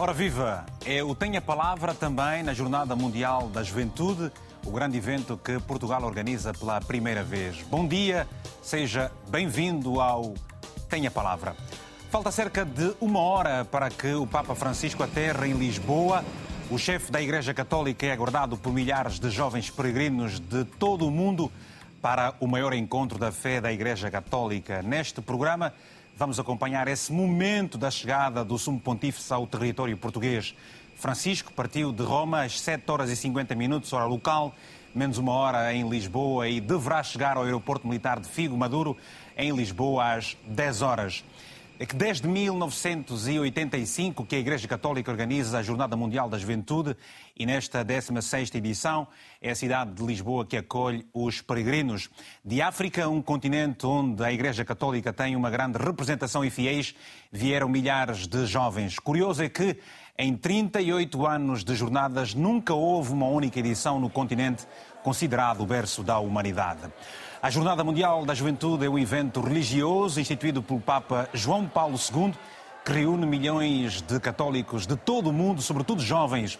Ora viva! É o Tenha Palavra também na Jornada Mundial da Juventude, o grande evento que Portugal organiza pela primeira vez. Bom dia, seja bem-vindo ao Tenha Palavra. Falta cerca de uma hora para que o Papa Francisco aterre em Lisboa. O chefe da Igreja Católica é aguardado por milhares de jovens peregrinos de todo o mundo para o maior encontro da fé da Igreja Católica. Neste programa, vamos acompanhar esse momento da chegada do Sumo Pontífice ao território português. Francisco partiu de Roma às 7 horas e 50 minutos, hora local, menos uma hora em Lisboa, e deverá chegar ao aeroporto militar de Figo Maduro, em Lisboa, às 10 horas é que desde 1985 que a Igreja Católica organiza a Jornada Mundial da Juventude e nesta 16ª edição é a cidade de Lisboa que acolhe os peregrinos. De África, um continente onde a Igreja Católica tem uma grande representação e fiéis, vieram milhares de jovens. Curioso é que em 38 anos de jornadas nunca houve uma única edição no continente considerado o berço da humanidade. A Jornada Mundial da Juventude é um evento religioso instituído pelo Papa João Paulo II, que reúne milhões de católicos de todo o mundo, sobretudo jovens.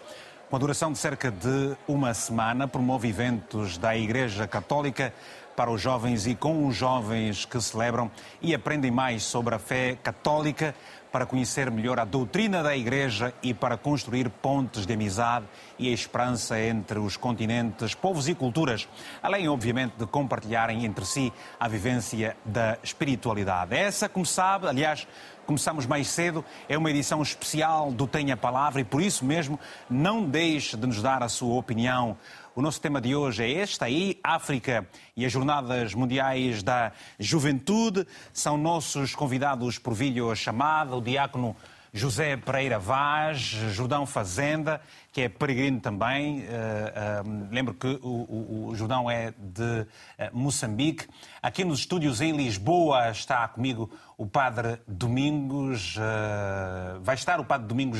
Com a duração de cerca de uma semana, promove eventos da Igreja Católica para os jovens e com os jovens que celebram e aprendem mais sobre a fé católica para conhecer melhor a doutrina da Igreja e para construir pontes de amizade e esperança entre os continentes, povos e culturas, além, obviamente, de compartilharem entre si a vivência da espiritualidade. Essa, como sabe, aliás, começamos mais cedo, é uma edição especial do Tenha Palavra e por isso mesmo não deixe de nos dar a sua opinião. O nosso tema de hoje é este, aí, África e as Jornadas Mundiais da Juventude. São nossos convidados por chamada o diácono José Pereira Vaz, Jordão Fazenda, que é peregrino também. Uh, uh, lembro que o, o, o, Jordão é de uh, Moçambique. Aqui nos estúdios em Lisboa está comigo o Padre Domingos. vai estar o Padre Domingos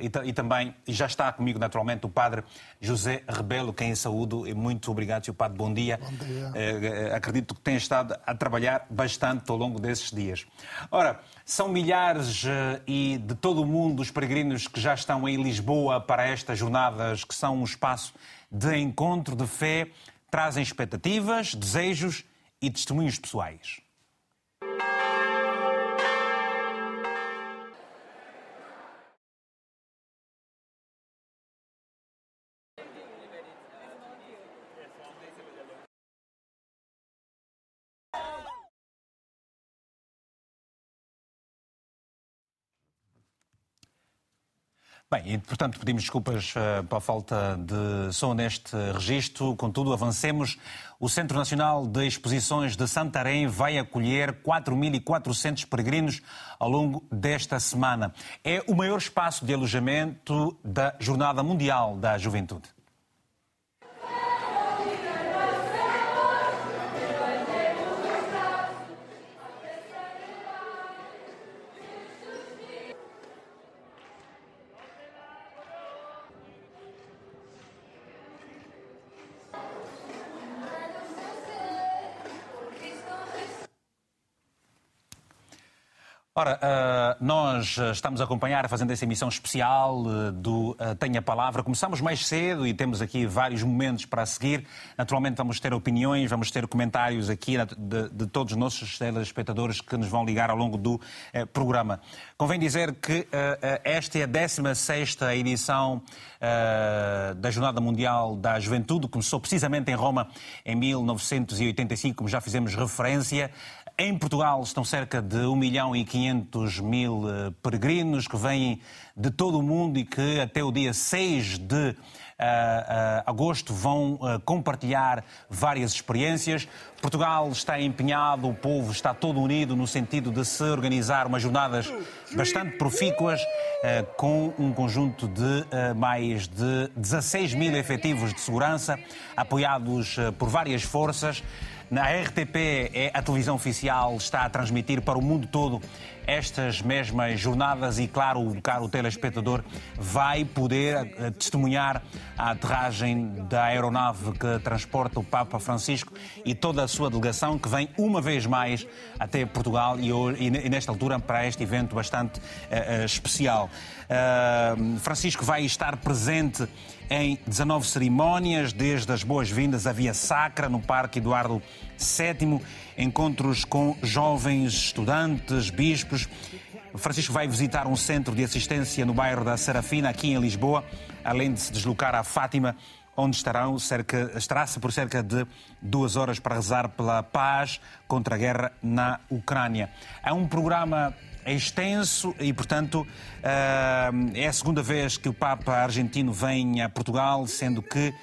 e, e, também, e já está comigo naturalmente, o Padre José Rebelo, quem saúdo. E muito obrigado, Sr. Padre. Bom dia. Bom dia. acredito que tem estado a trabalhar bastante ao longo desses dias. Ora, são milhares e de todo o mundo os peregrinos que já estão em Lisboa para estas jornadas que são um espaço de encontro, de fé, trazem expectativas, desejos e testemunhos pessoais. Bem, e, portanto, pedimos desculpas uh, pela falta de som neste registro. Contudo, avancemos. O Centro Nacional de Exposições de Santarém vai acolher 4.400 peregrinos ao longo desta semana. É o maior espaço de alojamento da Jornada Mundial da Juventude. Ora, uh, nós estamos a acompanhar, fazendo essa emissão especial uh, do Tenha Palavra. Começamos mais cedo e temos aqui vários momentos para seguir. Naturalmente vamos ter opiniões, vamos ter comentários aqui de, de todos os nossos telespectadores que nos vão ligar ao longo do programa. Convém dizer que esta é a 16 edição da Jornada Mundial da Juventude. Começou precisamente em Roma em 1985, como já fizemos referência. Em Portugal estão cerca de 1 milhão e 500 mil eh, peregrinos que vêm de todo o mundo e que até o dia 6 de uh, uh, agosto vão uh, compartilhar várias experiências. Portugal está empenhado, o povo está todo unido no sentido de se organizar umas jornadas bastante profícuas, com um conjunto de mais de 16 mil efetivos de segurança, apoiados por várias forças. Na RTP, é a televisão oficial, está a transmitir para o mundo todo estas mesmas jornadas e, claro, o caro telespectador vai poder eh, testemunhar a aterragem da aeronave que transporta o Papa Francisco e toda a sua delegação que vem uma vez mais até Portugal e, e nesta altura para este evento bastante uh, especial. Uh, Francisco vai estar presente em 19 cerimónias, desde as boas-vindas à Via Sacra, no Parque Eduardo VII, encontros com jovens estudantes, bispos. Francisco vai visitar um centro de assistência no bairro da Serafina, aqui em Lisboa, além de se deslocar a Fátima, onde estarão cerca, estará-se por cerca de duas horas para rezar pela paz contra a guerra na Ucrânia. É um programa extenso e, portanto, eh, é a segunda vez que o Papa argentino vem a Portugal, sendo que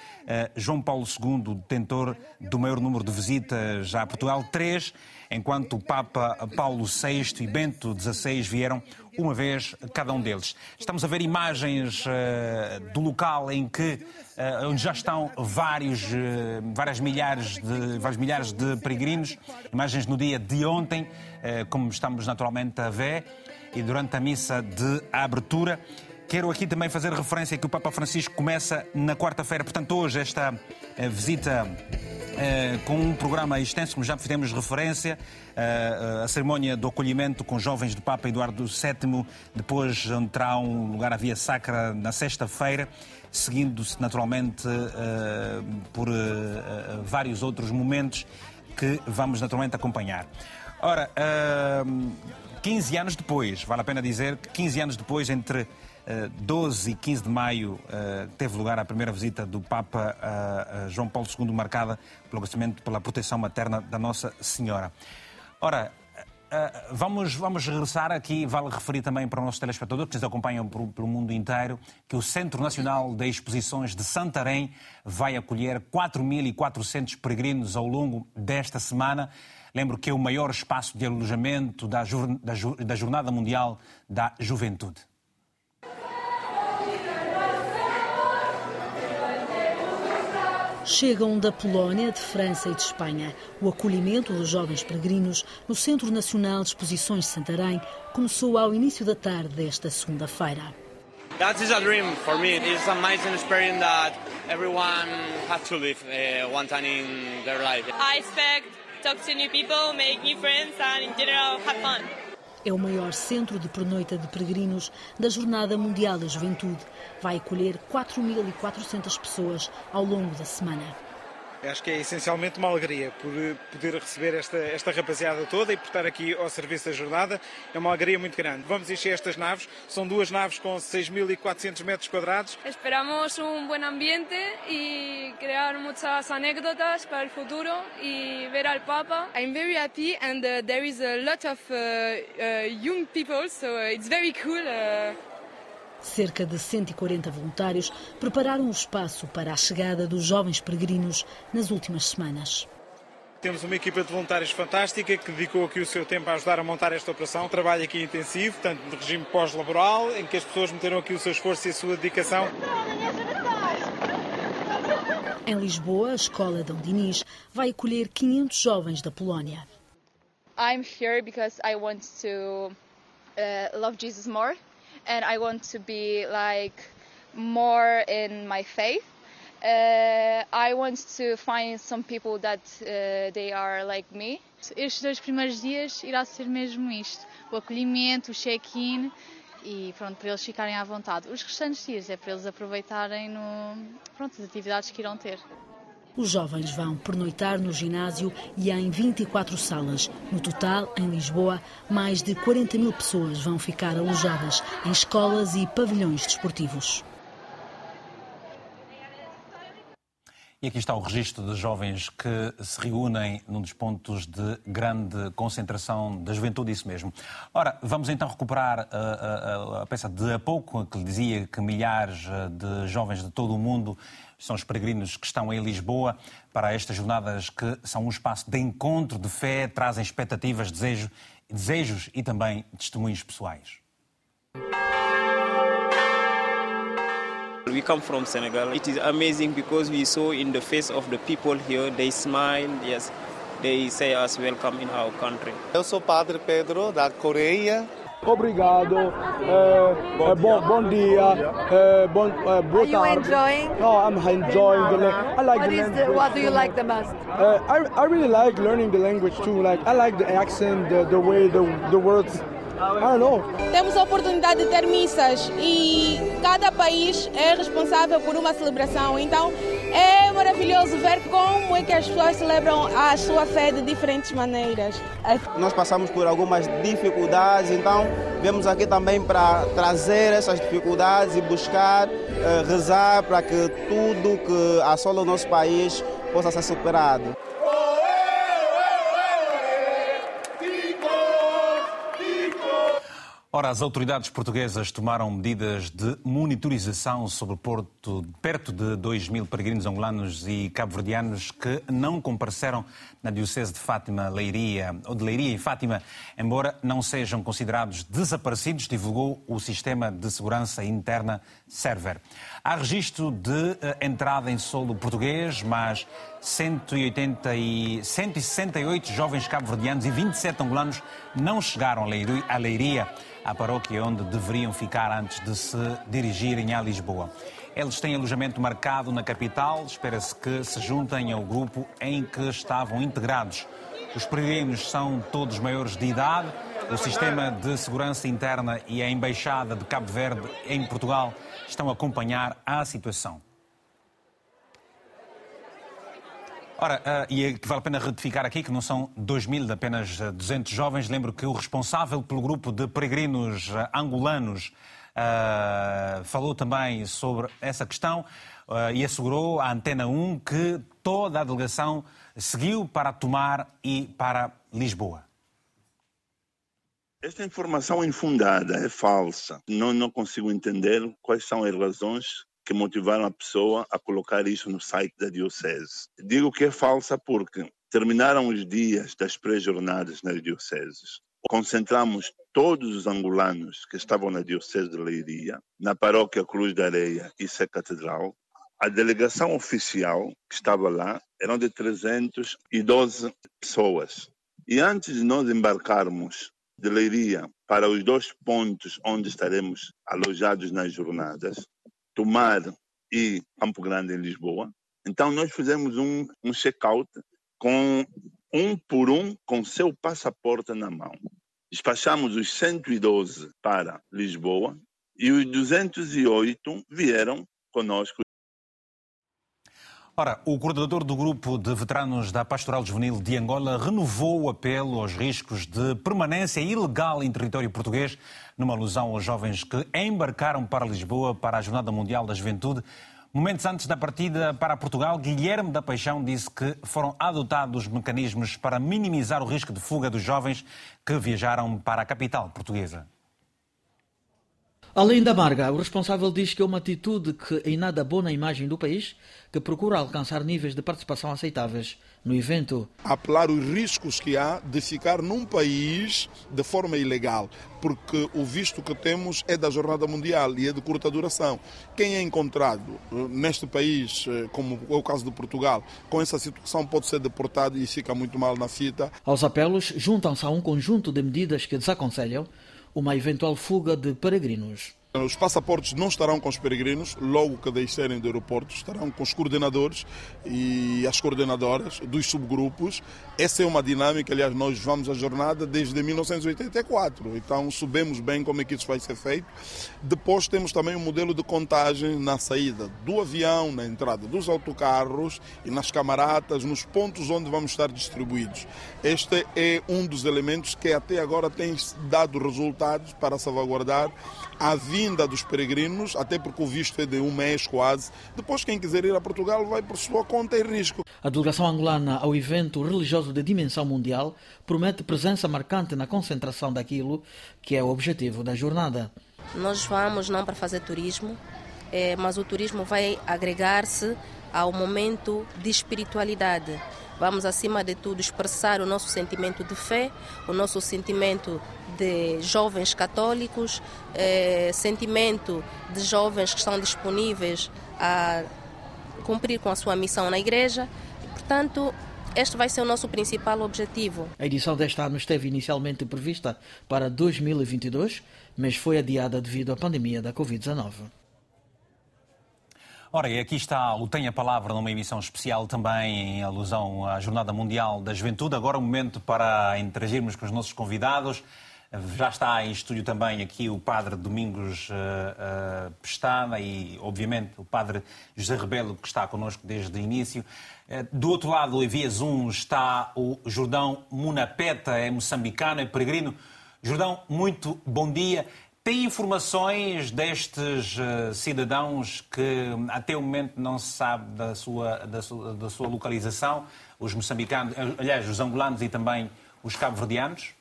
João Paulo II, detentor do maior número de visitas a Portugal, três, enquanto o Papa Paulo VI e Bento XVI vieram uma vez cada um deles. Estamos a ver imagens uh, do local em que uh, onde já estão vários, uh, várias milhares de, vários milhares de peregrinos, imagens no dia de ontem, como estamos naturalmente a ver, e durante a missa de abertura. Quero aqui também fazer referência que o Papa Francisco começa na quarta-feira, portanto, hoje, esta visita eh, com um programa extenso, como já fizemos referência, eh, a cerimónia do acolhimento com jovens do Papa Eduardo VII, depois onde terá um lugar a via sacra na sexta-feira, seguindo-se naturalmente eh, por vários outros momentos que vamos naturalmente acompanhar. Ora, 15 anos depois, vale a pena dizer que 15 anos depois, entre 12 e 15 de maio eh, teve lugar a primeira visita do Papa João Paulo II, marcada pelo agradecimento pela proteção materna da Nossa Senhora. Ora, eh, vamos, vamos regressar aqui, vale referir também para o nosso telespectador, que nos acompanham pelo mundo inteiro, que o Centro Nacional de Exposições de Santarém vai acolher 4.400 peregrinos ao longo desta semana. Lembro que é o maior espaço de alojamento da, da Jornada Mundial da Juventude. Chegam da Polónia, de França e de Espanha. O acolhimento dos jovens peregrinos no Centro Nacional de Exposições de Santarém começou ao início da tarde desta segunda-feira. That is a dream for me. It's an amazing experience that everyone has to live uh, one time in their life. I expect talk to new people, make new friends and in general have fun é o maior centro de pernoita de peregrinos da Jornada Mundial da Juventude. Vai acolher 4.400 pessoas ao longo da semana. Acho que é essencialmente uma alegria por eh, poder receber esta, esta rapaziada toda e por estar aqui ao serviço da jornada. É uma alegria muito grande. Vamos encher estas naves. São duas naves com 6.400 metros quadrados. Esperamos um bom ambiente e criar muitas anécdotas para o futuro e ver ao Papa. I'm very happy and uh, there is a lot of uh, uh, young people, so uh, it's very cool. Uh, Cerca de 140 voluntários prepararam o espaço para a chegada dos jovens peregrinos nas últimas semanas. Temos uma equipa de voluntários fantástica que dedicou aqui o seu tempo a ajudar a montar esta operação. Trabalho aqui intensivo, tanto de regime pós-laboral, em que as pessoas meteram aqui o seu esforço e a sua dedicação. Em Lisboa, a escola Dom Dinis vai acolher 500 jovens da Polónia. I'm here because I want to uh, love Jesus more and I want to be like more in my faith. Uh, I want to find some people that uh, they are like me. Estes dois primeiros dias irá ser mesmo isto: o acolhimento, o check-in e pronto, para eles ficarem à vontade. Os restantes dias é para eles aproveitarem no, pronto, as atividades que irão ter. Os jovens vão pernoitar no ginásio e em 24 salas. No total, em Lisboa, mais de 40 mil pessoas vão ficar alojadas em escolas e pavilhões desportivos. E aqui está o registro de jovens que se reúnem num dos pontos de grande concentração da juventude, isso mesmo. Ora, vamos então recuperar a, eh, a, eh, a peça de há pouco, que dizia que milhares eh, de jovens de todo o mundo são os peregrinos que estão em Lisboa para estas jornadas que são um espaço de encontro, de fé, trazem expectativas, desejos, desejos e também testemunhos pessoais. We come from Senegal. It is amazing because we saw in the face of the people here, they smile, yes. they say us welcome in our country. Eu sou Padre Pedro da Coreia. Obrigado. Uh, bom, uh, bom, bom dia. Uh, bom, uh, boa Are you tarde. enjoying? Oh, I'm enjoying the language. I like What the is the, language. what do you like the most? Uh, I, I really like learning the language too. Like I like the accent, the, the way the the words. I don't know. Temos a oportunidade de ter missas e cada país é responsável por uma celebração. Então é maravilhoso ver como é que as pessoas celebram a sua fé de diferentes maneiras. Nós passamos por algumas dificuldades, então viemos aqui também para trazer essas dificuldades e buscar eh, rezar para que tudo que assola o nosso país possa ser superado. Ora, as autoridades portuguesas tomaram medidas de monitorização sobre Porto, perto de 2 mil peregrinos angolanos e cabo-verdianos que não compareceram na Diocese de Fátima, Leiria, ou de Leiria e Fátima, embora não sejam considerados desaparecidos, divulgou o Sistema de Segurança Interna Server. Há registro de eh, entrada em solo português, mas 180 e 168 jovens cabo-verdianos e 27 angolanos não chegaram a Leiria, a paróquia onde deveriam ficar antes de se dirigirem a Lisboa. Eles têm alojamento marcado na capital, espera-se que se juntem ao grupo em que estavam integrados. Os peregrinos são todos maiores de idade. O Sistema de Segurança Interna e a Embaixada de Cabo Verde em Portugal estão a acompanhar a situação. Ora, uh, e é vale a pena retificar aqui que não são 2 mil, apenas 200 jovens. Lembro que o responsável pelo grupo de peregrinos uh, angolanos uh, falou também sobre essa questão e assegurou à Antena 1 que toda a delegação seguiu para Tomar e para Lisboa. Esta informação é infundada, é falsa. Não, não consigo entender quais são as razões que motivaram a pessoa a colocar isso no site da Diocese. Digo que é falsa porque terminaram os dias das pré-jornadas nas dioceses. Concentramos todos os angolanos que estavam na Diocese de Leiria, na paróquia Cruz da Areia e Sé Catedral. A delegação oficial que estava lá eram de 312 pessoas. E antes de nós embarcarmos de Leiria para os dois pontos onde estaremos alojados nas jornadas, Tomar e Campo Grande em Lisboa. Então nós fizemos um, um check-out com um por um com seu passaporte na mão. Despachamos os 112 para Lisboa e os 208 vieram conosco Ora, o coordenador do grupo de veteranos da Pastoral Juvenil de Angola renovou o apelo aos riscos de permanência ilegal em território português, numa alusão aos jovens que embarcaram para Lisboa para a Jornada Mundial da Juventude. Momentos antes da partida para Portugal, Guilherme da Paixão disse que foram adotados mecanismos para minimizar o risco de fuga dos jovens que viajaram para a capital portuguesa. Além da Marga, o responsável diz que é uma atitude que em nada abona a imagem do país, que procura alcançar níveis de participação aceitáveis no evento. Apelar os riscos que há de ficar num país de forma ilegal, porque o visto que temos é da Jornada Mundial e é de curta duração. Quem é encontrado neste país, como é o caso de Portugal, com essa situação pode ser deportado e fica muito mal na fita. Aos apelos juntam-se a um conjunto de medidas que desaconselham uma eventual fuga de peregrinos. Os passaportes não estarão com os peregrinos, logo que deixarem do aeroporto, estarão com os coordenadores e as coordenadoras dos subgrupos. Essa é uma dinâmica, aliás, nós vamos à jornada desde 1984, então sabemos bem como é que isso vai ser feito. Depois temos também um modelo de contagem na saída do avião, na entrada dos autocarros e nas camaratas, nos pontos onde vamos estar distribuídos. Este é um dos elementos que até agora tem dado resultados para salvaguardar a vinda dos peregrinos, até porque o visto é de um mês quase. Depois, quem quiser ir a Portugal vai por sua conta e risco. A delegação angolana ao evento religioso de dimensão mundial promete presença marcante na concentração daquilo que é o objetivo da jornada. Nós vamos não para fazer turismo, mas o turismo vai agregar-se ao momento de espiritualidade. Vamos, acima de tudo, expressar o nosso sentimento de fé, o nosso sentimento de jovens católicos, eh, sentimento de jovens que estão disponíveis a cumprir com a sua missão na igreja. Portanto, este vai ser o nosso principal objetivo. A edição deste ano esteve inicialmente prevista para 2022, mas foi adiada devido à pandemia da Covid-19. Ora, e aqui está o Tem a Palavra numa emissão especial também em alusão à Jornada Mundial da Juventude. Agora o um momento para interagirmos com os nossos convidados. Já está em estúdio também aqui o Padre Domingos uh, uh, Pestada e, obviamente, o Padre José Rebelo, que está connosco desde o início. Uh, do outro lado, em via Zoom, está o Jordão Munapeta, é moçambicano, é peregrino. Jordão, muito bom dia. Tem informações destes uh, cidadãos que até o momento não se sabe da sua, da sua, da sua localização? Os moçambicanos, aliás, os angolanos e também os cabo-verdianos?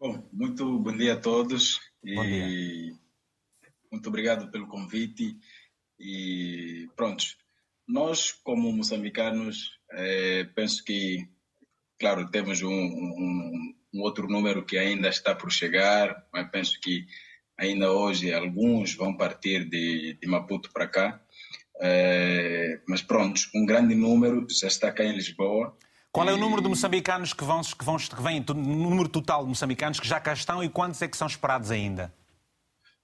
Bom, muito bom dia a todos. Bom dia. E muito obrigado pelo convite. E pronto, nós como moçambicanos, eh, penso que, claro, temos um, um um outro número que ainda está por chegar, mas penso que ainda hoje alguns vão partir de, de Maputo para cá. É, mas pronto, um grande número já está cá em Lisboa. Qual é o número de moçambicanos que vão, que vão que vêm, o número total de moçambicanos que já cá estão e quantos é que são esperados ainda?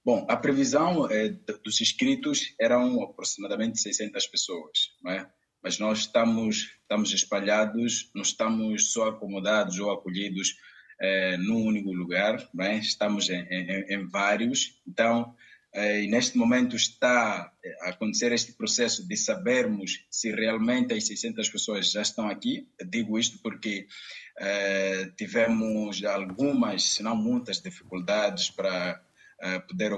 Bom, a previsão é, dos inscritos eram aproximadamente 600 pessoas, não é? mas nós estamos, estamos espalhados, não estamos só acomodados ou acolhidos é, num único lugar, é? estamos em, em, em, vários. Então, é, neste momento está a acontecer este processo de sabermos se realmente as 600 pessoas já estão aqui. Eu digo isto porque é, tivemos algumas, se não muitas, dificuldades para poder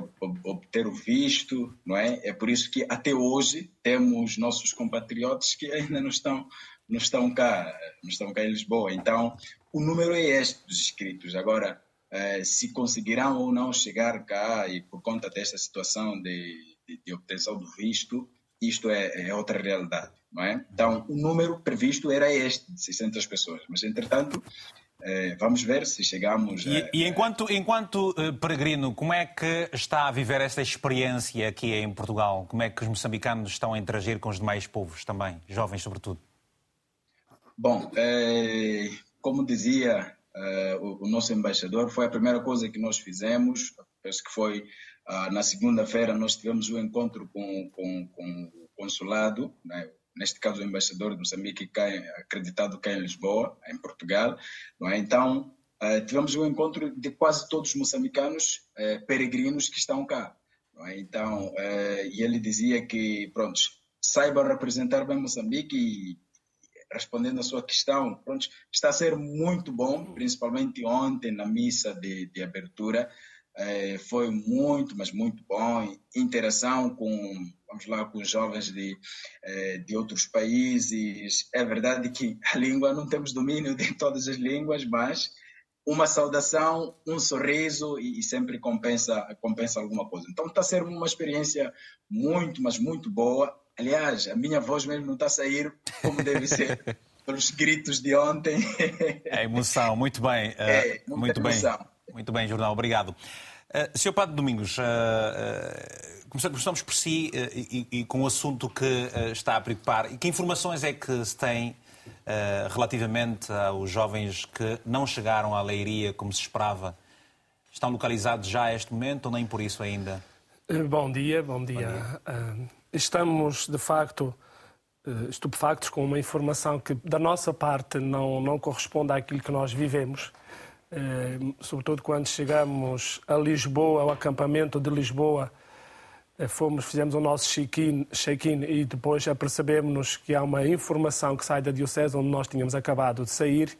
obter o visto, não é? É por isso que até hoje temos nossos compatriotas que ainda não estão não estão cá, não estão cá em Lisboa. Então, o número é este dos inscritos. Agora, eh, se conseguirão ou não chegar cá e por conta desta situação de, de, de obtenção do visto, isto é, é, outra realidade, não é? Então, o número previsto era este, de 600 pessoas. Mas, entretanto, eh, vamos ver se chegamos... E, e enquanto, enquanto eh, peregrino, como é que está a viver esta experiência aqui em Portugal? Como é que os moçambicanos estão a interagir com os demais povos também, jovens sobretudo? Bom, é, como dizia é, o, o, nosso embaixador, foi a primeira coisa que nós fizemos. Penso que foi ah, na segunda-feira nós tivemos um encontro com, com, com o consulado, né? neste caso o embaixador de Moçambique, cá, acreditado cá em Lisboa, em Portugal. É? Então, é, tivemos um encontro de quase todos os moçambicanos é, peregrinos que estão cá. É? Então, é, e ele dizia que, pronto, saibam representar bem Moçambique e respondendo à sua questão, pronto, está a ser muito bom, principalmente ontem na missa de, de abertura. É, foi muito, mas muito bom. Interação com, vamos lá, com jovens de, é, de outros países. É verdade que a língua, não temos domínio de todas as línguas, mas uma saudação, um sorriso e, e, sempre compensa, compensa alguma coisa. Então está a ser uma experiência muito, mas muito boa. Aliás, a minha voz mesmo não está a sair como deve ser, pelos gritos de ontem. É emoção, muito bem. Uh, é, muito emoção. bem. Muito bem, Jornal, obrigado. Uh, Sr. Padre Domingos, uh, uh, começamos por si e, e, com o assunto que está a preocupar. E que informações é que se tem relativamente aos jovens que não chegaram à leiria como se esperava? Estão localizados já a este momento ou nem por isso ainda? Bom dia, bom dia. Bom dia estamos, de facto, eh, estupefactos com uma informação que, da nossa parte, não, não corresponde àquilo que nós vivemos. Eh, sobretudo quando chegamos a Lisboa, ao acampamento de Lisboa, eh, fomos, fizemos o nosso check-in check e depois apercebemos-nos que há uma informação que sai da Diocese onde nós tínhamos acabado de sair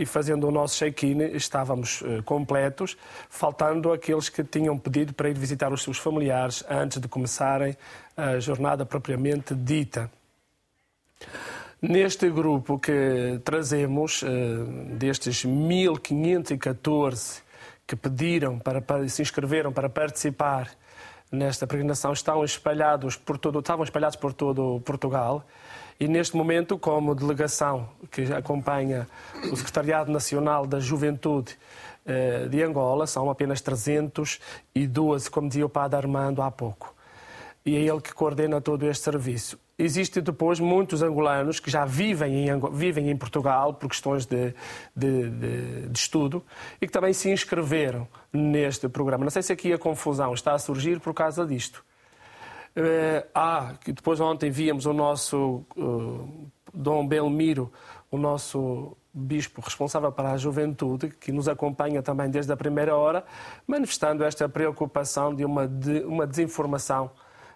e fazendo o nosso check-in estávamos uh, completos, faltando aqueles que tinham pedido para ir visitar os seus familiares antes de começarem a jornada propriamente dita. Neste grupo que trazemos, uh, destes 1514 que pediram para se inscreveram para participar nesta peregrinação, estão espalhados por todo, estavam espalhados por todo Portugal e neste momento, como delegação que acompanha o Secretariado Nacional da Juventude eh, de Angola, são apenas 312, como dizia o Padre Armando há pouco. E é ele que coordena todo este serviço. Existem depois muitos angolanos que já vivem em, vivem em Portugal por questões de, de, de, de, estudo e que também se inscreveram neste programa. Não sei se aqui a confusão está a surgir por causa disto. Uh, ah, que depois ontem víamos o nosso uh, Dom Belmiro, o nosso bispo responsável para a juventude, que nos acompanha também desde a primeira hora, manifestando esta preocupação de uma, de, uma desinformação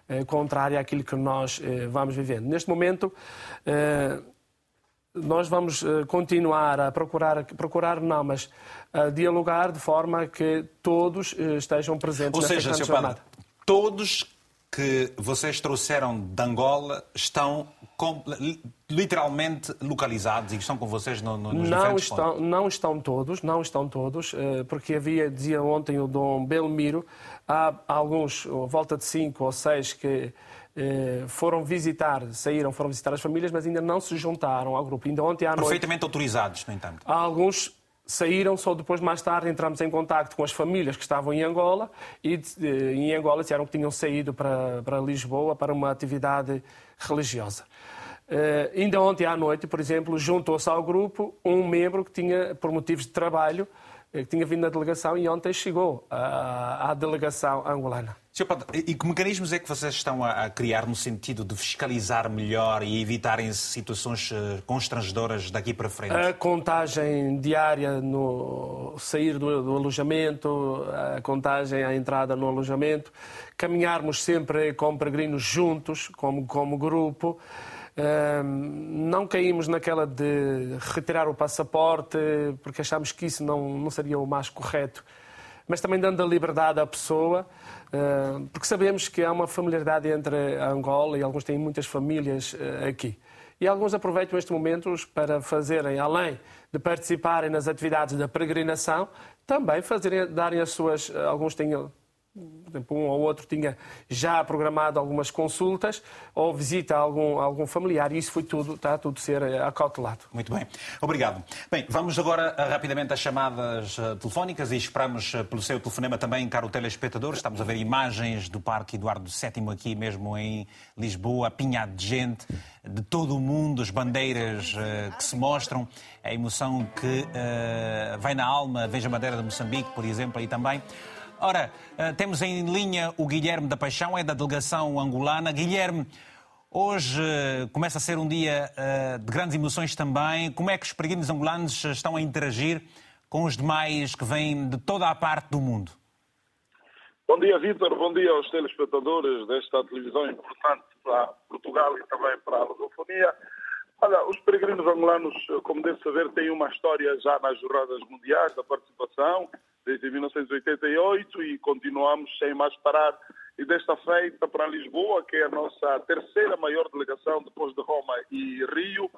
eh, contrária àquilo que nós eh, vamos vivendo. Neste momento, eh, nós vamos continuar a procurar, procurar não, mas a dialogar de forma que todos estejam presentes Ou seja, Sr. Padre, todos que vocês trouxeram de Angola estão com, literalmente localizados e estão com vocês no, no, nos não estão, pontos? Não estão todos, não estão todos, porque havia, dizia ontem o Dom Belmiro, Há alguns, volta de cinco ou seis, que eh, foram visitar, saíram, foram visitar as famílias, mas ainda não se juntaram ao grupo. Ainda ontem à noite... Perfeitamente autorizados, no entanto. Há alguns saíram, só depois, mais tarde, entramos em contato com as famílias que estavam em Angola e eh, em Angola disseram que tinham saído para, para Lisboa para uma atividade religiosa. Uh, ainda ontem à noite, por exemplo, juntou-se ao grupo um membro que tinha, por motivos de trabalho, que tinha vindo na delegação e ontem chegou à, à delegação angolana. E que mecanismos é que vocês estão a, criar no sentido de fiscalizar melhor e evitarem situações eh, constrangedoras daqui para frente? A contagem diária no sair do, do alojamento, a contagem à entrada no alojamento, caminharmos sempre com peregrinos juntos, como, como grupo. Não caímos naquela de retirar o passaporte, porque achamos que isso não, não seria o mais correto, mas também dando a liberdade à pessoa, porque sabemos que há uma familiaridade entre a Angola e alguns têm muitas famílias ah, aqui. E alguns aproveitam estes momentos para fazerem, além de participarem nas atividades da peregrinação, também fazerem, darem as suas. Alguns têm por exemplo, um ou outro tinha já programado algumas consultas ou visita a algum, algum familiar e isso foi tudo, está tudo a ser eh, acautelado. Muito bem. Obrigado. Bem, vamos agora eh, rapidamente às chamadas eh, telefónicas e esperamos pelo seu telefonema também, caro telespectador. Estamos a ver imagens do Parque Eduardo VII aqui mesmo em Lisboa, apinhado de gente de todo o mundo, as bandeiras que se mostram, a emoção que uh, vai na alma. Veja a bandeira de Moçambique, por exemplo, aí também. Ora, eh, temos em linha o Guilherme da Paixão, é da delegação angolana. Guilherme, hoje eh, começa a ser um dia eh, de grandes emoções também. Como é que os peregrinos angolanos estão a interagir com os demais que vêm de toda a parte do mundo? Bom dia, Vítor. Bom dia aos telespectadores desta televisão importante para Portugal e também para a lusofonia. Olha, os peregrinos angolanos, como deve saber, têm uma história já nas jornadas mundiais da participação desde 1988 e continuamos sem mais parar. E desta feita para Lisboa, que é a nossa terceira maior delegação depois de Roma e Rio,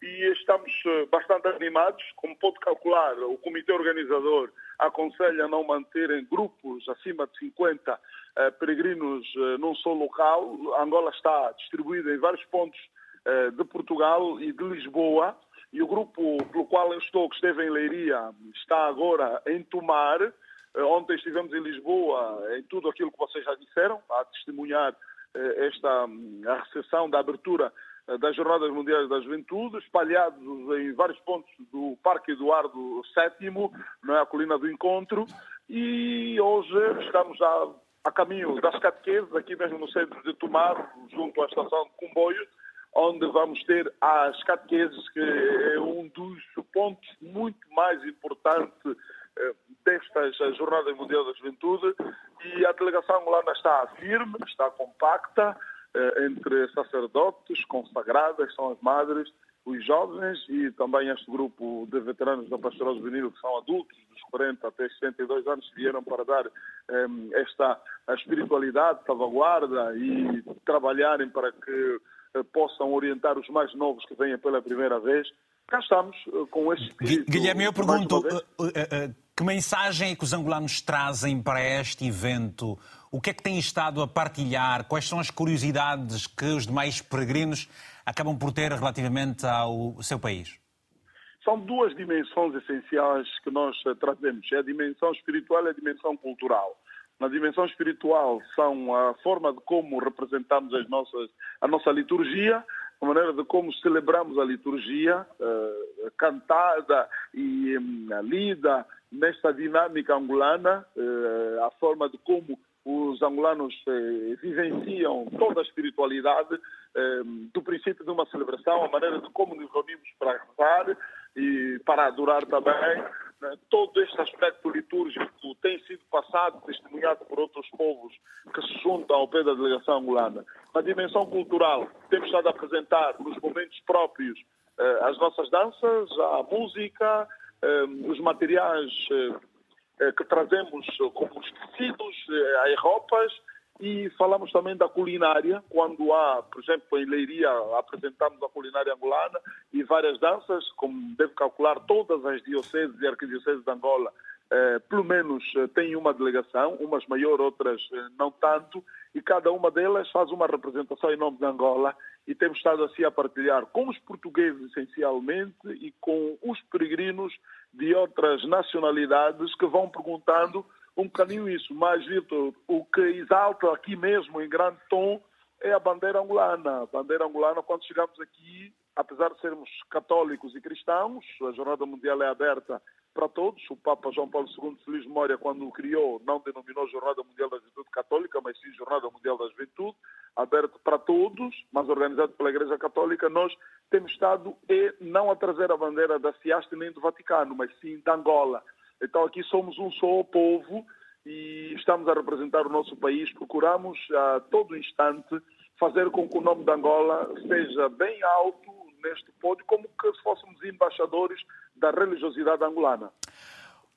e estamos eh, bastante animados. Como pode calcular, o comitê organizador aconselha não manterem grupos acima de 50 eh, peregrinos eh, num só local. A Angola está distribuída em vários pontos eh, de Portugal e de Lisboa e o grupo pelo qual eu estou, que esteve em Leiria, está agora em Tomar. Eh, ontem estivemos em Lisboa, em tudo aquilo que vocês já disseram, a testemunhar eh, esta hum, a recepção da abertura eh, das Jornadas Mundiais da Juventude, espalhados em vários pontos do Parque Eduardo VII, não é, a colina do Encontro, e hoje estamos a, a caminho das catequeses, aqui mesmo no centro de Tomar, junto à estação de comboio, onde vamos ter as catequeses, que é um dos pontos muito mais importantes eh, destas Jornadas Mundiais da Juventude. E a delegação angolana está firme, está compacta, eh, entre sacerdotes, consagradas, são as madres, os jovens e também este grupo de veteranos da Pastoral Juvenil, que são adultos, dos 40 até 62 anos, que vieram para dar um, eh, esta espiritualidade, salvaguarda e trabalharem para que possam orientar os mais novos que venham pela primeira vez. Cá estamos eh, com este espírito. Guilherme, eu pergunto, eh, que mensagem é que os angolanos trazem para este evento? O que é que têm estado a partilhar? Quais são as curiosidades que os demais peregrinos acabam por ter relativamente ao seu país? São duas dimensões essenciais que nós trazemos. É a dimensão espiritual e a dimensão cultural. Na dimensão espiritual são a forma de como representamos as nossas, a nossa liturgia, a maneira de como celebramos a liturgia, uh, cantada e um, lida nesta dinâmica angolana, uh, a forma de como os angolanos eh, vivenciam toda a espiritualidade eh, do princípio de uma celebração, a maneira de como nos reunimos para rezar e para adorar também. Né? Todo este aspecto litúrgico tem sido passado, testemunhado por outros povos que se juntam ao pé da delegação angolana. Na dimensão cultural, temos estado a apresentar nos momentos próprios eh, as nossas danças, a música, eh, os materiais eh, que trazemos como os tecidos, as roupas e falamos também da culinária, quando há, por exemplo, em Leiria apresentamos a culinária angolana e várias danças, como deve calcular todas as dioceses e arquidioceses de Angola, eh, pelo menos eh, têm uma delegação, umas maior, outras eh, não tanto, e cada uma delas faz uma representação em nome de Angola. E temos estado assim a partilhar com os portugueses essencialmente e com os peregrinos de outras nacionalidades que vão perguntando um bocadinho isso. Mas, Vitor, o que exalta aqui mesmo em grande tom é a bandeira angolana. A bandeira angolana, quando chegamos aqui, apesar de sermos católicos e cristãos, a Jornada Mundial é aberta para todos. O Papa João Paulo II, feliz memória, quando o criou, não denominou Jornada Mundial da Juventude Católica, mas sim Jornada Mundial da Juventude, aberto para todos, mas organizado pela Igreja Católica. Nós temos estado e não a trazer a bandeira da Ciaste nem do Vaticano, mas sim da Angola. Então aqui somos um só povo e estamos a representar o nosso país. Procuramos a todo instante fazer com que o nome da Angola seja bem alto neste pódio, como se fôssemos embaixadores da religiosidade angolana.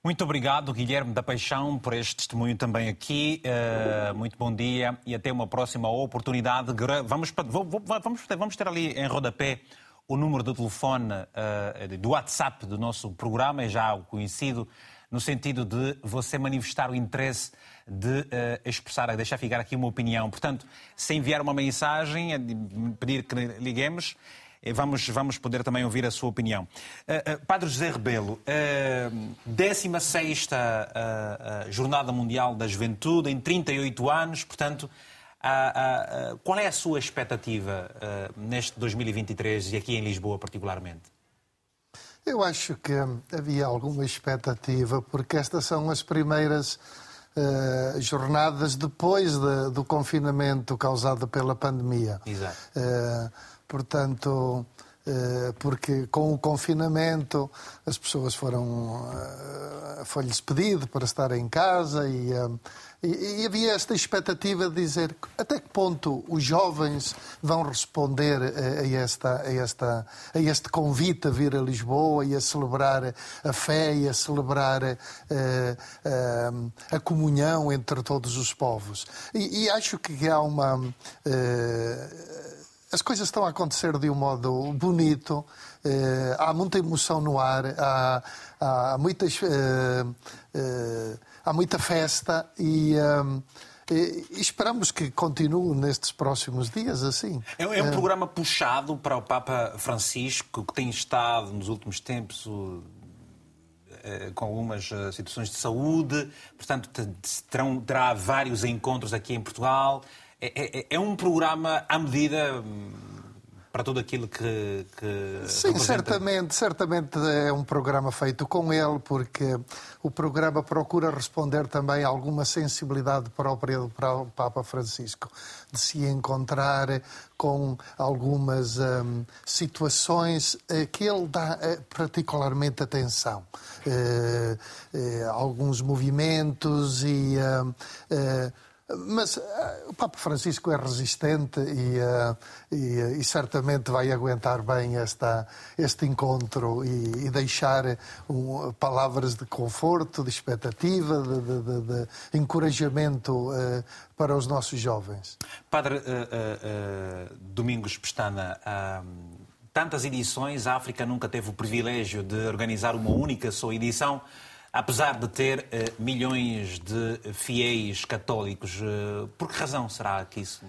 Muito obrigado, Guilherme da Paixão, por este testemunho também aqui. Uh, muito bom dia e até uma próxima oportunidade. Vamos, vamos, vamos ter ali em rodapé o número do telefone uh, do WhatsApp do nosso programa, é já conhecido, no sentido de você manifestar o interesse de uh, expressar, deixar ficar aqui uma opinião. Portanto, se enviar uma mensagem, pedir que liguemos, Vamos, vamos poder também ouvir a sua opinião. Uh, uh, Padre José Rebelo, uh, 16 uh, Jornada Mundial da Juventude, em 38 anos, portanto, qual é a sua expectativa neste 2023 e aqui em Lisboa, particularmente? Eu acho que havia alguma expectativa, porque estas são as primeiras uh, jornadas depois de, do confinamento causado pela pandemia. Exato. Uh, portanto, uh, porque com o confinamento as pessoas foram. foi-lhes pedido para estar em casa e e, e, havia esta expectativa de dizer até que ponto os jovens vão responder a, a, esta, a, esta, a este convite a vir a Lisboa e a celebrar a fé e a celebrar a, eh, eh, a comunhão entre todos os povos. E, e acho que há uma. Uh, as coisas estão a acontecer de um modo bonito, há muita emoção no ar, há, há muitas. Há muita festa e. Um, e esperamos que continue nestes próximos dias assim. É, é um programa puxado para o Papa Francisco, que tem estado nos últimos tempos eh, com algumas eh, situações de saúde, portanto terão, terá vários encontros aqui em Portugal. É, é, é um programa à medida hum, para tudo aquilo que. que Sim, representa... certamente, certamente é um programa feito com ele, porque o programa procura responder também a alguma sensibilidade própria do Papa Francisco, de se encontrar com algumas hum, situações que ele dá eh, particularmente atenção. Uh, uh, alguns movimentos e. Uh, mas uh, o Papa Francisco é resistente e, uh, e, e, certamente vai aguentar bem esta, este encontro e, e deixar um, palavras de conforto, de expectativa, de, de, de, de encorajamento uh, para os nossos jovens. Padre Domingos Pestana, tantas edições, a África nunca teve o privilégio de organizar uma única só edição apesar de ter uh, milhões de fiéis católicos. Uh, por que razão será que isso?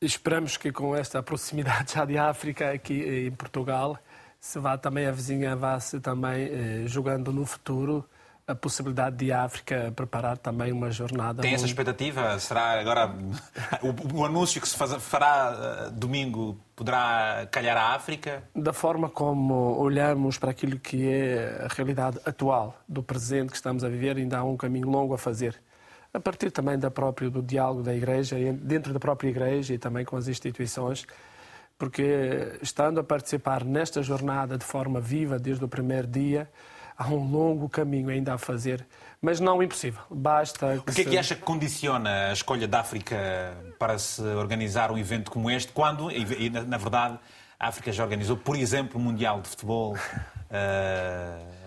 Esperamos que com esta proximidade já de África aqui em Portugal se vá também a vizinha vá se também eh, jogando no futuro a possibilidade de a África preparar também uma jornada. Tem essa expectativa? Será agora o, o anúncio que se faz, fará uh, domingo poderá calhar a África? Da forma como olhamos para aquilo que é a realidade atual do presente que estamos a viver, ainda há um caminho longo a fazer. A partir também da própria, do diálogo da Igreja, dentro da própria Igreja e também com as instituições, porque estando a participar nesta jornada de forma viva desde o primeiro dia, há um longo caminho ainda a fazer, mas não impossível. Basta. Que o que é que acha que condiciona a escolha da África para se organizar um evento como este, quando, e, na verdade, a África já organizou, por exemplo, o Mundial de Futebol? Uh,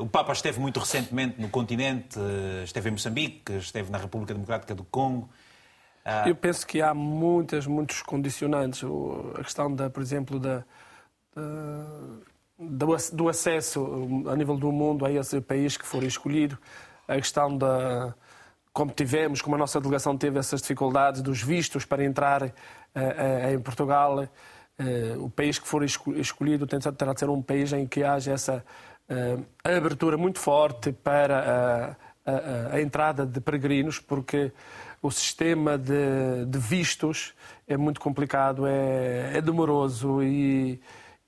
o Papa esteve muito recentemente no continente, esteve em Moçambique, esteve na República Democrática do Congo. Uh... Eu penso que há muitas, muitos condicionantes. A questão, da, por exemplo, da, da do acesso a nível do mundo a esse país que for escolhido, a questão da como tivemos, como a nossa delegação teve essas dificuldades dos vistos para entrar uh, uh, em Portugal, uh, o país que for escolhido terá de ser um país em que haja essa abertura muito forte para a, a, a, entrada de peregrinos, porque o sistema de, de vistos é muito complicado, é, é demoroso e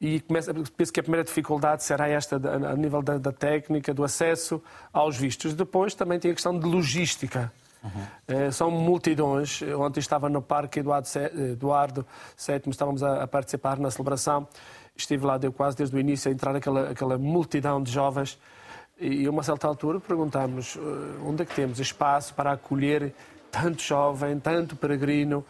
e começa, penso que a primeira dificuldade será esta a nível da, da, técnica, do acesso aos vistos. Depois também tem a questão de logística. Uhum. são multidões. Ontem estava no Parque Eduardo, Eduardo VII, estávamos a, participar na celebração. Estive lá, deu quase desde o início a entrar aquela, aquela multidão de jovens. E a uma certa altura perguntámos eh, onde é que temos espaço para acolher tanto jovem, tanto peregrino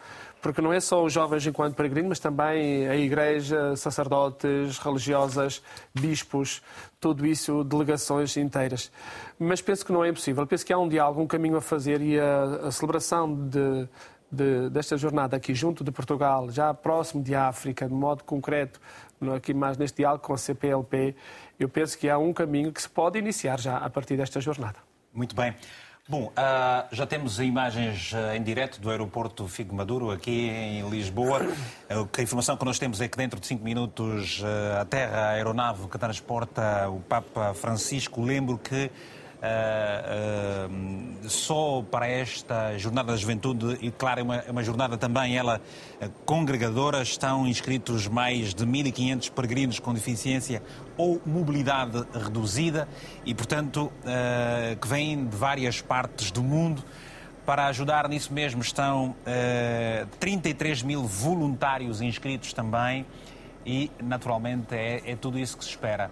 porque não é só os jovens enquanto peregrinos, mas também a igreja, sacerdotes, religiosas, bispos, tudo isso, delegações inteiras. Mas penso que não é impossível. Penso que há um diálogo, um caminho a fazer e a, a celebração de, de, desta jornada aqui junto de Portugal, já próximo de África, de modo concreto, aqui mais neste diálogo com a CPLP, eu penso que há um caminho que se pode iniciar já a partir desta jornada. Muito bem. Bom, uh, já temos imagens uh, em direto do aeroporto Figo Maduro, aqui em Lisboa. Uh, a informação que nós temos é que dentro de cinco minutos aterra a aeronave que transporta o Papa Francisco. Lembro que Uh, uh, só para esta Jornada da Juventude, e claro, é uma, é uma jornada também ela congregadora, estão inscritos mais de 1.500 peregrinos com deficiência ou mobilidade reduzida e, portanto, uh, que vêm de várias partes do mundo. Para ajudar nisso mesmo estão 33 mil voluntários inscritos também e, naturalmente, é, é tudo isso que se espera.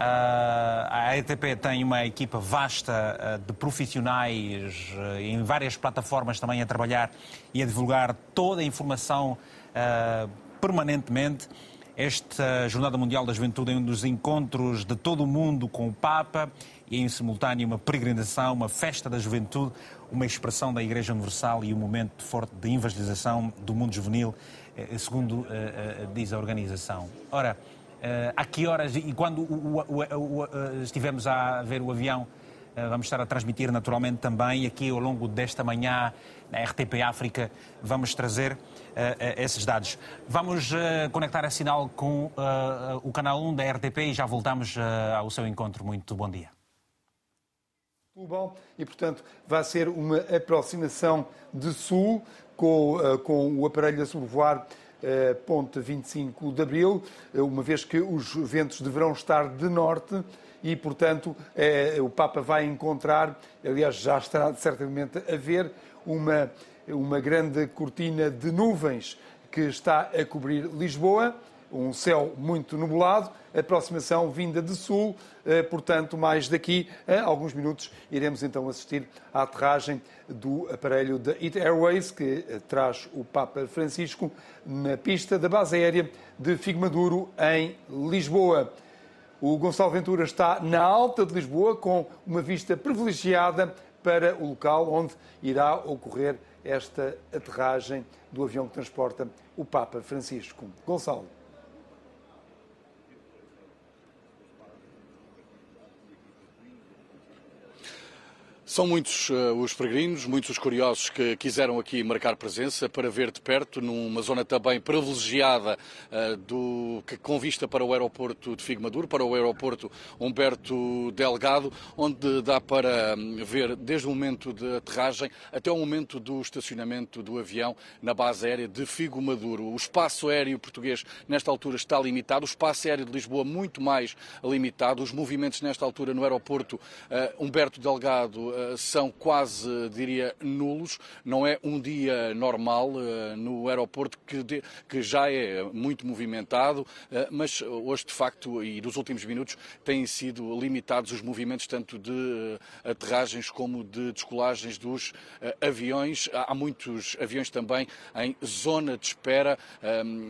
Uh, a ETP tem uma equipa vasta uh, de profissionais uh, em várias plataformas também a trabalhar e a divulgar toda a informação permanentemente. Esta Jornada Mundial da Juventude é um dos encontros de todo o mundo com o Papa e, em simultâneo, uma peregrinação, uma festa da juventude, uma expressão da Igreja Universal e um momento forte de evangelização do mundo juvenil, eh, segundo diz a organização. Ora, Uh, a que horas e quando o, o, o, uh, estivemos a ver o avião, uh, vamos estar a transmitir naturalmente também aqui ao longo desta manhã na RTP África, vamos trazer esses dados. Vamos conectar a sinal com o canal 1 da RTP e já voltamos ao seu encontro. Muito bom dia. Bom e, portanto, vai ser uma aproximação de sul com, com o aparelho a sobrevoar eh, ponte 25 de Abril, eh, uma vez que os ventos deverão estar de norte e, portanto, eh, o Papa vai encontrar, aliás, já estará certamente a ver, uma, uma grande cortina de nuvens que está a cobrir Lisboa um céu muito nublado, aproximação vinda de sul, eh, portanto, mais daqui a alguns minutos iremos então assistir à aterragem do aparelho da It Airways, que eh, traz o Papa Francisco na pista da base aérea de Figmaduro, em Lisboa. O Gonçalo Ventura está na alta de Lisboa, com uma vista privilegiada para o local onde irá ocorrer esta aterragem do avião que transporta o Papa Francisco. Gonçalo. São muitos uh, os peregrinos, muitos os curiosos que quiseram aqui marcar presença para ver de perto, numa zona também privilegiada uh, do, que com vista para o aeroporto de Figo Maduro, para o aeroporto Humberto Delgado, onde dá para um, ver desde o momento de aterragem até o momento do estacionamento do avião na base aérea de Figo Maduro. O espaço aéreo português nesta altura está limitado, o espaço aéreo de Lisboa muito mais limitado, os movimentos nesta altura no aeroporto uh, Humberto Delgado são quase, diria, nulos. Não é um dia normal eh, no aeroporto que, de, que já é muito movimentado, eh, mas hoje, de facto, e nos últimos minutos, têm sido limitados os movimentos tanto de aterragens como de descolagens dos aviões. Há muitos aviões também em zona de espera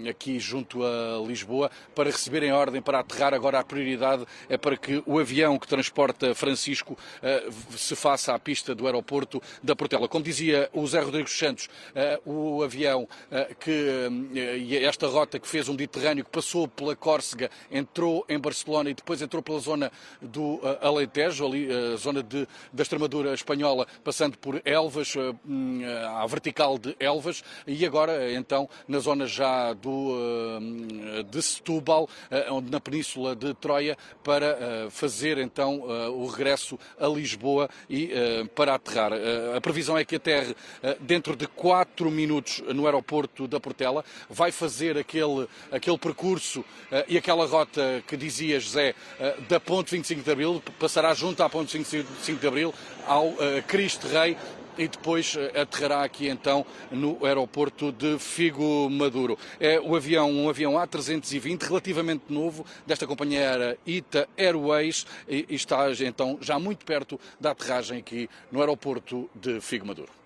aqui junto a Lisboa para receberem ordem para aterrar. Agora a prioridade é para que o avião que transporta Francisco se faça passa à pista do aeroporto da Portela. Como dizia o Zé Rodrigues Santos, eh, o avião eh, que, eh, esta rota que fez um Mediterrâneo, que passou pela Córcega, entrou em Barcelona e depois entrou pela zona do Alentejo, ali zona de, da Extremadura espanhola, passando por Elvas, hum, à vertical de Elvas, e agora então na zona já do, de Setúbal, na península de Troia, para fazer então o regresso a Lisboa e uh, para aterrar. Uh, a previsão é que aterre uh, dentro de 4 minutos no aeroporto da Portela. Vai fazer aquele, aquele percurso e aquela rota que dizia José da Ponte 25 de Abril, passará junto à Ponte 25 de Abril ao Cristo Rei e depois eh, aterrará aqui então no aeroporto de Figo Maduro. É o avião, um avião A320 relativamente novo desta companhia aérea ITA Airways e está então já muito perto da aterragem aqui no aeroporto de Figo Maduro.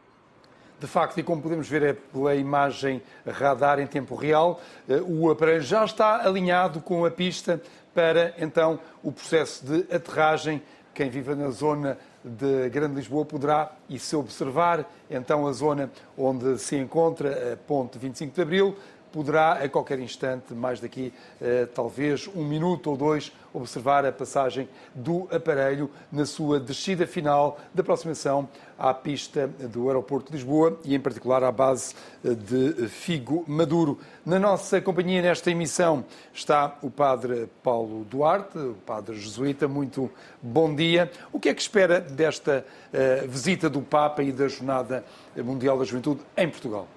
De facto, e como podemos ver é pela imagem radar em tempo real, eh, o aparelho já está alinhado com a pista para então o processo de aterragem. Quem vive na zona de Grande Lisboa poderá, e se observar então a zona onde se encontra a Ponte 25 de Abril, poderá a qualquer instante, mais daqui eh, talvez um minuto ou dois, observar a passagem do aparelho na sua descida final de aproximação à pista do aeroporto de Lisboa e, em particular, à base eh, de Figo Maduro. Na nossa companhia, nesta emissão, está o padre Paulo Duarte, o padre jesuíta. Muito bom dia. O que é que espera desta uh, visita do Papa e da Jornada Mundial da Juventude em Portugal?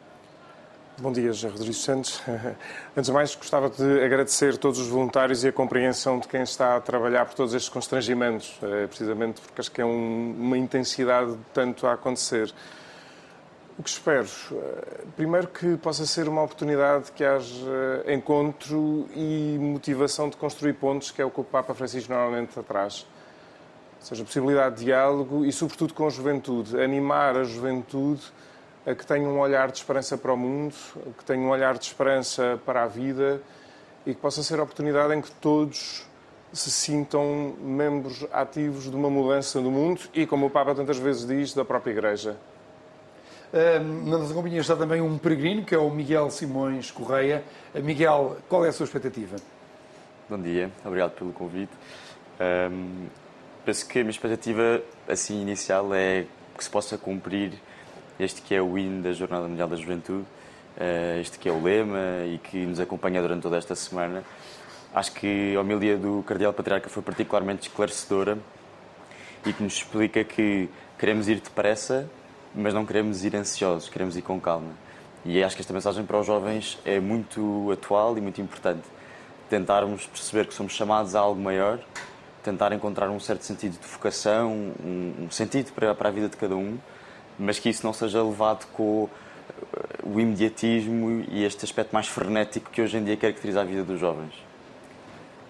Bom dia, José Rodrigues Santos. Antes de mais, gostava de agradecer todos os voluntários e a compreensão de quem está a trabalhar por todos estes constrangimentos, eh, precisamente porque acho que é um, uma intensidade de tanto a acontecer. O que espero? Eh, primeiro que possa ser uma oportunidade que haja encontro e motivação de construir pontos, que é o que o Papa Francisco normalmente traz. Ou seja, possibilidade de diálogo e, sobretudo, com a juventude. Animar a juventude que tenha um olhar de esperança para o mundo, que tenha um olhar de esperança para a vida e que possa ser a oportunidade em que todos se sintam membros ativos de uma mudança do mundo e, como o Papa tantas vezes diz, da própria Igreja. na nossa companhia está também um peregrino, que é o Miguel Simões Correia. Miguel, qual é a sua expectativa? Bom dia, obrigado pelo convite. Um, penso que a minha expectativa assim inicial é que se possa cumprir este que é o hino da Jornada Mundial da Juventude, eh, este que é o lema e que nos acompanha durante toda esta semana. Acho que a homilia do Cardeal Patriarca foi particularmente esclarecedora e que nos explica que queremos ir depressa, mas não queremos ir ansiosos, queremos ir com calma. E acho que esta mensagem para os jovens é muito atual e muito importante. Tentarmos perceber que somos chamados a algo maior, tentar encontrar um certo sentido de vocação, um, sentido para, para a vida de cada um mas que isso não seja levado com eh, o imediatismo e este aspecto mais frenético que hoje em dia caracteriza a vida dos jovens.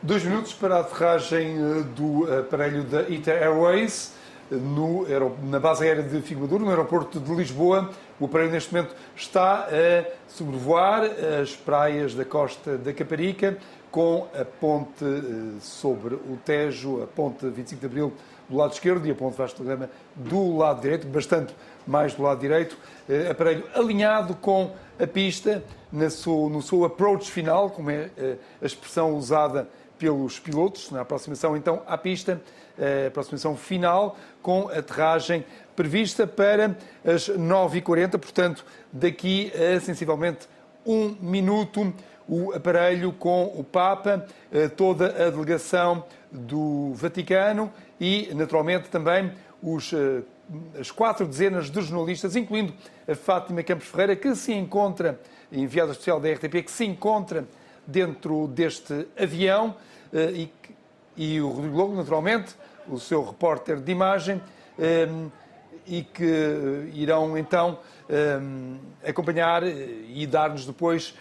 Dois minutos para a aterragem eh, do aparelho da ITA Airways no, na base aérea de Figueiredo, no aeroporto de Lisboa. O aparelho neste momento está a sobrevoar as praias da costa da Caparica com a ponte eh, sobre o Tejo, a ponte 25 de Abril do lado esquerdo e a ponte Vasco da Gama do lado direito, bastante mais do lado direito, eh, aparelho alinhado com a pista no seu, approach final, como é eh, a expressão usada pelos pilotos na aproximação então à pista, a aproximação final com aterragem prevista para as 9h40, portanto, daqui a sensivelmente um minuto, o aparelho com o Papa, toda a delegação do Vaticano e, naturalmente, também os, as quatro dezenas de jornalistas, incluindo a Fátima Campos Ferreira, que se encontra, enviada especial da RTP, que se encontra dentro deste avião, e, e o Rodrigo Lobo, naturalmente, o seu repórter de imagem, e que irão então acompanhar e dar-nos depois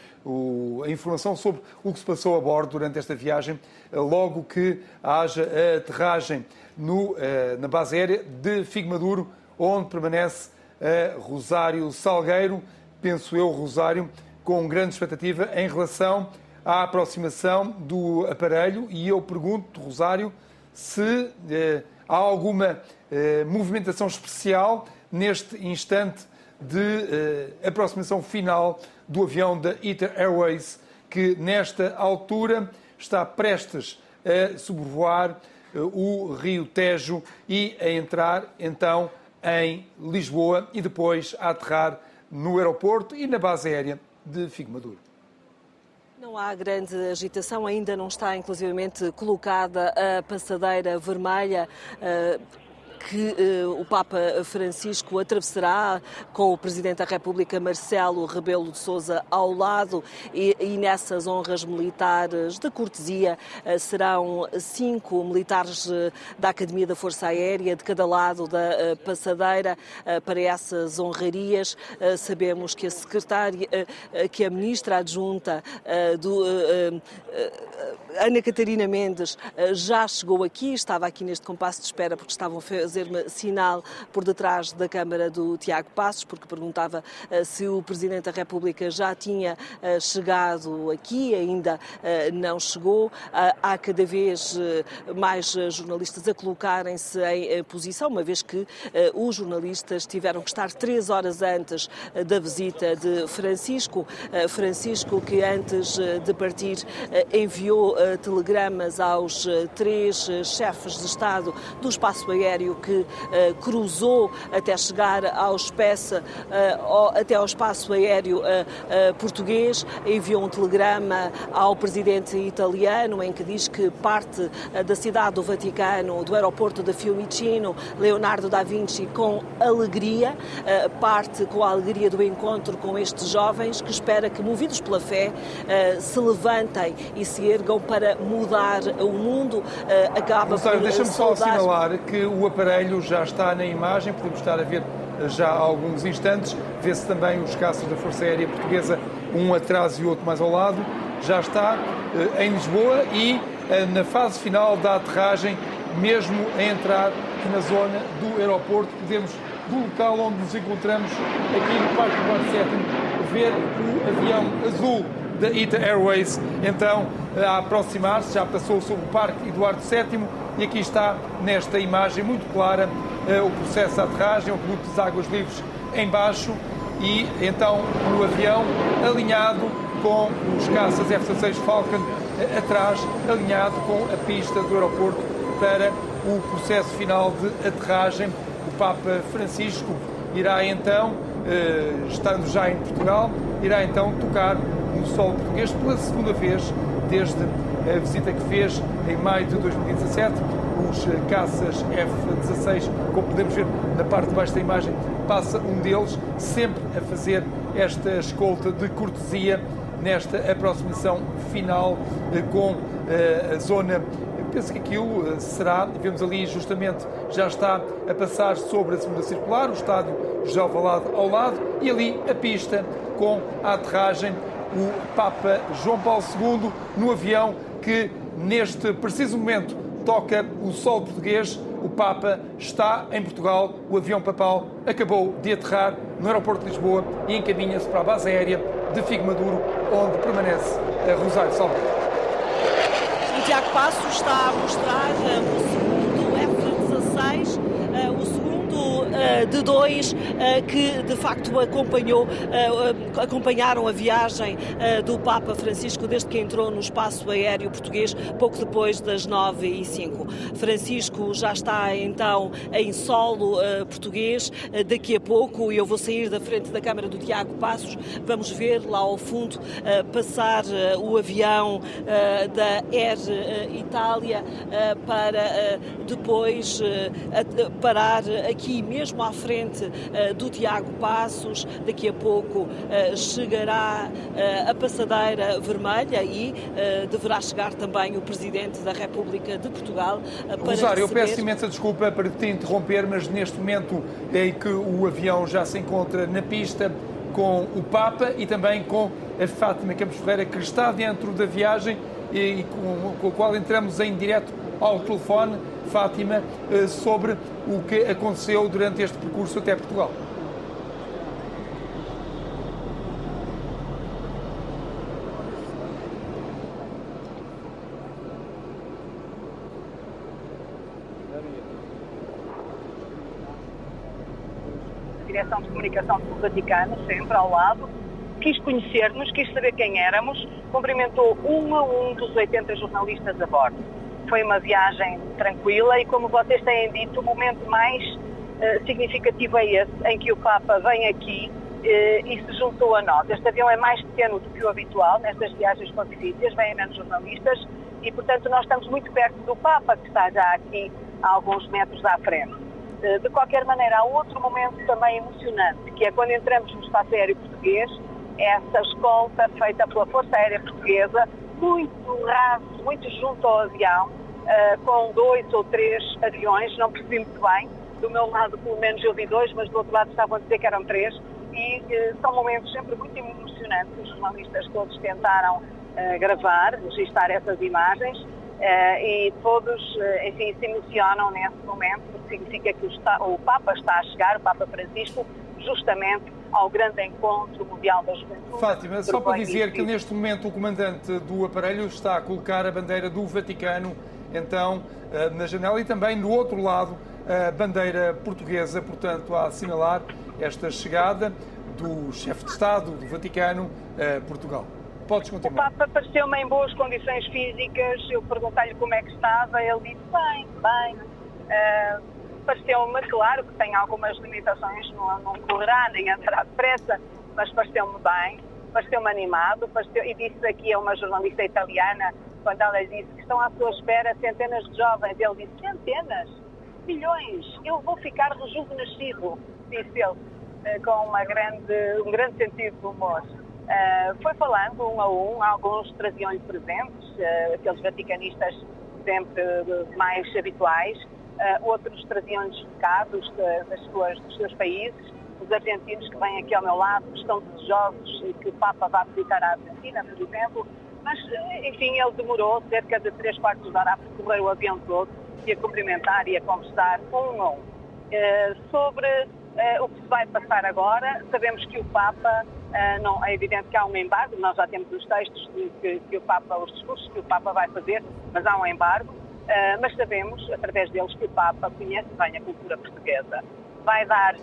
a informação sobre o que se passou a bordo durante esta viagem, logo que haja a aterragem no, na base aérea de Figmaduro, onde permanece a Rosário Salgueiro, penso eu, Rosário, com grande expectativa em relação à aproximação do aparelho. E eu pergunto, Rosário, se eh, há alguma eh, movimentação especial neste instante de eh, aproximação final do avião da ITA Airways, que nesta altura está prestes a sobrevoar eh, o Rio Tejo e a entrar então em Lisboa e depois a aterrar no aeroporto e na base aérea de Figumaduro. Não há grande agitação, ainda não está inclusivamente colocada a passadeira vermelha. Uh que eh, o Papa Francisco atravessará com o Presidente da República Marcelo Rebelo de Sousa ao lado e, e nessas honras militares de cortesia eh, serão cinco militares eh, da Academia da Força Aérea de cada lado da passadeira para essas honrarias. Sabemos que a secretária, que a ministra adjunta do Ana Catarina Mendes já chegou aqui, estava aqui neste compasso de espera porque estavam fazer-me sinal por detrás da Câmara do Tiago Passos, porque perguntava uh, se o Presidente da República já tinha uh, chegado aqui, ainda uh, não chegou. há cada vez mais jornalistas a colocarem-se em posição, uma vez que os jornalistas tiveram que estar três horas antes da visita de Francisco. Francisco, que antes de partir enviou telegramas aos três chefes de Estado do espaço aéreo que uh, cruzou até chegar ao, espécie, uh, até ao espaço aéreo uh, português, enviou um telegrama ao presidente italiano em que diz que parte da cidade do Vaticano, do aeroporto de Fiumicino, Leonardo da Vinci, com alegria, parte com a alegria do encontro com estes jovens que espera que, movidos pela fé, se levantem e se ergam para mudar o mundo. Acaba por Deixa-me só assinalar que o aparelho vermelho já está na imagem, podemos estar a ver já há alguns instantes. Vê-se também os caças da Força Aérea Portuguesa, um atrás e outro mais ao lado. Já está eh, em Lisboa e eh, na fase final da aterragem, mesmo a entrar na zona do aeroporto, podemos, do local onde nos encontramos, aqui no Parque do 7, ver o avião azul da ITA Airways, então a aproximar-se, já passou sobre o Parque Eduardo VII e aqui está, nesta imagem muito clara, eh, o processo de aterragem, o conduto das águas livres embaixo e então o avião alinhado com os caças F-16 Falcon eh, atrás, alinhado com a pista do aeroporto para o processo final de aterragem. O Papa Francisco irá então, estando já em Portugal, irá então tocar no solo português pela segunda vez desde a visita que fez em maio de 2017. Os caças F-16, como podemos ver na parte de baixo da imagem, passa um deles sempre a fazer esta escolta de cortesia nesta aproximação final eh, com eh, a zona penso que aquilo eh, será, vemos ali justamente, já está a passar sobre a segunda circular, o estádio José Alvalade ao lado, e ali a pista com a aterragem o Papa João Paulo II no avião que, neste preciso momento, toca o sol português. O Papa está em Portugal, o avião papal acabou de aterrar no aeroporto de Lisboa e encaminha-se para a base aérea de Figumaduro, onde permanece a Rosário Salvador. O Tiago Passo está a mostrar eh, o segundo F-16, eh, o segundo de dois que de facto acompanhou, acompanharam a viagem do Papa Francisco desde que entrou no espaço aéreo português pouco depois das 9 e 5. Francisco já está então em solo português. daqui a pouco eu vou sair da frente da Câmara do Tiago Passos. Vamos ver lá ao fundo passar o avião da Air Itália para depois parar aqui mesmo à frente do Tiago Passos. Daqui a pouco chegará a passadeira vermelha e deverá chegar também o Presidente da República de Portugal para Rosário, receber... eu peço imensa desculpa para te interromper, mas neste momento é que o avião já se encontra na pista com o Papa e também com a Fátima Campos Ferreira, que está dentro da viagem e com, com a qual entramos em direto ao telefone, Fátima, sobre o que aconteceu durante este percurso até Portugal. Direção de Comunicação do Vaticano, sempre ao lado, quis conhecer-nos, quis saber quem éramos, cumprimentou um a um dos 80 jornalistas a bordo. Foi uma viagem tranquila e, como vocês têm dito, o momento mais uh, significativo é esse, em que o Papa vem aqui uh, e se juntou a nós. Este avião é mais pequeno do que o habitual nestas viagens pontifícias, vêm menos jornalistas e, portanto, nós estamos muito perto do Papa, que está já aqui a alguns metros à frente. Uh, de qualquer maneira, há outro momento também emocionante, que é quando entramos no espaço aéreo português, essa escolta feita pela Força Aérea Portuguesa, muito raso, muito junto ao avião, uh, com dois ou três aviões, não percebi muito bem. Do meu lado, pelo menos, eu vi dois, mas do outro lado estavam a dizer que eram três. E uh, são momentos sempre muito emocionantes. Os jornalistas todos tentaram uh, gravar, registrar essas imagens. e todos, enfim, se emocionam nesse momento, porque significa que o, o Papa está a chegar, o Papa Francisco, justamente ao grande encontro mundial da juventude. Fátima, só para dizer que neste momento o comandante do aparelho está a colocar a bandeira do Vaticano, então, na janela e também do outro lado a bandeira portuguesa, portanto, a assinalar esta chegada do chefe de Estado do Vaticano a Portugal. Podes continuar. O Papa pareceu-me em boas condições físicas, eu perguntei-lhe como é que estava, ele disse bem, bem. Uh, pareceu-me, claro, que tem algumas limitações, não, não correrá nem andará depressa, mas pareceu-me bem, pareceu-me animado, pareceu, e disse aqui a uma jornalista italiana, quando ela disse que estão à sua espera centenas de jovens, ele disse, centenas, milhões, eu vou ficar rejuvenescido, disse ele, eh, com uma grande, um grande sentido de humor. Uh, foi falando um a um, alguns traziam-lhe presentes, uh, aqueles vaticanistas sempre mais habituais, outros traziam-nos recados das suas, dos seus países. Os argentinos que vêm aqui ao meu lado estão desejosos que o Papa vá visitar a Argentina, por exemplo. Mas, enfim, ele demorou cerca de três quartos de hora a percorrer o avião todo e a cumprimentar e a conversar um a um. Uh, sobre uh, o que se vai passar agora, sabemos que o Papa, não, é evidente que há um embargo, nós já temos os textos que, que o Papa, os discursos que o Papa vai fazer, mas há um embargo. Uh, mas sabemos, através deles, que o Papa conhece bem a cultura portuguesa. Vai dar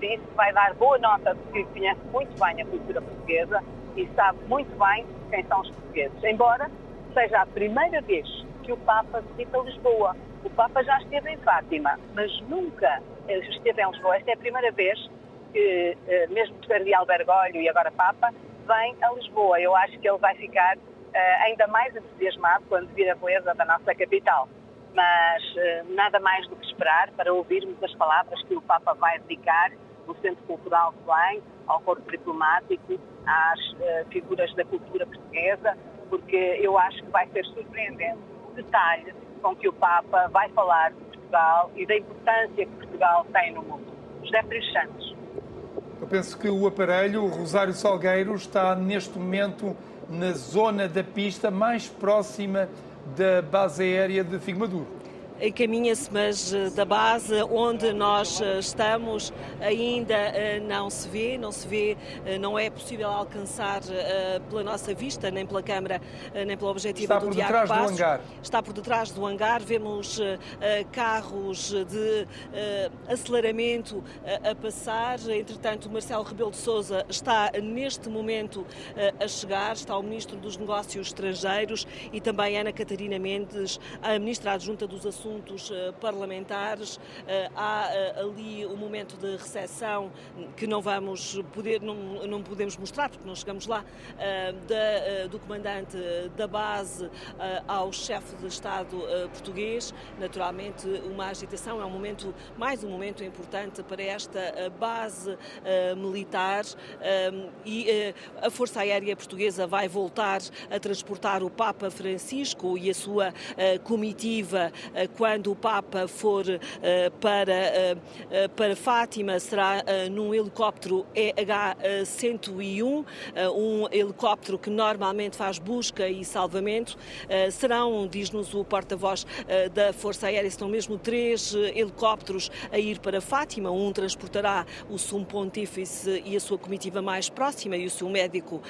disso, vai dar boa nota de que conhece muito bem a cultura portuguesa e sabe muito bem quem são os portugueses. Embora seja a primeira vez que o Papa visita Lisboa. O Papa já esteve em Fátima, mas nunca esteve em Lisboa. Esta é a primeira vez que, uh, mesmo de Cardeal Bergoglio e agora Papa, vem a Lisboa. Eu acho que ele vai ficar ainda mais entusiasmado quando vir a beleza da nossa capital. Mas uh, nada mais do que esperar para ouvirmos as palavras que o Papa vai dedicar no Centro Cultural de Belém, ao corpo diplomático, às uh, figuras da cultura portuguesa, porque eu acho que vai ser surpreendente o detalhe com que o Papa vai falar de Portugal e da importância que Portugal tem no mundo. José Pires Santos. Eu penso que o aparelho, o Rosário Salgueiro, está neste momento na zona da pista mais próxima da base aérea de Figmaduro. Encaminha-se, mas da base onde nós estamos ainda não se vê, não se vê, não é possível alcançar pela nossa vista, nem pela câmara, nem pela objetiva Está do por detrás Passos. do hangar. Está por detrás do hangar, vemos carros de aceleramento a passar, entretanto Marcelo Rebelo de Sousa está neste momento a chegar, está o Ministro dos Negócios Estrangeiros e também Ana Catarina Mendes, a Ministra Adjunta dos Assuntos Parlamentares. Há ali o um momento de recepção que não vamos poder, não, não podemos mostrar porque não chegamos lá, do comandante da base ao chefe de Estado português. Naturalmente, uma agitação é um momento, mais um momento importante para esta base militar e a Força Aérea Portuguesa vai voltar a transportar o Papa Francisco e a sua comitiva quando o Papa for para, para Fátima, será num helicóptero EH-101, um helicóptero que normalmente faz busca e salvamento. Serão, diz-nos o porta-voz da Força Aérea, serão mesmo três helicópteros a ir para Fátima. Um transportará o sumo pontífice e a sua comitiva mais próxima e o seu médico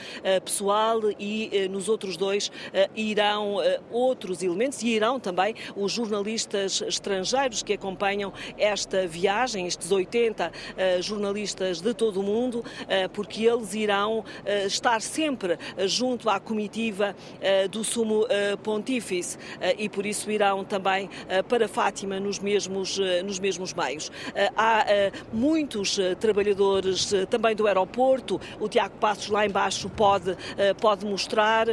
pessoal e nos outros dois irão outros elementos e irão também os jornalistas estrangeiros que acompanham esta viagem, estes 80 jornalistas de todo o mundo, porque eles irão estar sempre junto à comitiva do sumo pontífice e por isso irão também para Fátima nos mesmos, nos mesmos meios. Há muitos trabalhadores também do aeroporto, o Tiago Passos lá embaixo pode, pode mostrar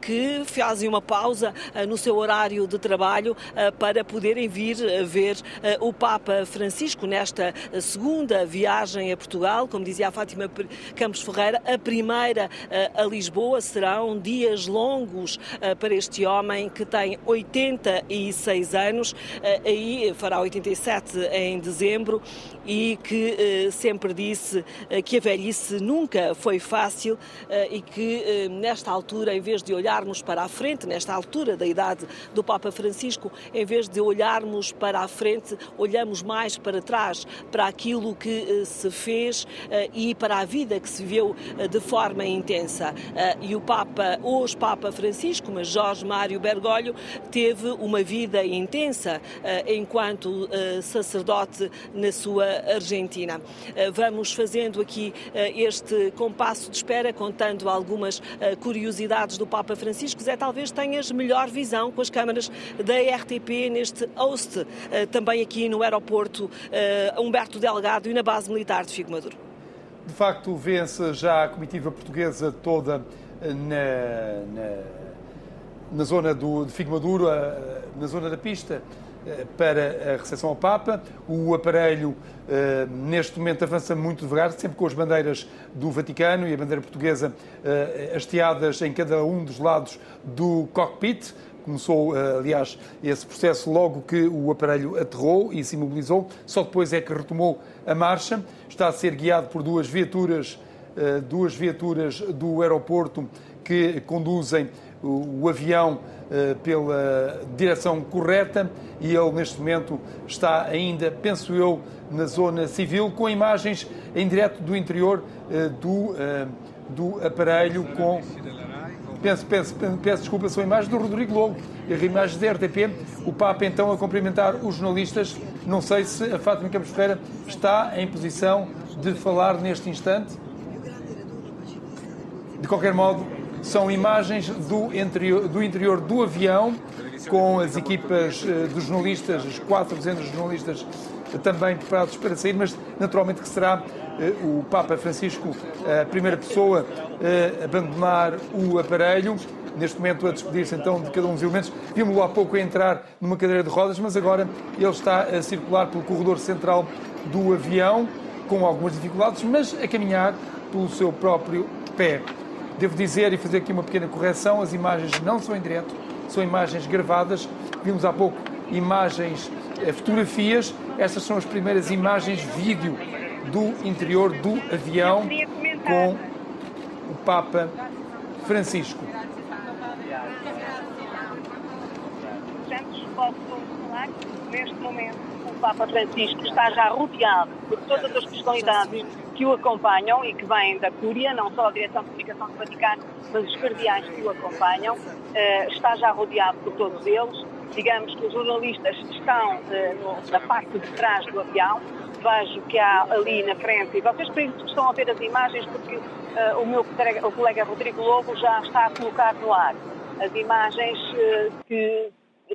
que fazem uma pausa no seu horário de trabalho para poderem vir ver o Papa Francisco nesta segunda viagem a Portugal, como dizia a Fátima Campos Ferreira, a primeira a Lisboa. Serão dias longos para este homem que tem 86 anos, aí fará 87 em dezembro e que sempre disse que a velhice nunca foi fácil e que nesta altura, em vez de olharmos para a frente, nesta altura da idade do Papa Francisco, em vez de olharmos para a frente, olhamos mais para trás, para aquilo que se fez e para a vida que se viveu de forma intensa. E o Papa, hoje Papa Francisco, mas Jorge Mário Bergoglio, teve uma vida intensa enquanto sacerdote na sua Argentina. Vamos fazendo aqui este compasso de espera, contando algumas curiosidades do Papa Francisco. Zé, talvez tenhas melhor visão com as câmaras da RTP neste host, também aqui no aeroporto Humberto Delgado e na base militar de Maduro. De facto, vê-se já a comitiva portuguesa toda na, na, na zona do, de Figo Maduro, na zona da pista, para a recepção ao Papa. O aparelho, neste momento, avança muito devagar, sempre com as bandeiras do Vaticano e a bandeira portuguesa hasteadas em cada um dos lados do cockpit. Começou, aliás, esse processo logo que o aparelho aterrou e se imobilizou, só depois é que retomou a marcha. Está a ser guiado por duas viaturas, duas viaturas do aeroporto que conduzem o avião pela direção correta e ele, neste momento, está ainda, penso eu, na zona civil, com imagens em direto do interior do, do aparelho, com Peço, peço, peço desculpa, são imagens do Rodrigo Lobo, imagens da RTP. O Papa então a cumprimentar os jornalistas. Não sei se a Fátima Campos Ferreira está em posição de falar neste instante. De qualquer modo, são imagens do interior do, interior do avião, com as equipas dos jornalistas, os quatro dezenas de jornalistas também preparados para sair, mas naturalmente que será o Papa Francisco a primeira pessoa a abandonar o aparelho. Neste momento, a despedir-se então de cada um dos elementos. Vimos-lo há pouco a entrar numa cadeira de rodas, mas agora ele está a circular pelo corredor central do avião, com algumas dificuldades, mas a caminhar pelo seu próprio pé. Devo dizer e fazer aqui uma pequena correção: as imagens não são em direto, são imagens gravadas. Vimos há pouco imagens, fotografias. Estas são as primeiras imagens vídeo do interior do avião com o Papa Francisco. neste momento o Papa Francisco está já rodeado por todas as personalidades que o acompanham e que vêm da Cúria, não só a Direção de Comunicação do Vaticano, mas os cardeais que o acompanham, eh, está já rodeado por todos eles. Digamos que os jornalistas estão eh, na parte de trás do avião, vejo que há ali na frente, e vocês estão a ver as imagens, porque uh, o meu colega, o colega Rodrigo Lobo já está a colocar no ar as imagens uh, que,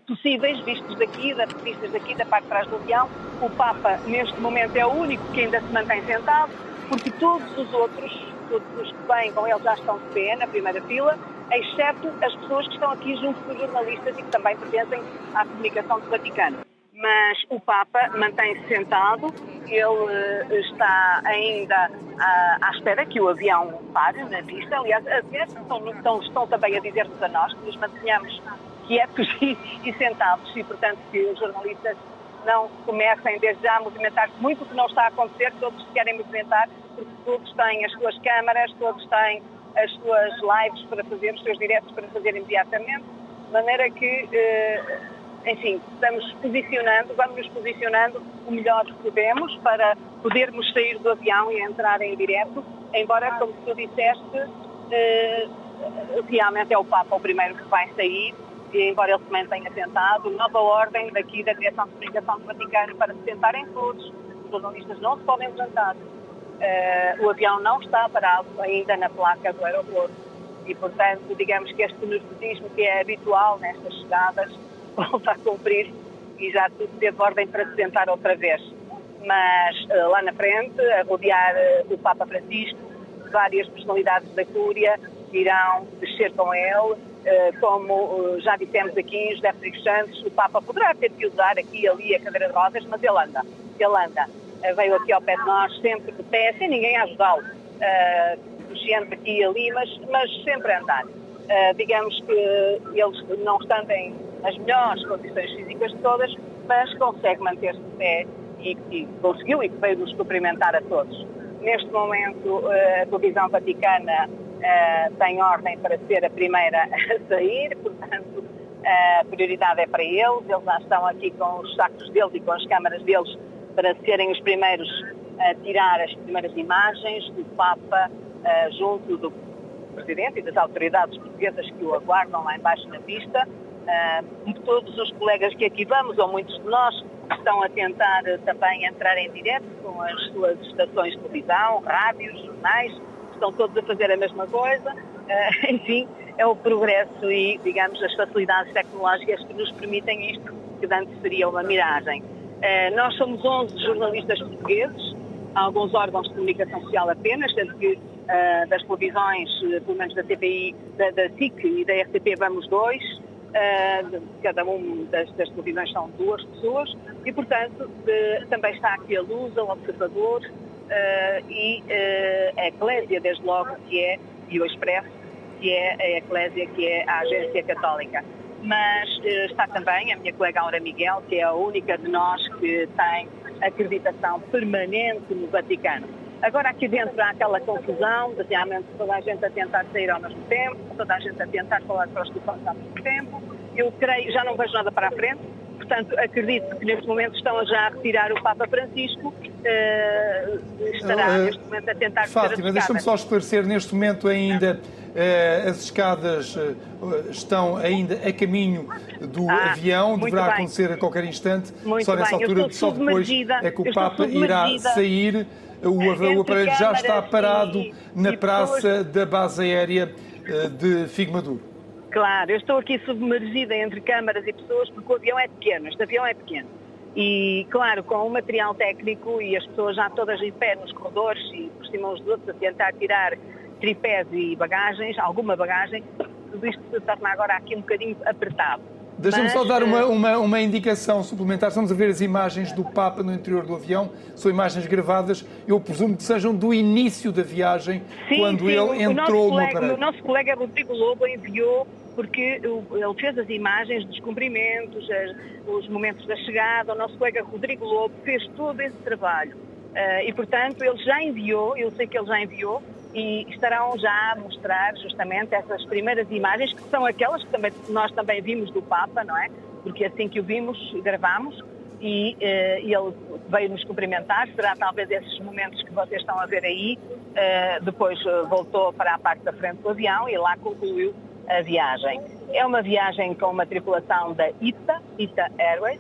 possíveis, vistas daqui, da, vistas daqui da parte de trás do avião. O Papa, neste momento, é o único que ainda se mantém sentado, porque todos os outros, todos os que vêm com ele já estão de pé na primeira fila, exceto as pessoas que estão aqui junto com os jornalistas e que também pertencem à comunicação do Vaticano mas o Papa mantém-se sentado, ele uh, está ainda uh, à espera que o avião pare na pista. Aliás, estão, estão, estão também a dizer-nos a nós que nos mantenhamos quietos e, e, sentados e, portanto, que os jornalistas não comecem desde já a movimentar-se muito, o que não está a acontecer, todos se querem movimentar, porque todos têm as suas câmaras, todos têm as suas lives para fazer, os seus diretos para fazer imediatamente, de maneira que... Uh, enfim, estamos posicionando, vamos nos posicionando o melhor que podemos para podermos sair do avião e entrar em direto, embora, como tu disseste, eh, realmente é o Papa o primeiro que vai sair, e embora ele também tenha tentado, nova ordem daqui da Direção de Comunicação do Vaticano para se sentarem todos, os jornalistas não se podem levantar. Uh, o avião não está parado ainda na placa do aeroporto e, portanto, digamos que este nervosismo que é habitual nestas chegadas volta a cumprir e já tudo teve ordem para se sentar outra vez. Mas uh, lá na frente, a rodear uh, o Papa Francisco, várias personalidades da Cúria irão descer com ele. Como já dissemos aqui, José Rodrigues Santos, o Papa poderá ter que usar aqui e ali a cadeira de rodas, mas ele anda. Ele anda. Veio aqui ao pé de nós, sempre de pé, sem ninguém ajudá-lo. Uh, aqui e ali, mas, mas sempre a andar. digamos que eles, não estando em as melhores condições físicas de todas, mas consegue manter-se de pé e, conseguiu e veio nos cumprimentar a todos. Neste momento, eh, a televisão vaticana uh, tem ordem para ser a primeira a sair, portanto, a prioridade é para eles. Eles já estão aqui com os sacos deles e com as câmaras deles para serem os primeiros a tirar as primeiras imagens do Papa uh, junto do Presidente e das autoridades portuguesas que o aguardam lá embaixo na pista. Uh, todos os colegas que aqui vamos, ou muitos de nós, estão a tentar uh, também entrar em direto com as suas estações de televisão, rádios, jornais, estão todos a fazer a mesma coisa. Uh, enfim, é o progresso e, digamos, as facilidades tecnológicas que nos permitem isto, que antes seria uma miragem. Ah, nós somos 11 jornalistas portugueses, alguns órgãos de comunicação social apenas, sendo que das televisões, pelo menos da TPI, da, da SIC e da RTP, vamos dois. Uh, cada uma das, das, televisões são duas pessoas e, portanto, também está aqui a Luz, o Observador e a Eclésia, desde logo, que é, e o Expresso, que é a Eclésia, que é a Agência Católica. Mas está também a minha colega Aura Miguel, que é a única de nós que tem acreditação permanente no Vaticano. Agora aqui dentro há aquela confusão, realmente toda a gente a tentar sair ao mesmo tempo, toda a gente a tentar falar para os ao mesmo tempo. Eu creio, já não vejo nada para a frente, portanto acredito que neste momento estão já a retirar o Papa Francisco, uh, estará uh, neste momento a tentar... Fátima, deixa-me só esclarecer, neste momento ainda uh, as escadas estão ainda a caminho do ah, avião, deverá bem. acontecer a qualquer instante, muito só nessa bem. altura, só depois é que o Papa irá sair o, aparelho já está parado e, na e praça pessoas... da base aérea eh, de Figmaduro. Claro, eu estou aqui submergida entre câmaras e pessoas porque o avião é pequeno, este avião é pequeno. E, claro, com o material técnico e as pessoas já todas em pé nos corredores e por cima uns dos outros a tentar tirar tripés e bagagens, alguma bagagem, tudo isto se torna agora aqui um bocadinho apertado. Deixa-me só dar uma, uma, uma, indicação suplementar. Estamos a ver as imagens do Papa no interior do avião. São imagens gravadas, eu presumo que sejam do início da viagem, sim, quando sim, ele entrou colega, no aparelho. O nosso colega Rodrigo Lobo enviou, porque ele fez as imagens dos cumprimentos, os momentos da chegada. O nosso colega Rodrigo Lobo fez todo esse trabalho. Uh, e, portanto, ele já enviou, eu sei que ele já enviou, e estarão já a mostrar justamente essas primeiras imagens, que são aquelas que também, nós também vimos do Papa, não é? porque assim que o vimos, gravamos e uh, ele veio nos cumprimentar. Será talvez esses momentos que vocês estão a ver aí. Uh, depois voltou para a parte da frente do avião e lá concluiu a viagem. É uma viagem com uma tripulação da ITA, ITA Airways.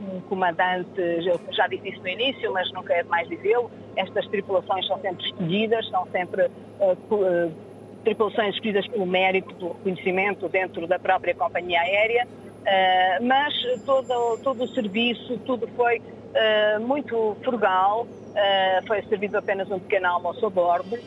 um comandante, eu já disse isso no início, mas não quero mais dizê-lo. Estas tripulações são sempre escolhidas, são sempre tripulações escolhidas pelo mérito, pelo reconhecimento dentro da própria companhia aérea mas todo, todo o serviço, tudo foi muito frugal, foi servido apenas um pequeno almoço a bordo,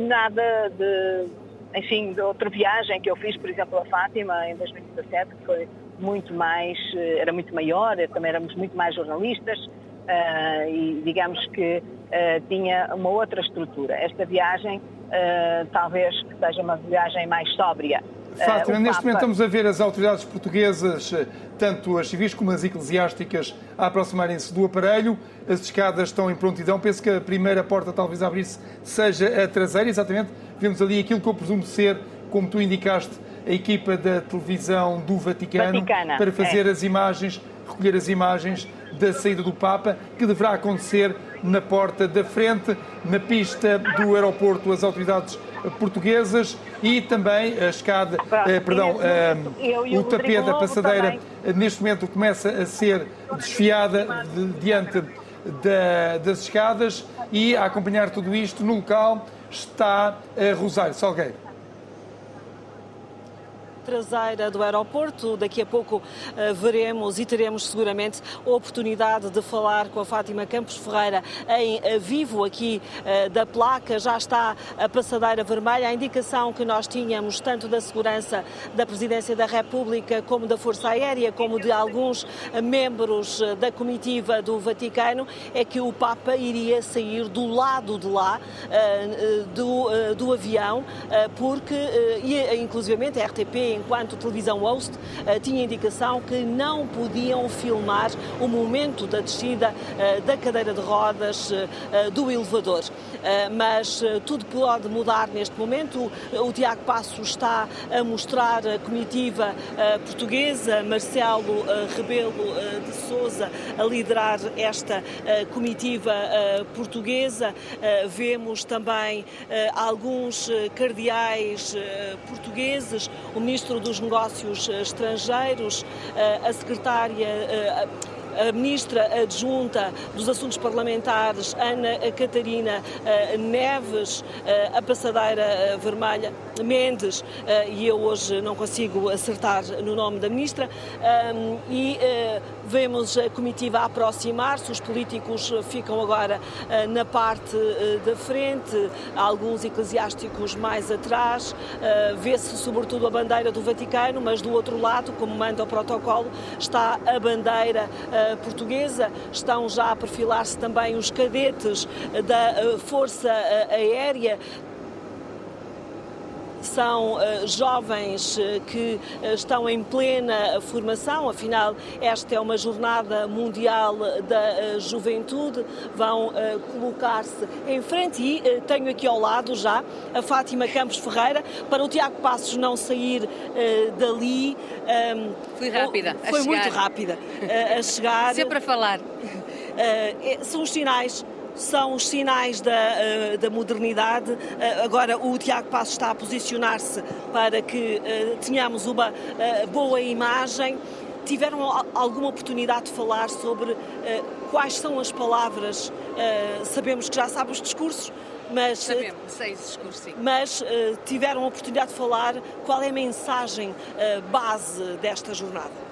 nada de, enfim, de outra viagem que eu fiz, por exemplo, a Fátima em 2017, que foi muito mais, era muito maior, também éramos muito mais jornalistas e digamos que tinha uma outra estrutura. Esta viagem talvez seja uma viagem mais sóbria. Fátima, uh, neste momento estamos a ver as autoridades portuguesas, eh, tanto as civis como as eclesiásticas, a aproximarem-se do aparelho. As escadas estão em prontidão. Penso que a primeira porta, talvez a abrir-se, seja a traseira. Exatamente, vemos ali aquilo que eu presumo ser, como tu indicaste, a equipa da televisão do Vaticano Vaticana, para fazer é. as imagens, recolher as imagens da saída do Papa, que deverá acontecer na porta da frente, na pista do aeroporto. As autoridades portuguesas e também a escada, eh, perdão, eh, o tapete da passadeira neste momento começa a ser desfiada de, diante da, das escadas e a acompanhar tudo isto no local está a Rosário Salgueiro traseira do aeroporto. Daqui a pouco uh, veremos e teremos seguramente a oportunidade de falar com a Fátima Campos Ferreira em uh, vivo aqui uh, da placa. Já está a passadeira vermelha, a indicação que nós tínhamos tanto da segurança da Presidência da República como da Força Aérea, como de alguns membros da comitiva do Vaticano, é que o Papa iria sair do lado de lá do, do avião, porque, inclusivamente, a RTP enquanto televisão host, eh, tinha indicação que não podiam filmar o momento da descida eh, da cadeira de rodas eh, do elevador. Mas tudo pode mudar neste momento. O Tiago Passos está a mostrar a comitiva portuguesa, Marcelo Rebelo de Souza a liderar esta comitiva portuguesa. Vemos também alguns cardeais portugueses, o ministro Ministro dos Negócios Estrangeiros, eh, a Secretária eh, a Ministra Adjunta dos Assuntos Parlamentares, Ana Catarina eh, Neves, a passadeira vermelha, Mendes, e eu hoje não consigo acertar no nome da Ministra, e Vemos a comitiva aproximar-se, os políticos ficam agora uh, na parte uh, da frente, alguns eclesiásticos mais atrás. Vê-se sobretudo a bandeira do Vaticano, mas do outro lado, como manda o protocolo, está a bandeira portuguesa. Estão já a perfilar-se também os cadetes da Força Aérea são uh, jovens uh, que uh, estão em plena formação, afinal, esta é uma jornada mundial da juventude, vão colocar-se em frente e tenho aqui ao lado já a Fátima Campos Ferreira, para o Tiago Passos não sair dali. Um, ehm, Fui rápida. Foi muito rápida a chegar. Sempre a falar. são os sinais são os sinais da, eh, da modernidade. Eh, agora o Tiago Passos está a posicionar-se para que eh, tenhamos uma boa imagem. Tiveram alguma oportunidade de falar sobre quais são as palavras? Sabemos que já sabe os discursos, mas, Sabemos, sei discursos, sim. mas tiveram a oportunidade de falar qual é a mensagem base desta jornada?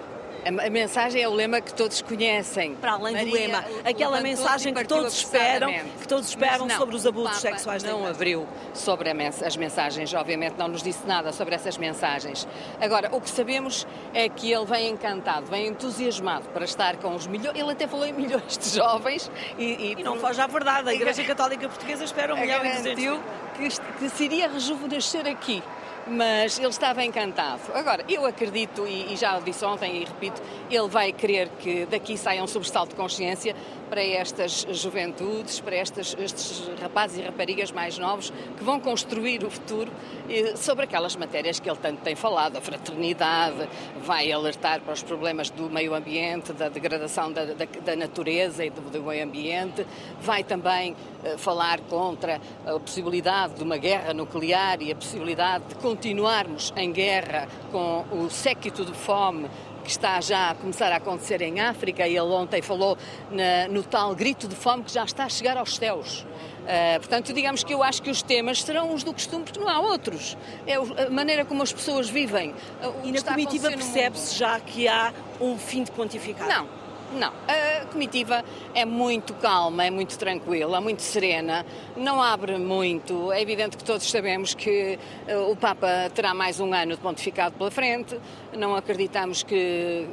A, mensagem é o lema que todos conhecem. Para além Maria, do lema, aquela mensagem que todos esperam, que todos esperam não, sobre os abusos sexuais não abriu sobre as mensagens, obviamente não nos disse nada sobre essas mensagens. Agora, o que sabemos é que ele vem encantado, vem entusiasmado para estar com os milhões, ele até falou em milhões de jovens e... E, e não foge à verdade, a Igreja Católica Portuguesa espera um milhão e duzentos que, que se iria rejuvenescer aqui mas ele estava encantado. Agora, eu acredito, e, e já o disse ontem e repito, ele vai querer que daqui saia um sobressalto de consciência para estas juventudes, para estas, estes rapazes e raparigas mais novos que vão construir o futuro sobre aquelas matérias que ele tanto tem falado, a fraternidade, vai alertar para os problemas do meio ambiente, da degradação da, da, da natureza e do, do, meio ambiente, vai também uh, falar contra a possibilidade de uma guerra nuclear e a possibilidade de continuarmos em guerra com o séquito de fome que está já a começar a acontecer em África, e ele ontem falou na, no tal grito de fome que já está a chegar aos céus. Uh, portanto, digamos que eu acho que os temas serão os do costume, porque não há outros. É a maneira como as pessoas vivem. E na comitiva percebe-se já que há um fim de pontificado? Não, não, a comitiva é muito calma, é muito tranquila, muito serena, não abre muito. É evidente que todos sabemos que eh, o Papa terá mais um ano de pontificado pela frente, não acreditamos que.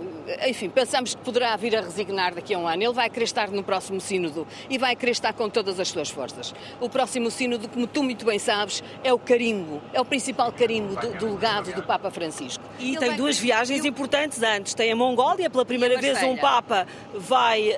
Enfim, pensamos que poderá vir a resignar daqui a um ano. Ele vai querer estar no próximo Sínodo e vai querer estar com todas as suas forças. O próximo Sínodo, como tu muito bem sabes, é o carimbo, é o principal carimbo do, do legado do Papa Francisco. E Ele tem duas viagens importantes antes. Tem a Mongólia, pela primeira vez um Papa vai uh,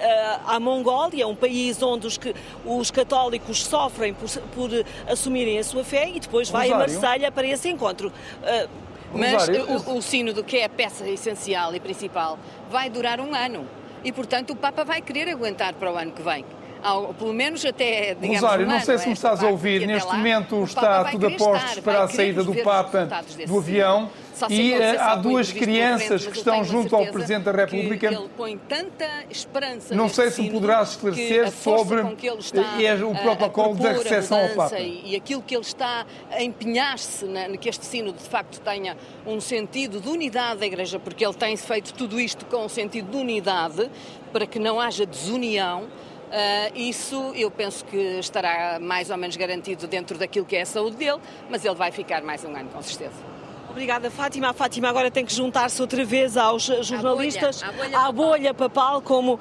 à Mongólia, um país onde os, os católicos sofrem por, por, assumirem a sua fé, e depois vai Rosário. a Marselha para esse encontro. Uh, mas o, o sínodo, que é a peça essencial e principal, vai durar um ano. E, portanto, o Papa vai querer aguentar para o ano que vem ao, pelo menos até, digamos, Rosário, um não sei se me estás a ouvir, neste lá, momento está tudo a postos para a saída do Papa do avião e eh, há duas crianças que estão junto ao Presidente da República. ele põe tanta esperança Não sei se poderás esclarecer sobre eh, o protocolo da recepção ao Papa. E, aquilo que ele está a empenhar-se que este sino de facto tenha um sentido de unidade da Igreja, porque ele tem feito tudo isto com um sentido de unidade, para que não haja desunião. Uh, isso eu penso que estará mais ou menos garantido dentro daquilo que é a saúde dele, mas ele vai ficar mais um ano, com certeza. Obrigada, Fátima. A Fátima agora tem que juntar-se outra vez aos jornalistas, à bolha, à bolha, à bolha papal, como uh,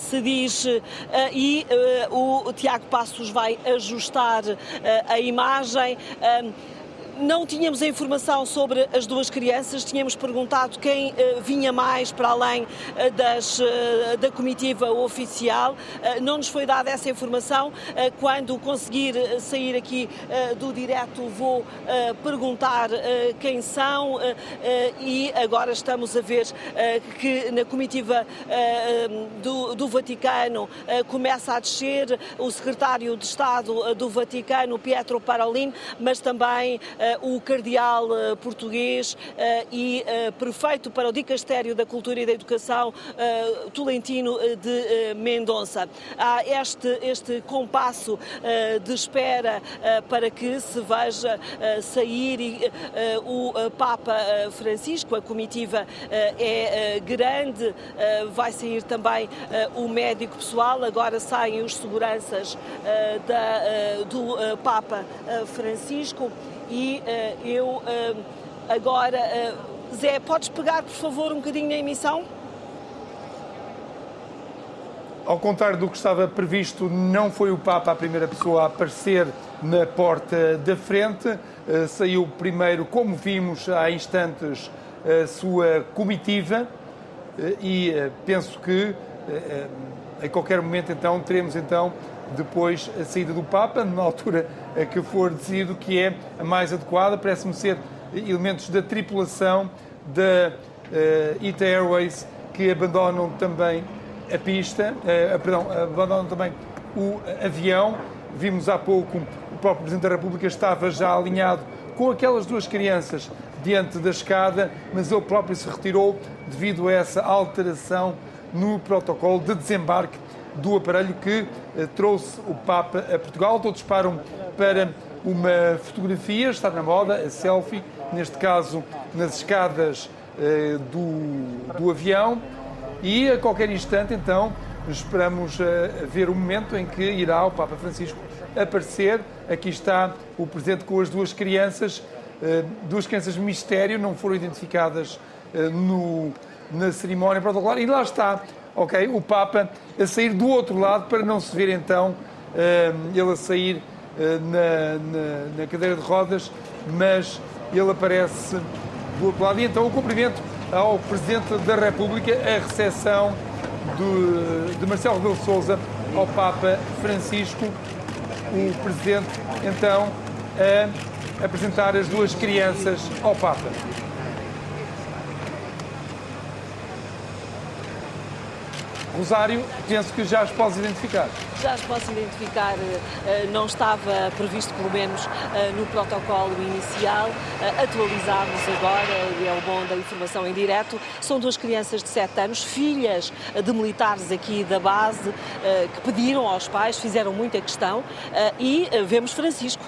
se diz, uh, e uh, o Tiago Passos vai ajustar a imagem não tínhamos a informação sobre as duas crianças, tínhamos perguntado quem uh, vinha mais para além uh, das, uh, da comitiva oficial. não nos foi dada essa informação. quando conseguir sair aqui do direto, vou perguntar quem são e agora estamos a ver que na comitiva do, do, Vaticano começa a descer o secretário de Estado do Vaticano, Pietro Parolin, mas também o cardeal eh, português eh, e eh, prefeito para o Dicastério da Cultura e da Educação, Tolentino de Mendonça. Há este, este compasso de espera para que se veja sair o Papa Francisco. A comitiva é grande, vai sair também o médico pessoal, agora saem os seguranças da, do Papa Francisco e uh, eu uh, agora. Uh, Zé, podes pegar, por favor, um bocadinho na emissão? Ao contrário do que estava previsto, não foi o Papa a primeira pessoa a aparecer na porta da frente. Saiu primeiro, como vimos há instantes, a sua comitiva e penso que em qualquer momento então teremos então depois a saída do Papa, na altura que for decidido que é a mais adequada, parece-me ser elementos da tripulação da uh, ITA Airways que abandonam também a pista, uh, perdão, abandonam também o avião. Vimos há pouco o próprio Presidente da República estava já alinhado com aquelas duas crianças diante da escada, mas ele próprio se retirou devido a essa alteração no protocolo de desembarque do aparelho que eh, trouxe o Papa a Portugal. Todos param para uma fotografia, está na moda, a selfie, neste caso nas escadas eh, do, do avião. E a qualquer instante, então, esperamos eh, ver o momento em que irá o Papa Francisco aparecer. Aqui está o presente com as duas crianças, duas crianças mistério, não foram identificadas no, na cerimónia protocolar. E lá está ok? O Papa a sair do outro lado para não se ver então uh, ele a sair na, na, na cadeira de rodas, mas ele aparece do outro lado. E então o cumprimento ao Presidente da República, a recepção de, de Marcelo Rebelo de Sousa ao Papa Francisco, o Presidente então a apresentar as duas crianças ao Papa. Rosário, penso que já as podes identificar. Já as posso identificar, eh, não estava previsto, pelo menos, eh, no protocolo inicial. Eh, atualizámos agora, e é o bom da informação em direto. São duas crianças de 7 anos, filhas de militares aqui da base, que pediram aos pais, fizeram muita questão, e vemos Francisco.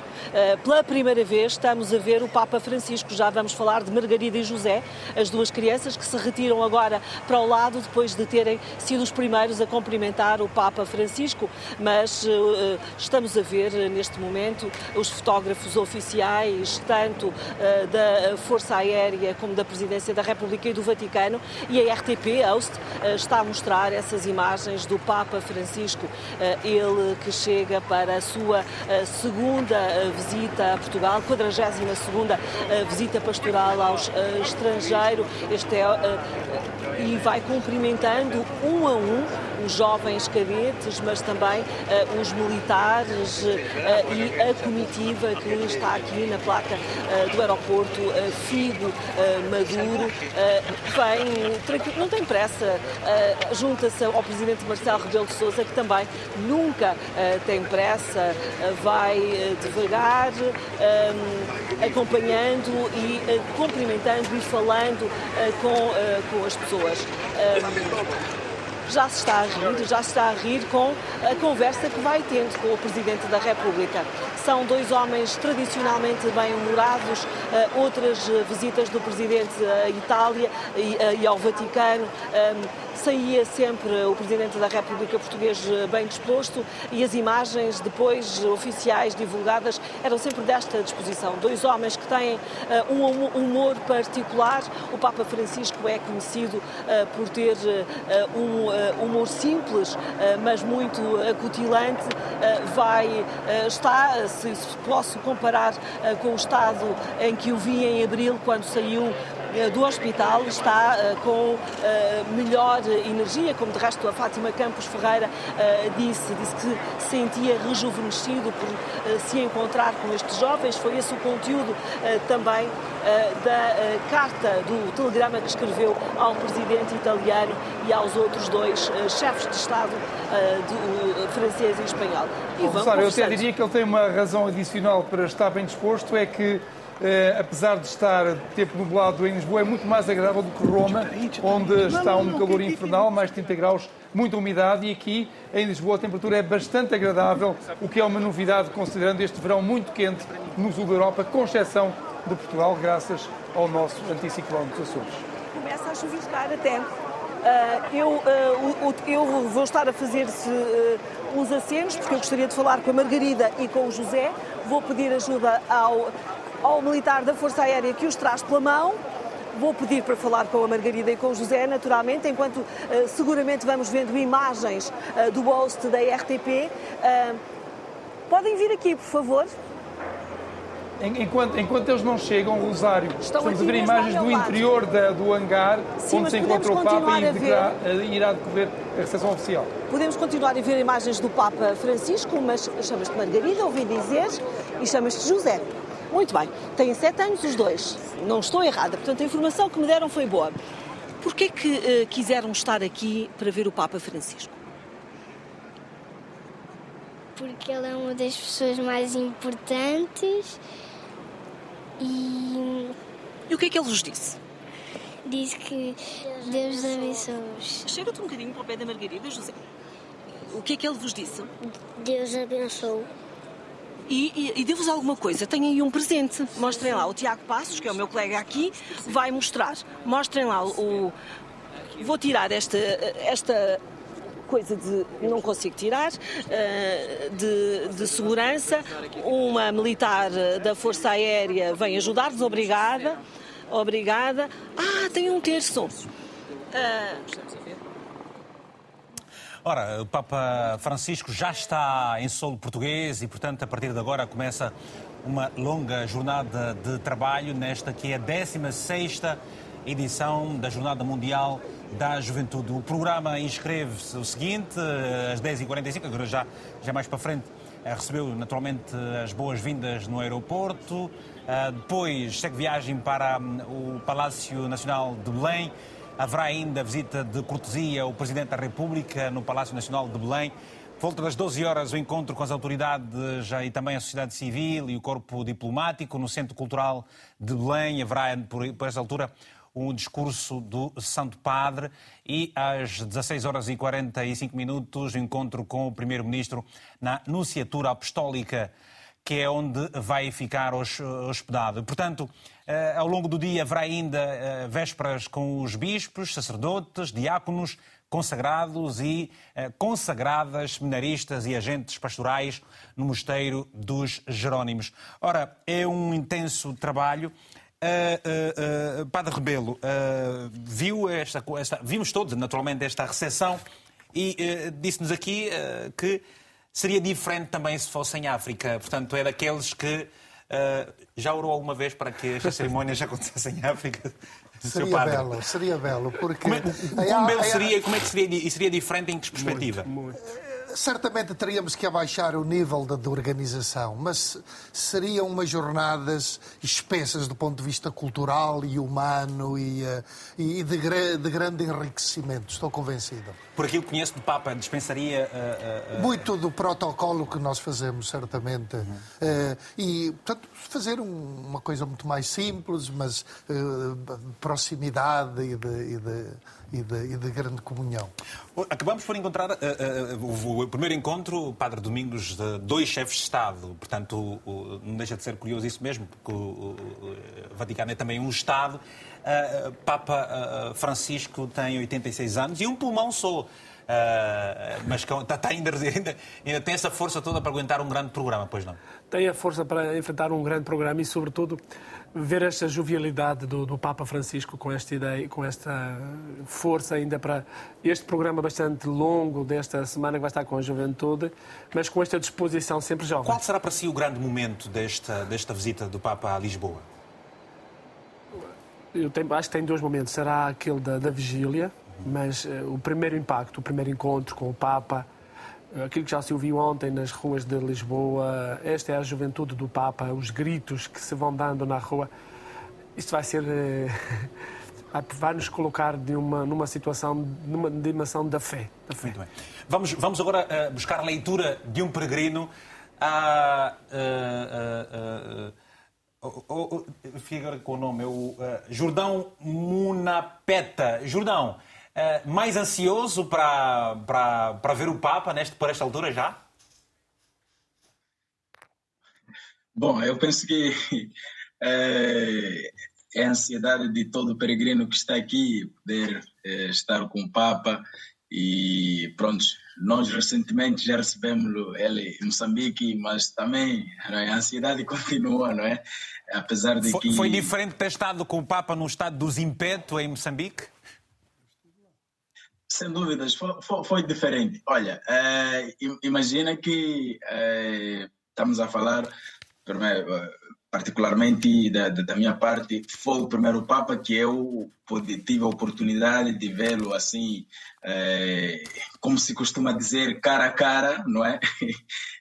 Pela primeira vez estamos a ver o Papa Francisco. Já vamos falar de Margarida e José, as duas crianças que se retiram agora para o lado depois de terem sido os primeiros a cumprimentar o Papa Francisco. Mas uh, estamos a ver neste momento os fotógrafos oficiais, tanto da Força Aérea como da Presidência da República e do Vaticano, e a RTP, Host, está a mostrar essas imagens do Papa Francisco, ele que chega para a sua segunda visita a Portugal, 42 segunda visita pastoral ao estrangeiro, este é, e vai cumprimentando um a um os jovens cadetes, mas também uh, os militares uh, e a comitiva que está aqui na placa uh, do aeroporto Figo Maduro. vem, não tem pressa, junta-se ao presidente Marcelo Rebelo de Sousa, que também nunca tem pressa, vai devagar, acompanhando e cumprimentando e falando com, com as pessoas já se está a rir, já se está a rir com a conversa que vai tendo com o Presidente da República. São dois homens tradicionalmente bem-humorados, outras visitas do Presidente à Itália e ao Vaticano saía sempre o Presidente da República Português bem disposto e as imagens depois oficiais divulgadas eram sempre desta disposição. Dois homens que têm uh, um humor particular. O Papa Francisco é conhecido uh, por ter uh, um humor simples, mas muito acutilante. vai estar, se posso comparar com o estado em que o vi em abril, quando saiu eh, do hospital está eh, com eh, melhor energia, como de resto a Fátima Campos Ferreira disse, disse que se sentia rejuvenescido por se encontrar com estes jovens. Foi esse o conteúdo também da carta, do telegrama que escreveu ao presidente italiano e aos outros dois chefes de Estado francês e espanhol. E vamos eu até diria que ele tem uma razão adicional para estar bem disposto, é que eh, apesar de estar tempo nublado em Lisboa, é muito mais agradável do que Roma, onde está um calor infernal, mais de 30 graus, muita umidade, e aqui em Lisboa a temperatura é bastante agradável, o que é uma novidade considerando este verão muito quente no sul da Europa, com exceção de Portugal, graças ao nosso anticiclone dos Açores. Começa a chuviscar até. Uh, eu, uh, eu, vou estar a fazer-se uh, uns acenos, porque eu gostaria de falar com a Margarida e com o José. Vou pedir ajuda ao ao militar da Força Aérea que os traz pela mão. Vou pedir para falar com a Margarida e com o José, naturalmente, enquanto uh, seguramente vamos vendo imagens uh, do host da RTP. Uh, eh, podem vir aqui, por favor. Enquanto, enquanto eles não chegam, Rosário, Estão estamos a ver imagens do interior da, do hangar, Sim, onde se encontra o Papa e irá decorrer a recepção oficial. Podemos continuar a ver imagens do Papa Francisco, mas chamas-te Margarida, ouvi dizer, e chamas-te José. Muito bem. Têm sete anos os dois. Não estou errada. Portanto, a informação que me deram foi boa. Porquê que uh, quiseram estar aqui para ver o Papa Francisco? Porque ele é uma das pessoas mais importantes e... E o que é que ele vos disse? Disse que Deus abençoe. Chega-te um bocadinho para o pé da Margarida, José. O que é que ele vos disse? Deus abençoe. E, e, e devo-vos alguma coisa. Tenho aí um presente. Mostrem lá. O Tiago Passos, que é o meu colega aqui, vai mostrar. Mostrem lá o. Vou tirar esta, esta coisa de não consigo tirar, eh, de, de, segurança. Uma militar da Força Aérea vem ajudar-nos, obrigada. Obrigada. Ah, tem um terço. Uh, Ora, o Papa Francisco já está em solo português e, portanto, a partir de agora começa uma longa jornada de trabalho nesta que é a 16ª edição da Jornada Mundial da Juventude. O programa inscreve-se o seguinte, às 10h45, agora já, já mais para frente, eh, recebeu naturalmente as boas-vindas no aeroporto, eh, depois segue viagem para hum, o Palácio Nacional de Belém, haverá ainda a visita de cortesia ao Presidente da República no Palácio Nacional de Belém, Volta das 12 horas o encontro com as autoridades e também a sociedade civil e o corpo diplomático no Centro Cultural de Belém. Haverá, por, essa altura, um discurso do Santo Padre. E às 16 horas e 45 minutos encontro com o Primeiro-Ministro na Nunciatura Apostólica, que é onde vai ficar hospedado. Portanto, eh, ao longo do dia haverá ainda eh, vésperas com os bispos, sacerdotes, diáconos, consagrados e consagradas seminaristas e agentes pastorais no Mosteiro dos Jerónimos. Ora, é um intenso trabalho Uh, uh, uh, Padre Rebelo, viu esta, esta, vimos todos, naturalmente, esta recepção e disse-nos aqui que seria diferente também se fosse em África. Portanto, é daqueles que já orou alguma vez para que estas cerimónias acontecessem em África? Seria belo, seria belo, porque... Como é, como belo seria, como é que seria, seria diferente em que perspectiva? Muito, muito certamente teríamos que abaixar o nível da, organização, mas seriam umas jornadas espessas do ponto de vista cultural e humano e, uh, e de, de, grande enriquecimento, estou convencido. Por aquilo que conheço do Papa, dispensaria. Uh, uh, Muito do protocolo que nós fazemos, certamente. Uhum. e, portanto, fazer um, uma coisa muito mais simples, mas proximidade e de, e de e de, e de grande comunhão. Acabamos por encontrar uh, uh, o, primeiro encontro, Padre Domingos, de dois chefes de Estado. Portanto, o, o, não deixa de ser curioso isso mesmo, porque o, Vaticano é também um Estado. Uh, Papa Francisco tem 86 anos e um pulmão só. Uh, mas está, tá ainda, ainda, ainda, tem essa força toda para aguentar um grande programa, pois não? Tem a força para enfrentar um grande programa e, sobretudo, ver esta jovialidade do, do, Papa Francisco com esta ideia, com esta força ainda para este programa bastante longo desta semana que vai estar com a juventude, mas com esta disposição sempre jovem. Qual será para si o grande momento desta, desta visita do Papa a Lisboa? Eu tenho, acho que tem dois momentos. Será aquele da, da vigília, mas uh, o primeiro impacto, o primeiro encontro com o Papa, aquilo que já se ouviu ontem nas ruas de Lisboa, esta é a juventude do Papa, os gritos que se vão dando na rua. Isto vai ser. Eh, vai nos colocar de uma, numa situação, numa dimensão da fé. Da fé. Muito bem. Vamos, vamos agora uh, buscar a leitura de um peregrino a. Uh, uh, agora com o nome, é o Jordão Munapeta. Jordão, Uh, mais ansioso para, para, para ver o Papa neste, por esta altura já? Bom, eu penso que é, é a ansiedade de todo peregrino que está aqui poder é, estar com o Papa e pronto, nós recentemente já recebemos ele em Moçambique, mas também é? a ansiedade continua, não é? Apesar de foi, que... Foi diferente ter estado com o Papa no estado dos Impeto em Moçambique? Sem dúvidas, foi, foi, foi diferente. Olha, é, imagina que é, estamos a falar, primeiro, particularmente da, da, minha parte, foi o primeiro Papa que eu pude, tive a oportunidade de vê-lo assim, é, como se costuma dizer, cara a cara, não é?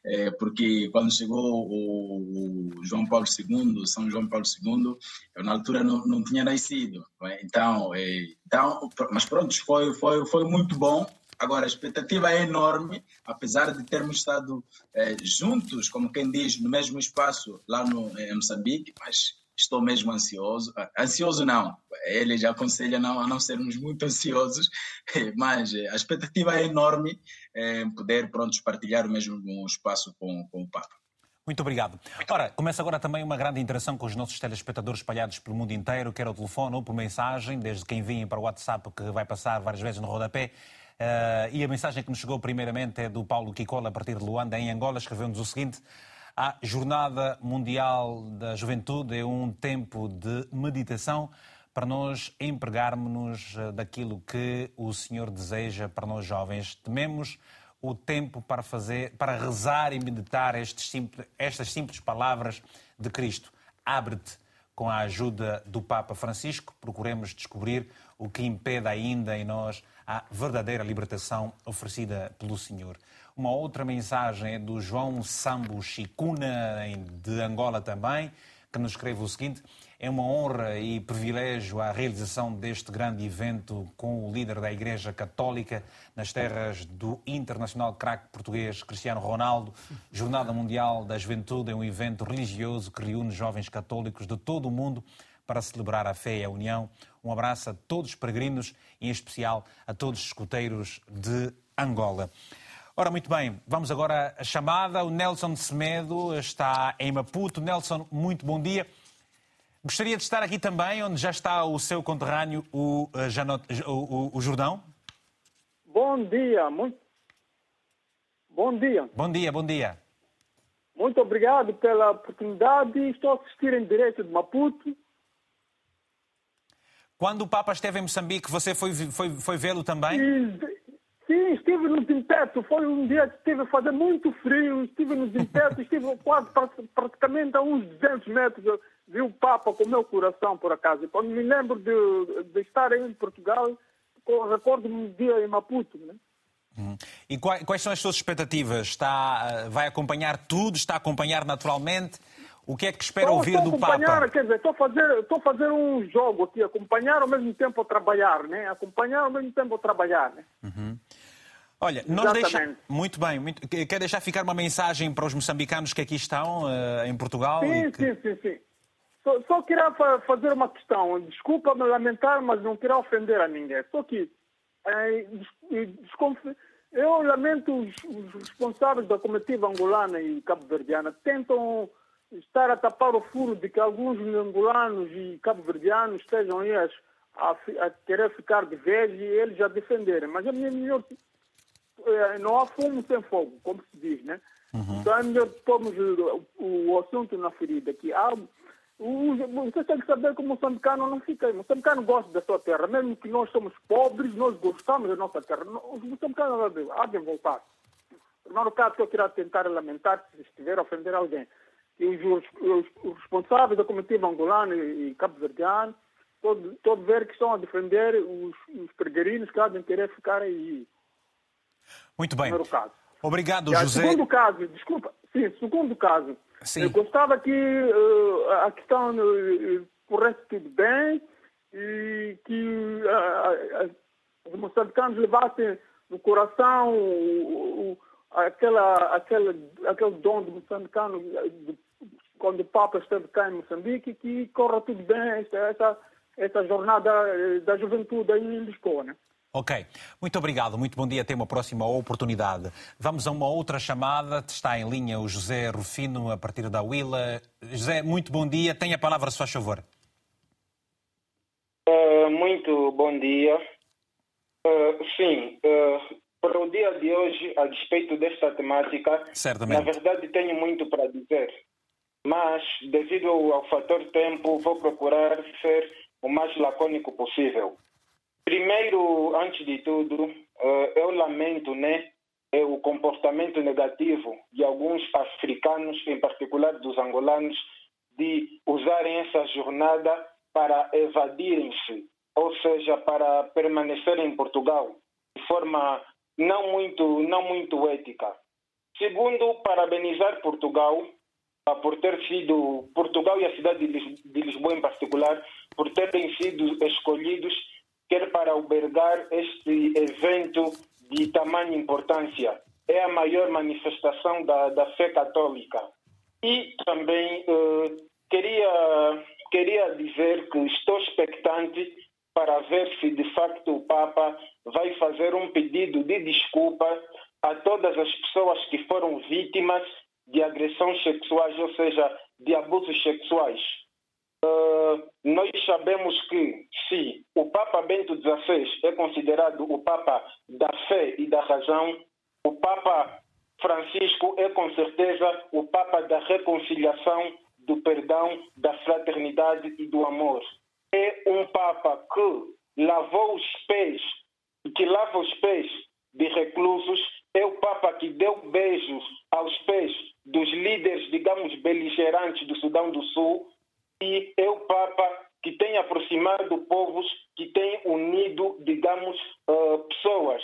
é? porque quando chegou o, João Paulo II, São João Paulo II, eu na altura não, não tinha nascido, não é? então, é, então, mas pronto, foi, foi, foi muito bom Agora, a expectativa é enorme, apesar de termos estado eh, juntos, como quem diz, no mesmo espaço lá no, em Moçambique, mas estou mesmo ansioso. Ah, ansioso não, ele já aconselha não, a não sermos muito ansiosos, mas eh, a expectativa é enorme poder pronto, partilhar o mesmo espaço com, com o Papa. Muito obrigado. Ora, começa agora também uma grande interação com os nossos telespectadores espalhados pelo mundo inteiro, quer ao telefone ou por mensagem, desde quem vinha para o WhatsApp, que vai passar várias vezes no rodapé, Uh, e a mensagem que nos chegou primeiramente é do Paulo Kikola, a partir de Luanda, em Angola, escreveu-nos o seguinte. A Jornada Mundial da Juventude é um tempo de meditação para nós empregarmos-nos eh, daquilo que o Senhor deseja para nós jovens. Tememos o tempo para fazer, para rezar e meditar simples, estas simples palavras de Cristo. Abre-te com a ajuda do Papa Francisco, procuremos descobrir o que impede ainda em nós a verdadeira libertação oferecida pelo Senhor. Uma outra mensagem é do João Sambo Chicuna, de Angola também, que nos escreve o seguinte: é uma honra e privilégio a realização deste grande evento com o líder da Igreja Católica nas terras do internacional craque português Cristiano Ronaldo. Jornada Mundial da Juventude é um evento religioso que reúne jovens católicos de todo o mundo para celebrar a fé e a união. Um abraço a todos os peregrinos, em especial a todos os escuteiros de Angola. Ora, muito bem, vamos agora à chamada. O Nelson Semedo está em Maputo. Nelson, muito bom dia. Gostaria de estar aqui também, onde já está o seu conterrâneo, o, uh, Janot, o, o, Jordão. Bom dia, muito. Bom dia. Bom dia, bom dia. Muito obrigado pela oportunidade. Estou a assistir em direito de Maputo. Quando o Papa esteve em Moçambique, você foi, foi, foi vê-lo também? Sim, estive no Zimpeto. Foi um dia que estive a fazer muito frio. Estive no Zimpeto, estive quase praticamente a uns 200 metros vi o Papa com o meu coração, por acaso. Quando me lembro de, de estar em Portugal, recordo-me um dia em Maputo. Né? Hum. E quais, quais, são as suas expectativas? Está, vai acompanhar tudo? Está a acompanhar naturalmente? O que é que espera estou, ouvir estou do Papa? Quer dizer, estou a fazer, estou a fazer um jogo aqui, acompanhar ao mesmo tempo a trabalhar, né? Acompanhar ao mesmo tempo a trabalhar, né? Uhum. Olha, não deixa... Muito bem. Muito... Quer deixar ficar uma mensagem para os moçambicanos que aqui estão, uh, em Portugal? Sim, que... sim, sim, sim. Só, só queria fazer uma questão. Desculpa me lamentar, mas não queria ofender a ninguém. Só que é, eu lamento os, os, responsáveis da comitiva angolana e cabo-verdiana tentam estar a tapar o furo de que alguns angolanos e cabo-verdianos estejam aí a, a, a, querer ficar de vez e eles a defenderem. Mas é melhor. É, não há fumo sem fogo, como se diz, né? Uhum. Então é melhor pormos o, o, assunto na ferida, que há você tem que saber que o moçambicano não fica. O moçambicano gosta da sua terra. Mesmo que nós somos pobres, nós gostamos da nossa terra. Os moçambicanos há de voltar. No caso que eu queria tentar lamentar, se estiver a ofender alguém, os, os, os responsáveis da comitiva angolana e cabo-verdiano, todo, todo ver que estão a defender os, os peregrinos que há de querer ficar aí. Muito bem. Primeiro caso. Obrigado, e, José. Segundo caso, desculpa, sim, segundo caso, Sim. Eu gostava que uh, a questão uh, corresse tudo bem e que uh, os moçambicanos levassem no coração o, o, aquela, aquela, aquele dom do moçambicano de, quando o Papa esteve cá em Moçambique que corra tudo bem essa, essa, essa jornada da juventude aí em Lisboa. Né? Ok, muito obrigado, muito bom dia, até uma próxima oportunidade. Vamos a uma outra chamada, está em linha o José Rufino, a partir da Willa. José, muito bom dia, tenha a palavra, se faz favor. Uh, muito bom dia. Uh, sim, uh, para o dia de hoje, a despeito desta temática, Certamente. na verdade tenho muito para dizer, mas devido ao fator tempo, vou procurar ser o mais lacônico possível. Primeiro, antes de tudo, eh, eu lamento né, é o comportamento negativo de alguns africanos, em particular dos angolanos, de usarem essa jornada para evadirem-se, ou seja, para permanecerem em Portugal de forma não muito, não muito ética. Segundo, parabenizar Portugal por ter sido, Portugal e a cidade de Lisboa em particular, por terem sido escolhidos quer para albergar este evento de tamanha importância. É a maior manifestação da, da fé católica. E também eh, queria, queria dizer que estou expectante para ver se de facto o Papa vai fazer um pedido de desculpa a todas as pessoas que foram vítimas de agressões sexuais, ou seja, de abusos sexuais. Uh, nós sabemos que se o Papa Bento XVI é considerado o Papa da fé e da razão, o Papa Francisco é com certeza o Papa da reconciliação, do perdão, da fraternidade e do amor. é um Papa que lavou os pés, que lava os pés de reclusos, é o Papa que deu beijos aos pés dos líderes, digamos, beligerantes do Sudão do Sul, e é o Papa que tem aproximado povos, que tem unido, digamos, uh, pessoas.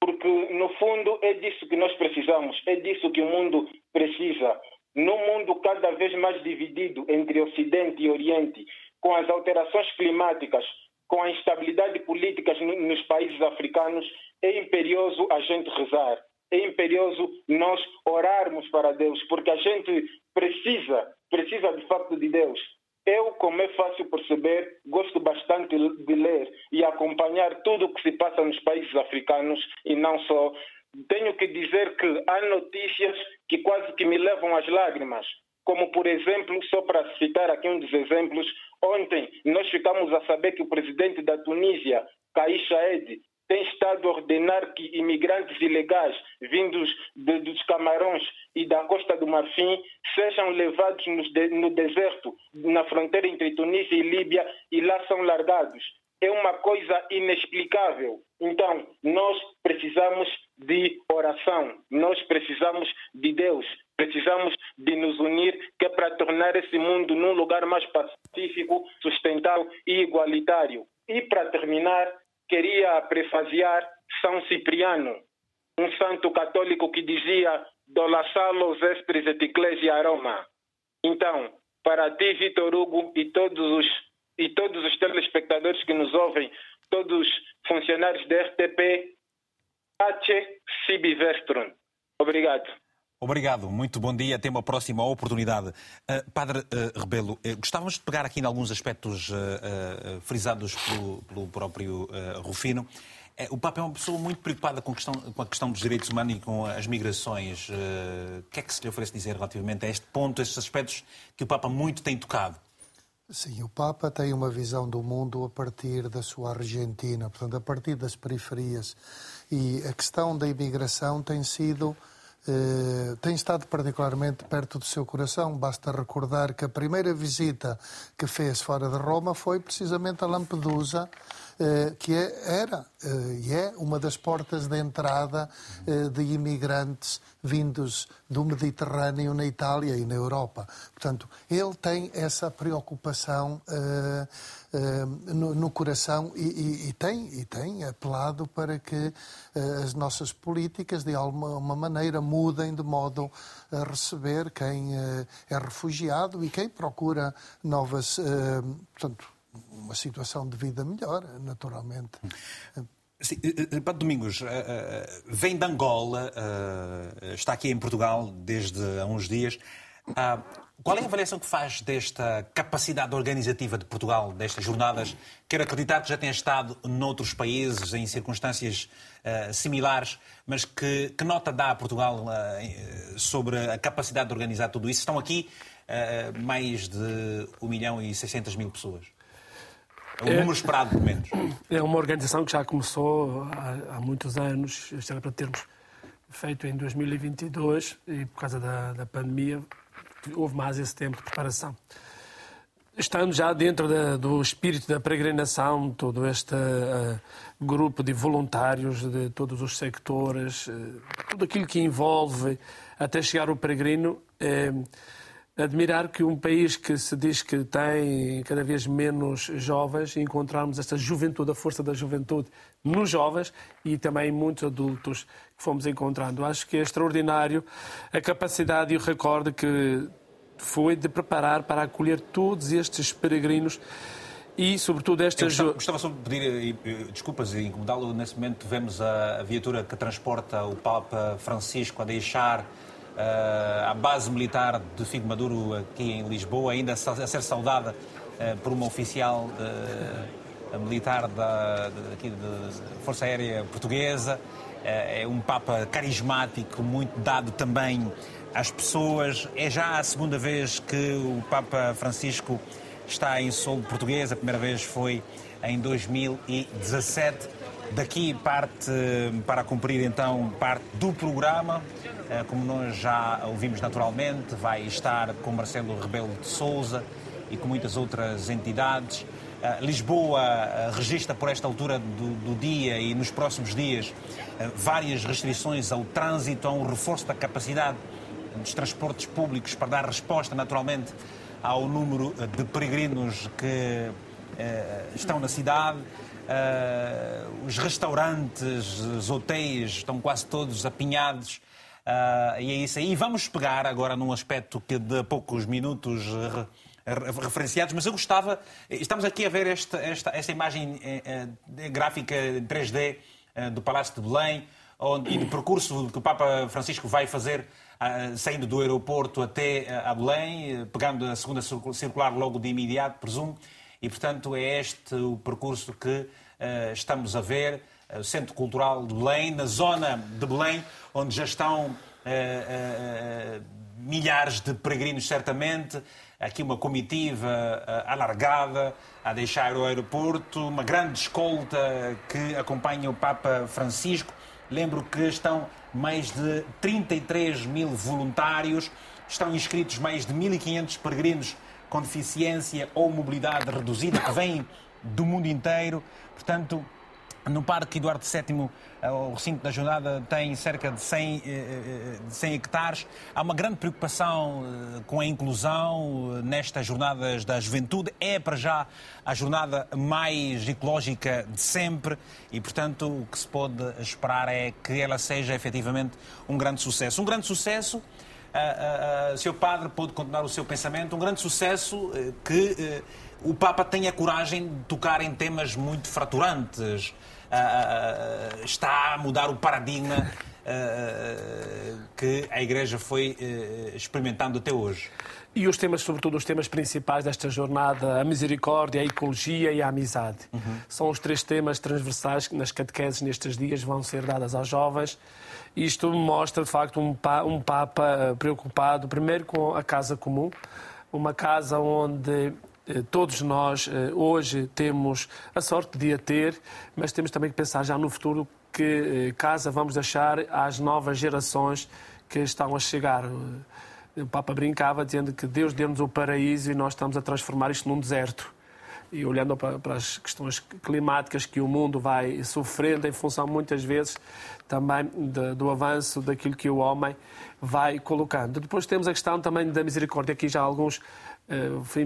Porque, no fundo, é disso que nós precisamos, é disso que o mundo precisa. Num mundo cada vez mais dividido entre Ocidente e Oriente, com as alterações climáticas, com a instabilidade política nos países africanos, é imperioso a gente rezar. É imperioso nós orarmos para Deus, porque a gente precisa, precisa de facto de Deus. Eu, como é fácil perceber, gosto bastante de ler e acompanhar tudo o que se passa nos países africanos e não só. Tenho que dizer que há notícias que quase que me levam às lágrimas. Como, por exemplo, só para citar aqui um dos exemplos, ontem nós ficamos a saber que o presidente da Tunísia, Kais Saied, tem estado a ordenar que imigrantes ilegais vindos de, dos Camarões e da Costa do Marfim sejam levados de, no deserto, na fronteira entre Tunísia e Líbia, e lá são largados. É uma coisa inexplicável. Então, nós precisamos de oração, nós precisamos de Deus, precisamos de nos unir, que é para tornar esse mundo num lugar mais pacífico, sustentável e igualitário. E para terminar, queria prefaziar São Cipriano, um santo católico que dizia Dola salos espres et ecclesia Roma. Então, para ti, Vitor Hugo, e todos os, e todos os telespectadores que nos ouvem, todos os funcionários da RTP, Pace Sibi Vestron. Obrigado. Obrigado, muito bom dia. Até uma próxima oportunidade. Uh, Padre uh, Rebelo, uh, gostávamos de pegar aqui em alguns aspectos frisados pelo, pelo próprio Rufino. O Papa é uma pessoa muito preocupada com questão, com a questão dos direitos humanos e com as migrações. O que é que se lhe oferece dizer relativamente a este ponto, a estes aspectos que o Papa muito tem tocado? Sim, o Papa tem uma visão do mundo a partir da sua Argentina, portanto, a partir das periferias. E a questão da imigração tem sido eh, tem estado particularmente perto do seu coração. Basta recordar que a primeira visita que fez fora de Roma foi precisamente a Lampedusa, eh, que é, era eh, e é uma das portas de entrada de imigrantes vindos do Mediterrâneo na Itália e na Europa. Portanto, ele tem essa preocupação no, no, coração e, e, e, tem, e tem apelado para que as nossas políticas, de alguma maneira, mudem de modo a receber quem é refugiado e quem procura novas, portanto, uma situação de vida melhor, naturalmente. Sim, Padre Domingos, vem de Angola, está aqui em Portugal desde há uns dias. Qual é a avaliação que faz desta capacidade organizativa de Portugal, destas jornadas? Quero acreditar que já tem estado noutros países, em circunstâncias similares, mas que, que, nota dá a Portugal sobre a capacidade de organizar tudo isso? Estão aqui mais de 1 milhão e 600 mil pessoas. É o é, número esperado, pelo menos. É uma organização que já começou há, há muitos anos, isto era para termos feito em 2022 e por causa da, da pandemia houve mais esse tempo de preparação. Estando já dentro da, do espírito da peregrinação, todo este uh, grupo de voluntários de todos os sectores, uh, tudo aquilo que envolve até chegar o peregrino, é admirar que um país que se diz que tem cada vez menos jovens, encontrarmos esta juventude, a força da juventude nos jovens e também em muitos adultos que fomos encontrando. Acho que é extraordinário a capacidade e o recorde que foi de preparar para acolher todos estes peregrinos e, sobretudo, estas... Gostava, gostava, só de pedir desculpas e incomodá-lo. Nesse momento vemos a viatura que transporta o Papa Francisco a deixar a base militar de Figo Maduro aqui em Lisboa, ainda a ser saudada uh, por uma oficial uh, militar da, de, Força Aérea Portuguesa. É um Papa carismático, muito dado também às pessoas. É já a segunda vez que o Papa Francisco está em solo português. A primeira vez foi em 2017. Daqui parte para cumprir então parte do programa, como nós já ouvimos naturalmente, vai estar com Marcelo Rebelo de Souza e com muitas outras entidades. Lisboa registra por esta altura do, do, dia e nos próximos dias várias restrições ao trânsito, a um reforço da capacidade dos transportes públicos para dar resposta, naturalmente, ao número de peregrinos que estão na cidade. Uh, os restaurantes, os hotéis estão quase todos apinhados. Uh, e é isso aí. Vamos pegar agora num aspecto que de poucos minutos referenciados, mas eu gostava. Estamos aqui a ver esta, esta, esta imagem eh, eh, gráfica em 3D eh, do Palácio de Belém onde, e do percurso que o Papa Francisco vai fazer saindo do aeroporto até a Belém, pegando a segunda circular logo de imediato, presumo. E, portanto, é este o percurso que estamos a ver. Uh, o Centro Cultural de Belém, na zona de Belém, onde já estão uh, milhares de peregrinos, certamente. Aqui uma comitiva alargada a deixar o aeroporto, uma grande escolta que acompanha o Papa Francisco. Lembro que estão mais de 33 mil voluntários, estão inscritos mais de 1.500 peregrinos com deficiência ou mobilidade reduzida, que vêm do mundo inteiro. Portanto, no Parque Eduardo VII, eh, o recinto da jornada tem cerca de 100, eh, eh, de 100 hectares. Há uma grande preocupação com a inclusão nestas jornadas da juventude. É, para já, a jornada mais ecológica de sempre e, portanto, o que se pode esperar é que ela seja efetivamente um grande sucesso. Um grande sucesso uh, uh, Sr. Padre pode continuar o seu pensamento. Um grande sucesso uh, que uh, o Papa tenha coragem de tocar em temas muito fraturantes. está a mudar o paradigma que a Igreja foi experimentando até hoje. E os temas, sobretudo os temas principais desta jornada, a misericórdia, a ecologia e a amizade. Uhum. São os três temas transversais que nas catequeses nestes dias vão ser dadas aos jovens. Isto mostra, de facto, um, um Papa eh, preocupado, primeiro com a casa comum, uma casa onde eh, todos nós eh, hoje temos a sorte de a ter, mas temos também que pensar já no futuro que casa vamos deixar às novas gerações que estão a chegar. O Papa brincava dizendo que Deus deu-nos o paraíso e nós estamos a transformar isto num deserto e olhando para, as questões climáticas que o mundo vai sofrendo em função muitas vezes também de, do avanço daquilo que o homem vai colocando. Depois temos a questão também da misericórdia, aqui já alguns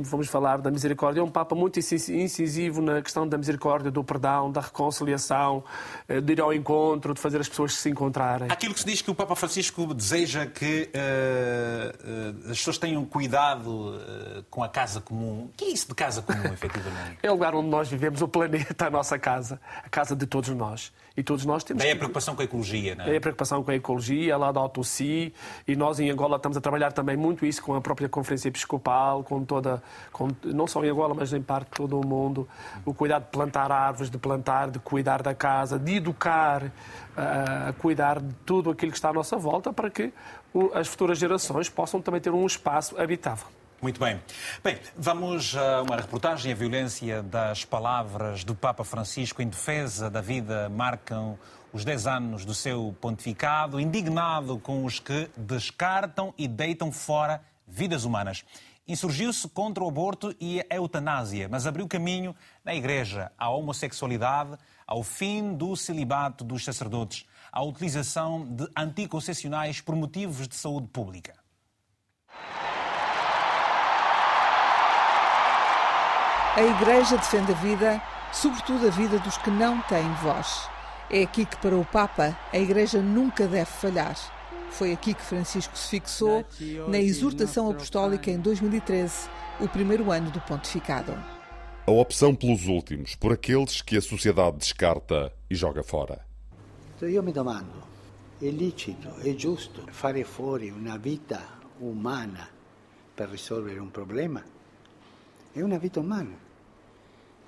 vamos falar da misericórdia. É um Papa muito incisivo na questão da misericórdia, do perdão, da reconciliação, eh, de ir ao encontro, de fazer as pessoas se encontrarem. Aquilo que se diz que o Papa Francisco deseja que uh, uh, as pessoas tenham cuidado uh, com a casa comum. O que é isso de casa comum, efetivamente? É o lugar onde nós vivemos, o planeta, a nossa casa, a casa de todos nós. E todos nós temos. É a preocupação com a ecologia, não é? É a preocupação com a ecologia, lá da Autosi, e nós em Angola estamos a trabalhar também muito isso com a própria Conferência Episcopal, com toda, com, não só em Angola, mas em parte todo o mundo, o cuidado de plantar árvores, de plantar, de cuidar da casa, de educar, a cuidar de tudo aquilo que está à nossa volta para que as futuras gerações possam também ter um espaço habitável. Muito bem. Bem, vamos a uma reportagem. A violência das palavras do Papa Francisco em defesa da vida marcam os 10 anos do seu pontificado, indignado com os que descartam e deitam fora vidas humanas. Insurgiu-se contra o aborto e a eutanásia, mas abriu caminho na Igreja à homossexualidade, ao fim do celibato dos sacerdotes, à utilização de anticoncepcionais por motivos de saúde pública. A Igreja defende a vida, sobretudo a vida dos que não têm voz. É aqui que, para o Papa, a Igreja nunca deve falhar. Foi aqui que Francisco se fixou na exortação apostólica em 2013, o primeiro ano do pontificado. A opção pelos últimos, por aqueles que a sociedade descarta e joga fora. Eu me domando, é lícito, é justo fare fuori uma vida humana para resolver um problema? É uma vida humana.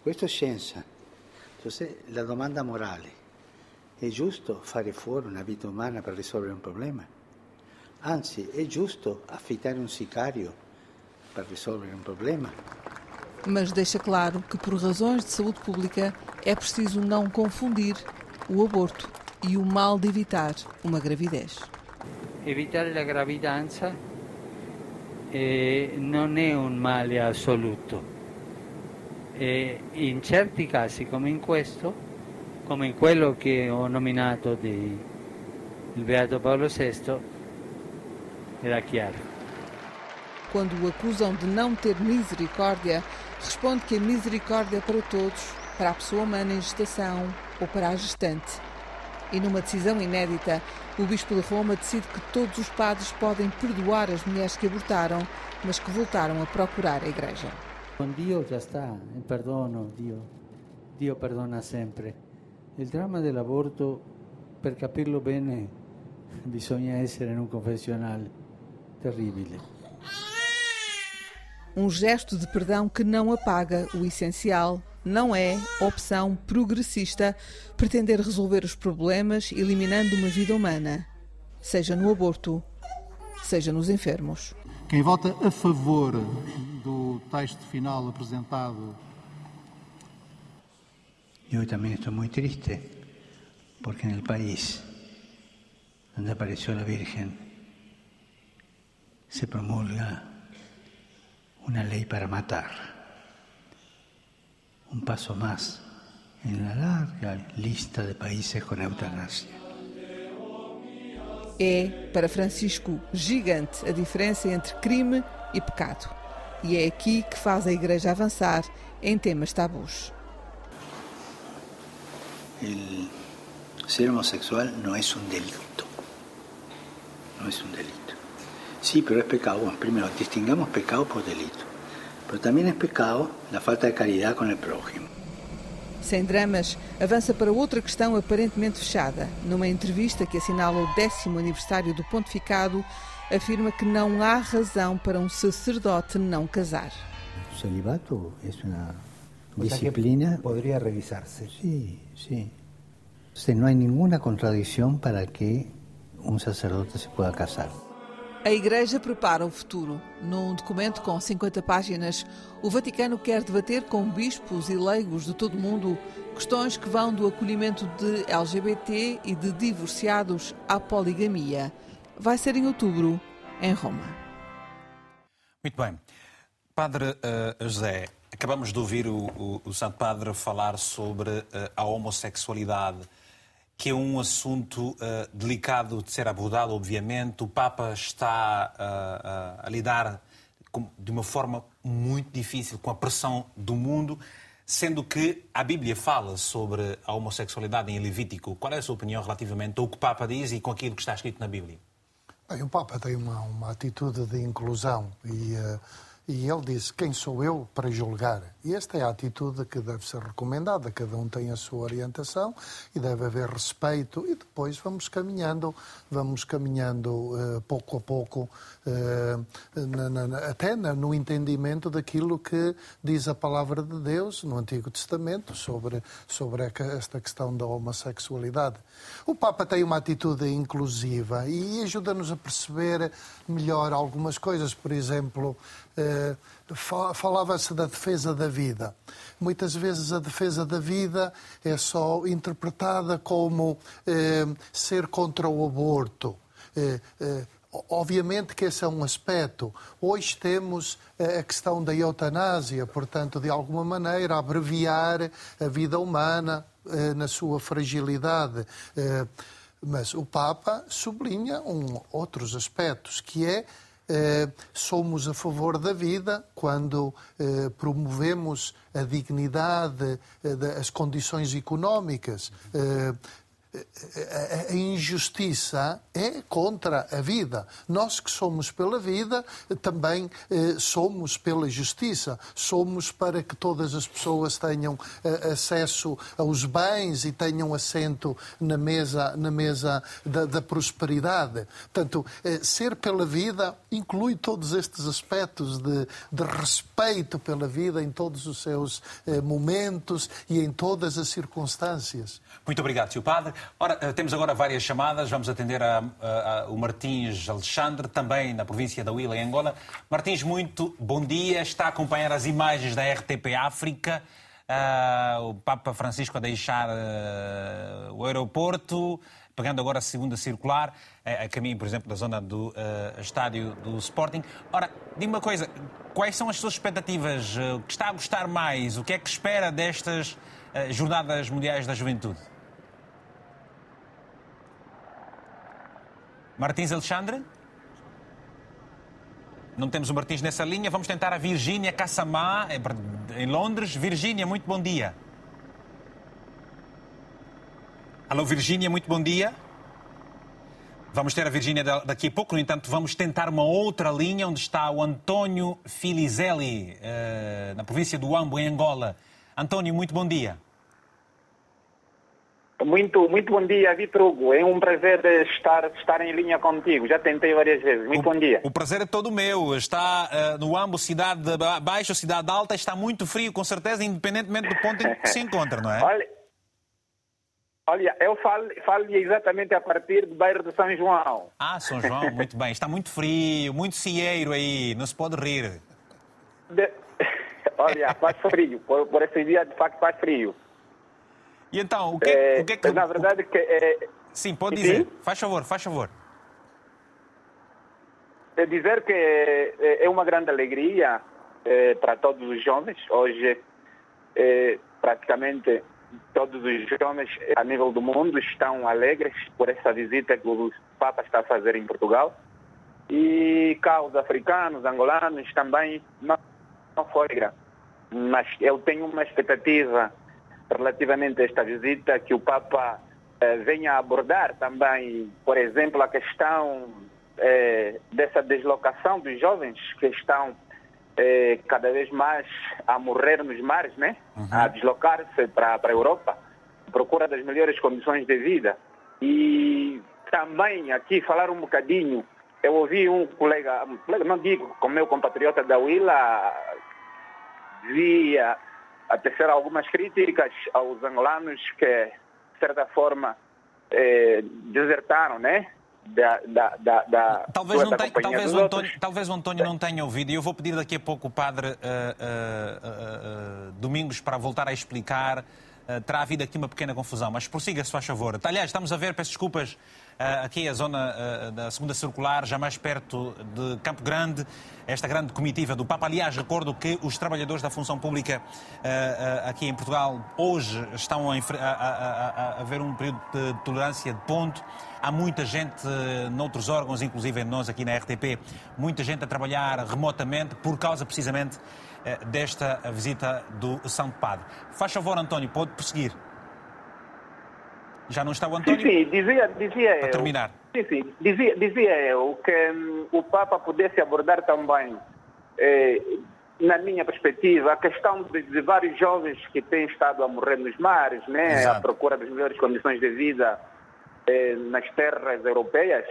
Questo è scienza. Entonces, la domanda morale, è giusto fare fuori una vita umana per risolvere un problema? Anzi, è giusto affittare un sicario per risolvere un problema? Mas deixa claro que, por razões de saúde pública, é preciso não confundir o aborto e o mal de evitar uma gravidez. Evitare la gravidanza eh, non è un male assoluto E in certi casi, come in questo, come in quello che ho nominato di il Beato Paolo VI, era chiaro. Quando o acusam de não ter misericórdia, responde que a misericórdia é para todos, para a pessoa humana em gestação ou para a gestante. E numa decisão inédita, o Bispo de Roma decide que todos os padres podem perdoar as mulheres que abortaram, mas que voltaram a procurar a Igreja. Con Dio già sta, il perdono, Dio. Dio perdona sempre. Il dramma dell'aborto, per capirlo bene, bisogna essere in un confessionale. Terribile. Um gesto de perdão que não apaga o essencial. Não é opção progressista pretender resolver os problemas eliminando uma vida humana, seja no aborto, seja nos enfermos. Quem vota a favor do texto final apresentado. Yo también estoy muy triste porque el país donde apareció la Virgen se promulga una ley para matar. Un paso más en la larga lista de países con eutanasia. É, para Francisco, gigante a diferença entre crime e pecado. E é aqui que faz a Igreja avançar em temas tabus. Ser homosexual no es un delito. No es un delito. Sí, pero es pecado. Bueno, primero, distingamos pecado por delito. Pero también es pecado la falta de caridad con el prójimo. Sem dramas, avança para outra questão aparentemente fechada. Numa entrevista que assinala o décimo aniversário do pontificado, afirma que não há razão para um sacerdote não casar. El celibato O sea que disciplina. podría revisarse. Sí, sí. O sea, no hay ninguna contradicción para que un sacerdote se pueda casar. A Igreja prepara o futuro. Num documento com 50 páginas, o Vaticano quer debater com bispos e leigos de todo o mundo questões que vão do acolhimento de LGBT e de divorciados à poligamia. Vai ser em outubro, em Roma. Muito bem. Padre eh, José, acabamos de ouvir o, o- o Santo Padre falar sobre eh, a homossexualidade, que é um assunto eh, delicado de ser abordado, obviamente. O Papa está eh, a- a lidar com- de uma forma muito difícil com a pressão do mundo, sendo que a Bíblia fala sobre a homossexualidade em Levítico. Qual é a sua opinião relativamente ao que o Papa diz e com aquilo que está escrito na Bíblia? Bem, o Papa tem uma, uma atitude de inclusão e, e ele disse: Quem sou eu para julgar? E esta é a atitude que deve ser recomendada. Cada um tem a sua orientação e deve haver respeito. E depois vamos caminhando, vamos caminhando eh, pouco a pouco, eh, na- na- até na- no entendimento daquilo que diz a palavra de Deus no Antigo Testamento sobre, sobre esta questão da homossexualidade. O Papa tem uma atitude inclusiva e ajuda-nos a perceber melhor algumas coisas. Por exemplo, falava-se da defesa da vida. Muitas vezes a defesa da vida é só interpretada como eh, ser contra o aborto. Eh, eh, Obviamente que esse é um aspecto. Hoje temos eh, a questão da eutanásia, portanto, de alguma maneira, abreviar a vida humana eh, na sua fragilidade. Eh, Mas o Papa sublinha um, outros aspectos, que é eh, somos a favor da vida quando eh, promovemos a dignidade, eh, da- as condições económicas. A- injustiça é contra a vida. Nós que somos pela vida, também eh, somos pela justiça. Somos para que todas as pessoas tenham eh, acesso aos bens e tenham assento na mesa, na mesa da, da prosperidade. Portanto, eh, ser pela vida inclui todos estes aspectos de, de respeito pela vida em todos os seus momentos e em todas as circunstâncias. Muito obrigado, Sr. Padre. Ora, eh, temos agora várias chamadas. Vamos atender a, a- a- o Martins Alexandre, também na província da Huila, em Angola. Martins, muito bom dia. Está a acompanhar as imagens da RTP África. Uh, o Papa Francisco a deixar uh, o aeroporto, pegando agora a segunda circular, uh, a caminho, por exemplo, da zona do estádio do Sporting. Ora, diga uma coisa, quais são as suas expectativas? O que está a gostar mais? O que é que espera destas Jornadas Mundiais da Juventude? Martins Alexandre? Não temos o Martins nessa linha. Vamos tentar a Virgínia Cassamá, em Londres. Virgínia, muito bom dia. Alô, Virgínia, muito bom dia. Vamos ter a Virgínia daqui a pouco, no entanto, vamos tentar uma outra linha onde está o António Filizelli, eh, na província do Ambo, em Angola. António, muito bom dia. Muito, muito bom dia, Vitor Hugo. É um prazer estar, estar em linha contigo. Já tentei várias vezes. Muito o, bom dia. O prazer é todo meu. Está uh, no Ambo, cidade baixa, cidade alta, está muito frio, com certeza, independentemente do ponto em que se encontra, não é? Olha, olha eu falo, falo exatamente a partir do bairro de São João. Ah, São João, muito bem. Está muito frio, muito cieiro aí, não se pode rir. De... Olha, faz frio. Por, por esse dia, de facto, faz frio. E então, o que é, o que, é que... Na verdade, que é... Sim, pode dizer. Sim? Faz favor, faz favor. É dizer que é, é uma grande alegria é, para todos os jovens. Hoje, é, praticamente todos os jovens a nível do mundo estão alegres por essa visita que o Papa está a fazer em Portugal. E cá os africanos, angolanos também não, não foi grande. Mas eu tenho uma expectativa relativamente a esta visita, que o Papa eh, venha abordar também, por exemplo, a questão eh, dessa deslocação dos jovens que estão eh, cada vez mais a morrer nos mares, né? Uhum. a deslocar-se para a Europa, procura das melhores condições de vida. E também aqui falar um bocadinho, eu ouvi um colega, um colega não digo, como meu compatriota da Willa, via a tecer algumas críticas aos angolanos que, de certa forma, eh, desertaram, né? Da, da, da, da talvez, não tenha, talvez, o António, talvez o António não tenha ouvido, e eu vou pedir daqui a pouco o padre uh, uh, uh, Domingos para voltar a explicar. terá havido aqui uma pequena confusão, mas prossiga, se faz favor. Aliás, estamos a ver, peço desculpas, aqui a zona ah, da segunda circular, já mais perto de Campo Grande, esta grande comitiva do Papa. Aliás, recordo que os trabalhadores da função pública ah, aqui em Portugal hoje estão a, a, a, ver um período de tolerância de ponto. Há muita gente noutros órgãos, inclusive nós aqui na RTP, muita gente a trabalhar remotamente por causa precisamente desta visita do Santo Padre. Faz favor, António, pode prosseguir. Já não está o António? Sim, sim, dizia, dizia Para eu, terminar. Sim, sim, dizia, dizia eu que hum, o Papa pudesse abordar também, eh, na minha perspectiva, a questão de, de, vários jovens que têm estado a morrer nos mares, né, à procura das melhores condições de vida eh, nas terras europeias.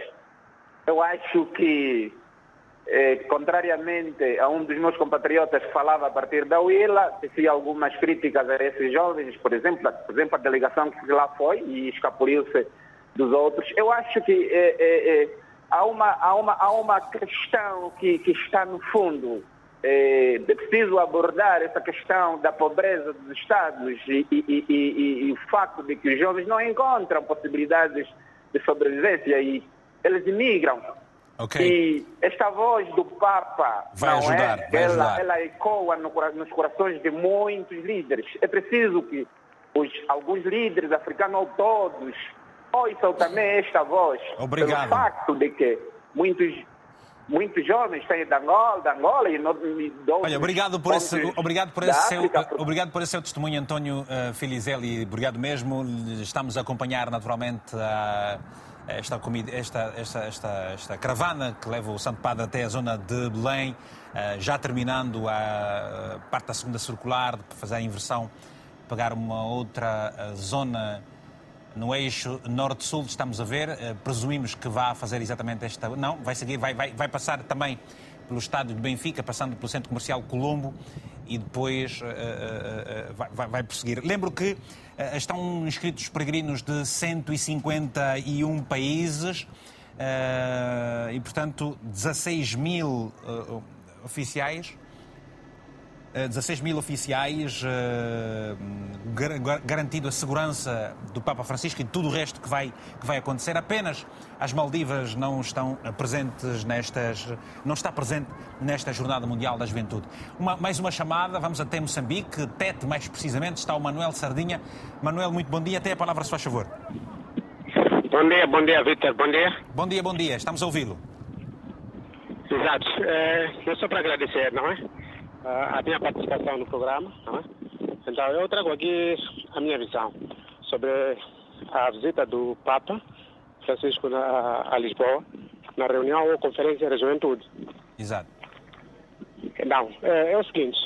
Eu acho que eh, contrariamente a um dos meus compatriotas que falava a partir da UILA, fazia algumas críticas a esses jovens, por exemplo, por exemplo a delegação que lá foi e escapuliu-se dos outros. Eu acho que eh, eh, eh há, uma, há, uma, há uma questão que, que está no fundo. É preciso abordar essa questão da pobreza dos Estados e, e, e, e o facto de que os jovens não encontram possibilidades de sobrevivência e eles imigram Okay. E esta voz do Papa vai ajudar, é? vai ela, ajudar. ela ecoa no, nos corações de muitos líderes. É preciso que os, alguns líderes africanos, ou todos, ouçam também esta voz. Obrigado. Pelo facto de que muitos muitos jovens têm da Angola, da Angola e, no, e Olha, obrigado por esse, obrigado por esse seu, obrigado por esse seu testemunho, António uh, Filizelli. Obrigado mesmo. Estamos a acompanhar naturalmente a esta, esta, esta, esta, esta caravana que leva o Santo Padre até a zona de Belém, eh, já terminando a parte da segunda circular, fazer a inversão, pegar uma outra eh, zona no eixo norte-sul, estamos a ver, eh, presumimos que vá fazer exatamente esta. Não, vai seguir, vai, vai, vai passar também pelo estádio de Benfica, passando pelo centro comercial Colombo e depois uh, uh, vai, vai, prosseguir. Lembro que estão inscritos peregrinos de 151 países e, portanto, 16 mil oficiais 16 mil oficiais, eh, gar- garantindo a segurança do Papa Francisco e tudo o resto que vai, que vai acontecer. Apenas as Maldivas não estão eh, presentes nestas, não está presente nesta Jornada Mundial da Juventude. Uma- mais uma chamada, vamos até Moçambique, Tete mais precisamente, está o Manuel Sardinha. Manuel, muito bom dia, tem a palavra, se faz favor. Bom dia, bom dia, Vitor. Bom dia. Bom dia, bom dia, estamos a ouvi-lo. Exato. É, eu só para agradecer, não é? Ah, A minha participação no programa, é? Então, eu trago aqui a minha visão sobre a visita do Papa Francisco na, a Lisboa na reunião ou conferência da juventude. Exato. Então, é, é o seguinte.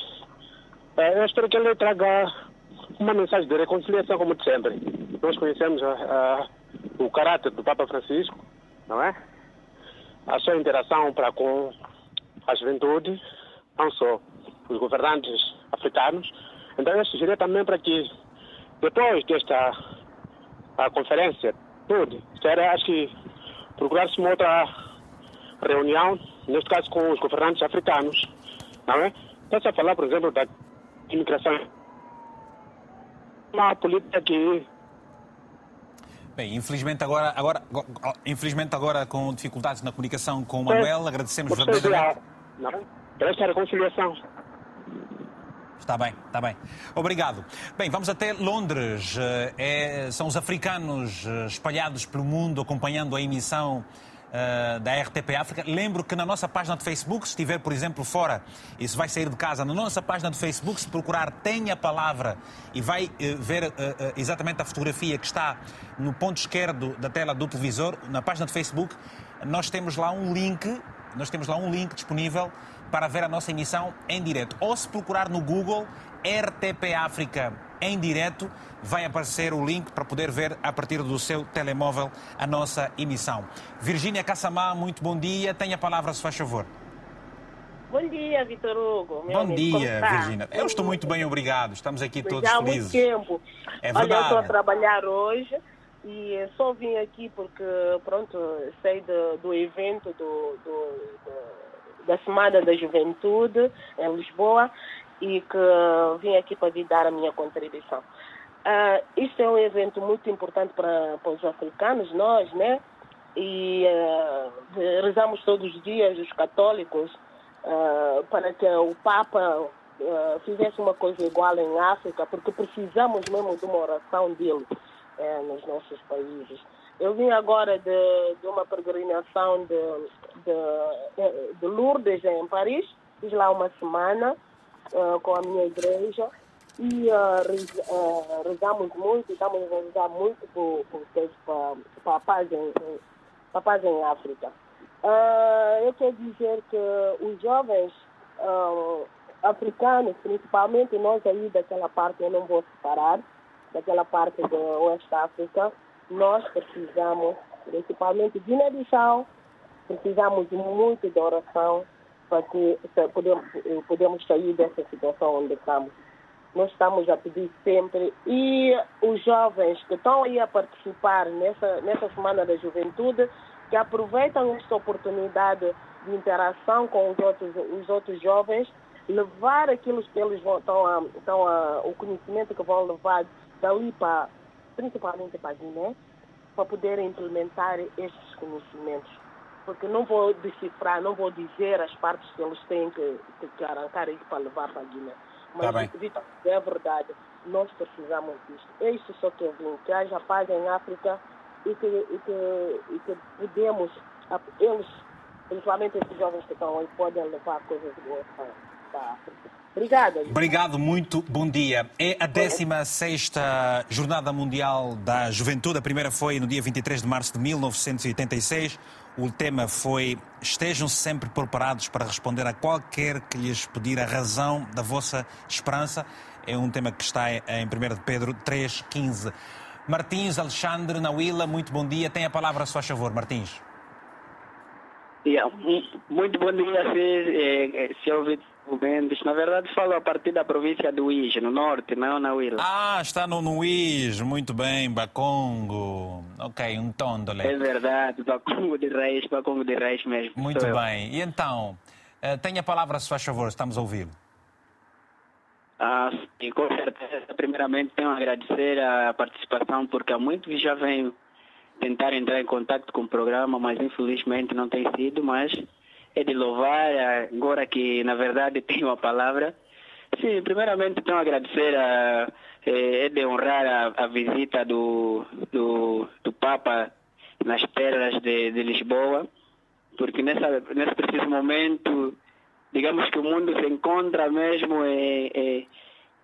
É, eu espero que ele traga uma mensagem de reconciliação, como de sempre. Nós conhecemos ah, ah, o caráter do Papa Francisco, não é? A sua interação para com a juventude, não só os governantes africanos. Então, eu sugeria também para que, depois desta a conferência, tudo, era, acho que procurar-se uma outra reunião, neste caso com os governantes africanos, não é? Está-se a falar, por exemplo, da imigração. Uma política que Bem, infelizmente agora, agora, infelizmente agora com dificuldades na comunicação com o Manuel, pessoa verdadeiramente. não é? Para esta reconciliação. Está bem, está bem. Obrigado. Bem, vamos até Londres. Eh, é- são os africanos eh, espalhados pelo mundo acompanhando a emissão eh, da RTP África. Lembro que na nossa página de Facebook, se estiver, por exemplo, fora e se vai sair de casa, na nossa página de Facebook, se procurar Tenha Palavra e vai eh, ver eh, exatamente a fotografia que está no ponto esquerdo da tela do televisor, na página de Facebook, nós temos lá um link, nós temos lá um link disponível para ver a nossa emissão em direto. Ou se procurar no Google RTP África em direto, vai aparecer o link para poder ver a partir do seu telemóvel a nossa emissão. Virgínia Cassamá, muito bom dia. Tenha a palavra, se faz favor. Bom dia, Vitor Hugo. Bom amigo. dia? Virgínia. Eu estou muito bem, obrigado. Estamos aqui todos Já há muito felizes. tempo. É Olha, eu estou a verdade. trabalhar hoje e só vim aqui porque, pronto, sei do, do evento do, do- do- da Semana da Juventude em Lisboa e que vim aqui para lhe dar a minha contribuição. Ah, isto é um evento muito importante para, para os africanos, nós, né? E ah, rezamos todos os dias, os católicos, ah, para que o Papa ah, fizesse uma coisa igual em África, porque precisamos mesmo de uma oração dele eh, nos nossos países. Eu vim agora de, de uma peregrinação de, de, de Lourdes, em Paris, fiz lá uma semana ah, com a minha igreja e ah, rez- ah, rezamos muito, estamos a rezar muito para a paz em, a paz em África. Ah, eu quero dizer que os jovens africanos, principalmente nós aí daquela parte, eu não vou separar, daquela parte do Oeste África, nós precisamos, principalmente de Guiné-Bissau, precisamos muito de oração para que podemos, eh, podemos sair dessa situação onde estamos. Nós estamos a pedir sempre. E os jovens que estão aí a participar nessa, nessa Semana da Juventude, que aproveitam esta oportunidade de interação com os outros, os outros jovens, levar aquilo que eles vão, estão a, estão a, o conhecimento que vão levar dali para, principalmente para a Guiné, para poderem implementar estes conhecimentos. Porque não vou decifrar, não vou dizer as partes que eles têm que, que, que arrancar isso para levar para a Guiné. Mas, Tá bem. Vitor, é verdade, nós precisamos disto. É isso só que eu vim, que haja paz em África e que, e que, e que podemos, eles, principalmente esses jovens que estão aí, podem levar coisas boas para, para a África. Obrigada. Obrigado, muito bom dia. É a 16 Jornada Mundial da Juventude. A primeira foi no dia 23 de março de 1986. O tema foi Estejam sempre preparados para responder a qualquer que lhes pedir a razão da vossa esperança. É um tema que está em 1 de Pedro 3,15. Martins, Alexandre, Nauila, muito bom dia. Tem a palavra, se faz favor, Martins. Yeah, mu- Muito bom dia, se, Vitor Mendes. Na verdade, falo a partir da província do Uíge, no norte, não na Huila. Ah, está no Nuís, muito bem, Bacongo. Ok, um tondole. É verdade, Bacongo de Reis, Bacongo de Reis mesmo. Muito sou eu. bem. E então, eh, tenha a palavra, se faz favor, estamos a ouvir. Ah, sim, com certeza. Primeiramente, tenho a agradecer a participação, porque há muito que já venho tentar entrar em contato com o programa, mas infelizmente não tem sido, mas é de louvar, agora que na verdade tenho a palavra. Sim, primeiramente a agradecer, a, é, é de honrar a, a visita do, do, do Papa nas terras de, de Lisboa, porque nessa, nesse preciso momento, digamos que o mundo se encontra mesmo em, em,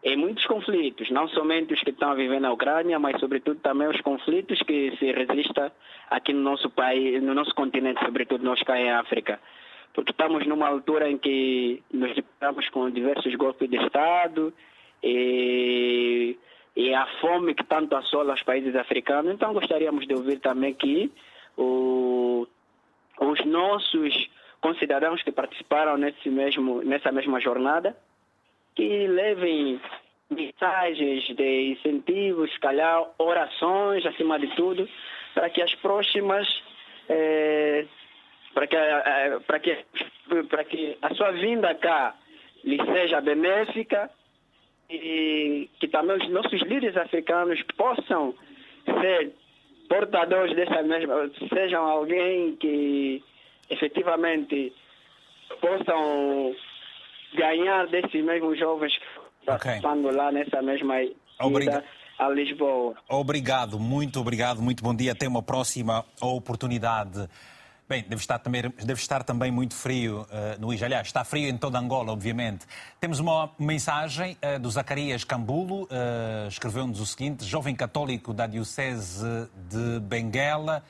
em muitos conflitos, não somente os que estão a viver na Ucrânia, mas sobretudo também os conflitos que se resistem aqui no nosso país, no nosso continente, sobretudo nós cá em África. Porque estamos numa altura em que nos deparamos com diversos golpes de Estado e, e a fome que tanto assola os países africanos. Então gostaríamos de ouvir também que o, os nossos concidadãos que participaram nesse mesmo, nessa mesma jornada que levem mensagens de incentivos, calhar orações acima de tudo, para que as próximas eh, para que, eh, para que para que a sua vinda cá lhe seja benéfica e que também os nossos líderes africanos possam ser portadores dessa mesma, sejam alguém que efetivamente possam ganhar desses mesmos jovens que estão Ok. participando lá nessa mesma Obrigado. a Lisboa. Obrigado, muito obrigado, muito bom dia. Até uma próxima oportunidade. Bem, deve estar também, deve estar também muito frio eh, no Ija. Aliás, está frio em toda Angola, obviamente. Temos uma mensagem eh, do Zacarias Cambulo, eh, escreveu-nos o seguinte: jovem católico da Diocese de Benguela,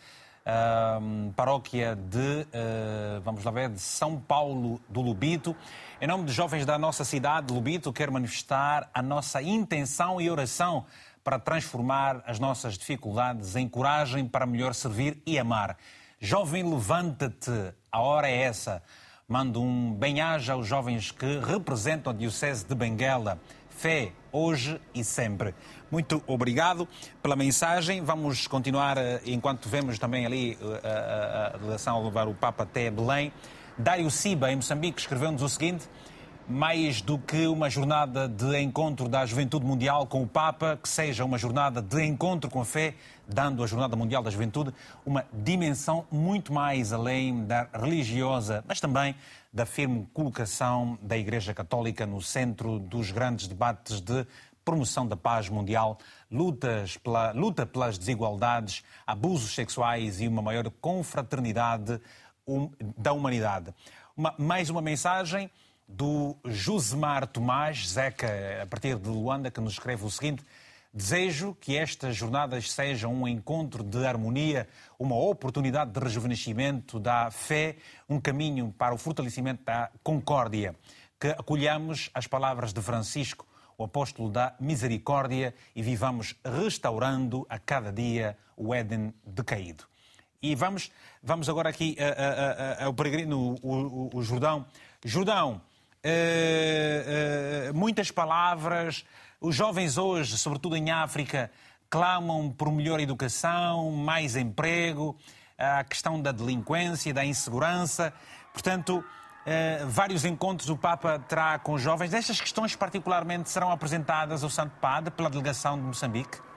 ahm, paróquia de, eh, vamos lá ver, de São Paulo do Lubito. Em nome dos jovens da nossa cidade, Lubito, quero manifestar a nossa intenção e oração para transformar as nossas dificuldades em coragem para melhor servir e amar. Jovem, levanta-te, a hora é essa. Mando um bem-aja aos jovens que representam a Diocese de Benguela. Fé, hoje e sempre. Muito obrigado pela mensagem. Vamos continuar, eh, enquanto vemos também ali eh, a, a, a delegação levar o Papa até Belém. Dário Siba, em Moçambique, escreveu-nos o seguinte mais do que uma jornada de encontro da juventude mundial com o Papa, que seja uma jornada de encontro com a fé, dando à Jornada Mundial da Juventude uma dimensão muito mais além da religiosa, mas também da firme colocação da Igreja Católica no centro dos grandes debates de promoção da paz mundial, lutas pela, luta pelas desigualdades, abusos sexuais e uma maior confraternidade da humanidade. Uma- mais uma mensagem do Josemar Tomás, Zeca, a partir de Luanda, que nos escreve o seguinte: Desejo que estas jornadas sejam um encontro de harmonia, uma oportunidade de rejuvenescimento da fé, um caminho para o fortalecimento da concórdia. Que acolhamos as palavras de Francisco, o apóstolo da misericórdia, e vivamos restaurando a cada dia o Éden decaído. E vamos, vamos agora aqui a- a- a- ao peregrino, o, o- o Jordão. Jordão, eh, eh, muitas palavras. Os jovens hoje, sobretudo em África, clamam por melhor educação, mais emprego, a questão da delinquência, da insegurança. Portanto, eh, vários encontros o Papa terá com os jovens. Estas questões, particularmente, serão apresentadas ao Santo Padre pela delegação de Moçambique?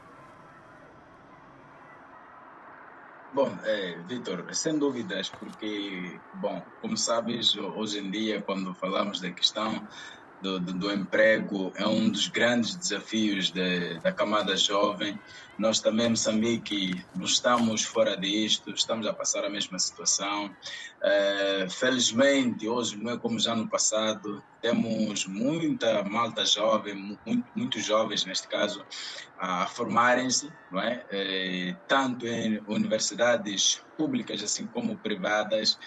Bom, é, Vitor, sem dúvidas, porque, bom, como sabes, hoje em dia, quando falamos da questão do, do, do emprego, é um dos grandes desafios de, da camada jovem. Nós também, Moçambique, não estamos fora disto, estamos a passar a mesma situação. É, felizmente, hoje não é como já no passado, temos muita malta jovem, muito, muitos jovens, neste caso, a formarem-se, não é? Eh, tanto em universidades públicas assim como privadas.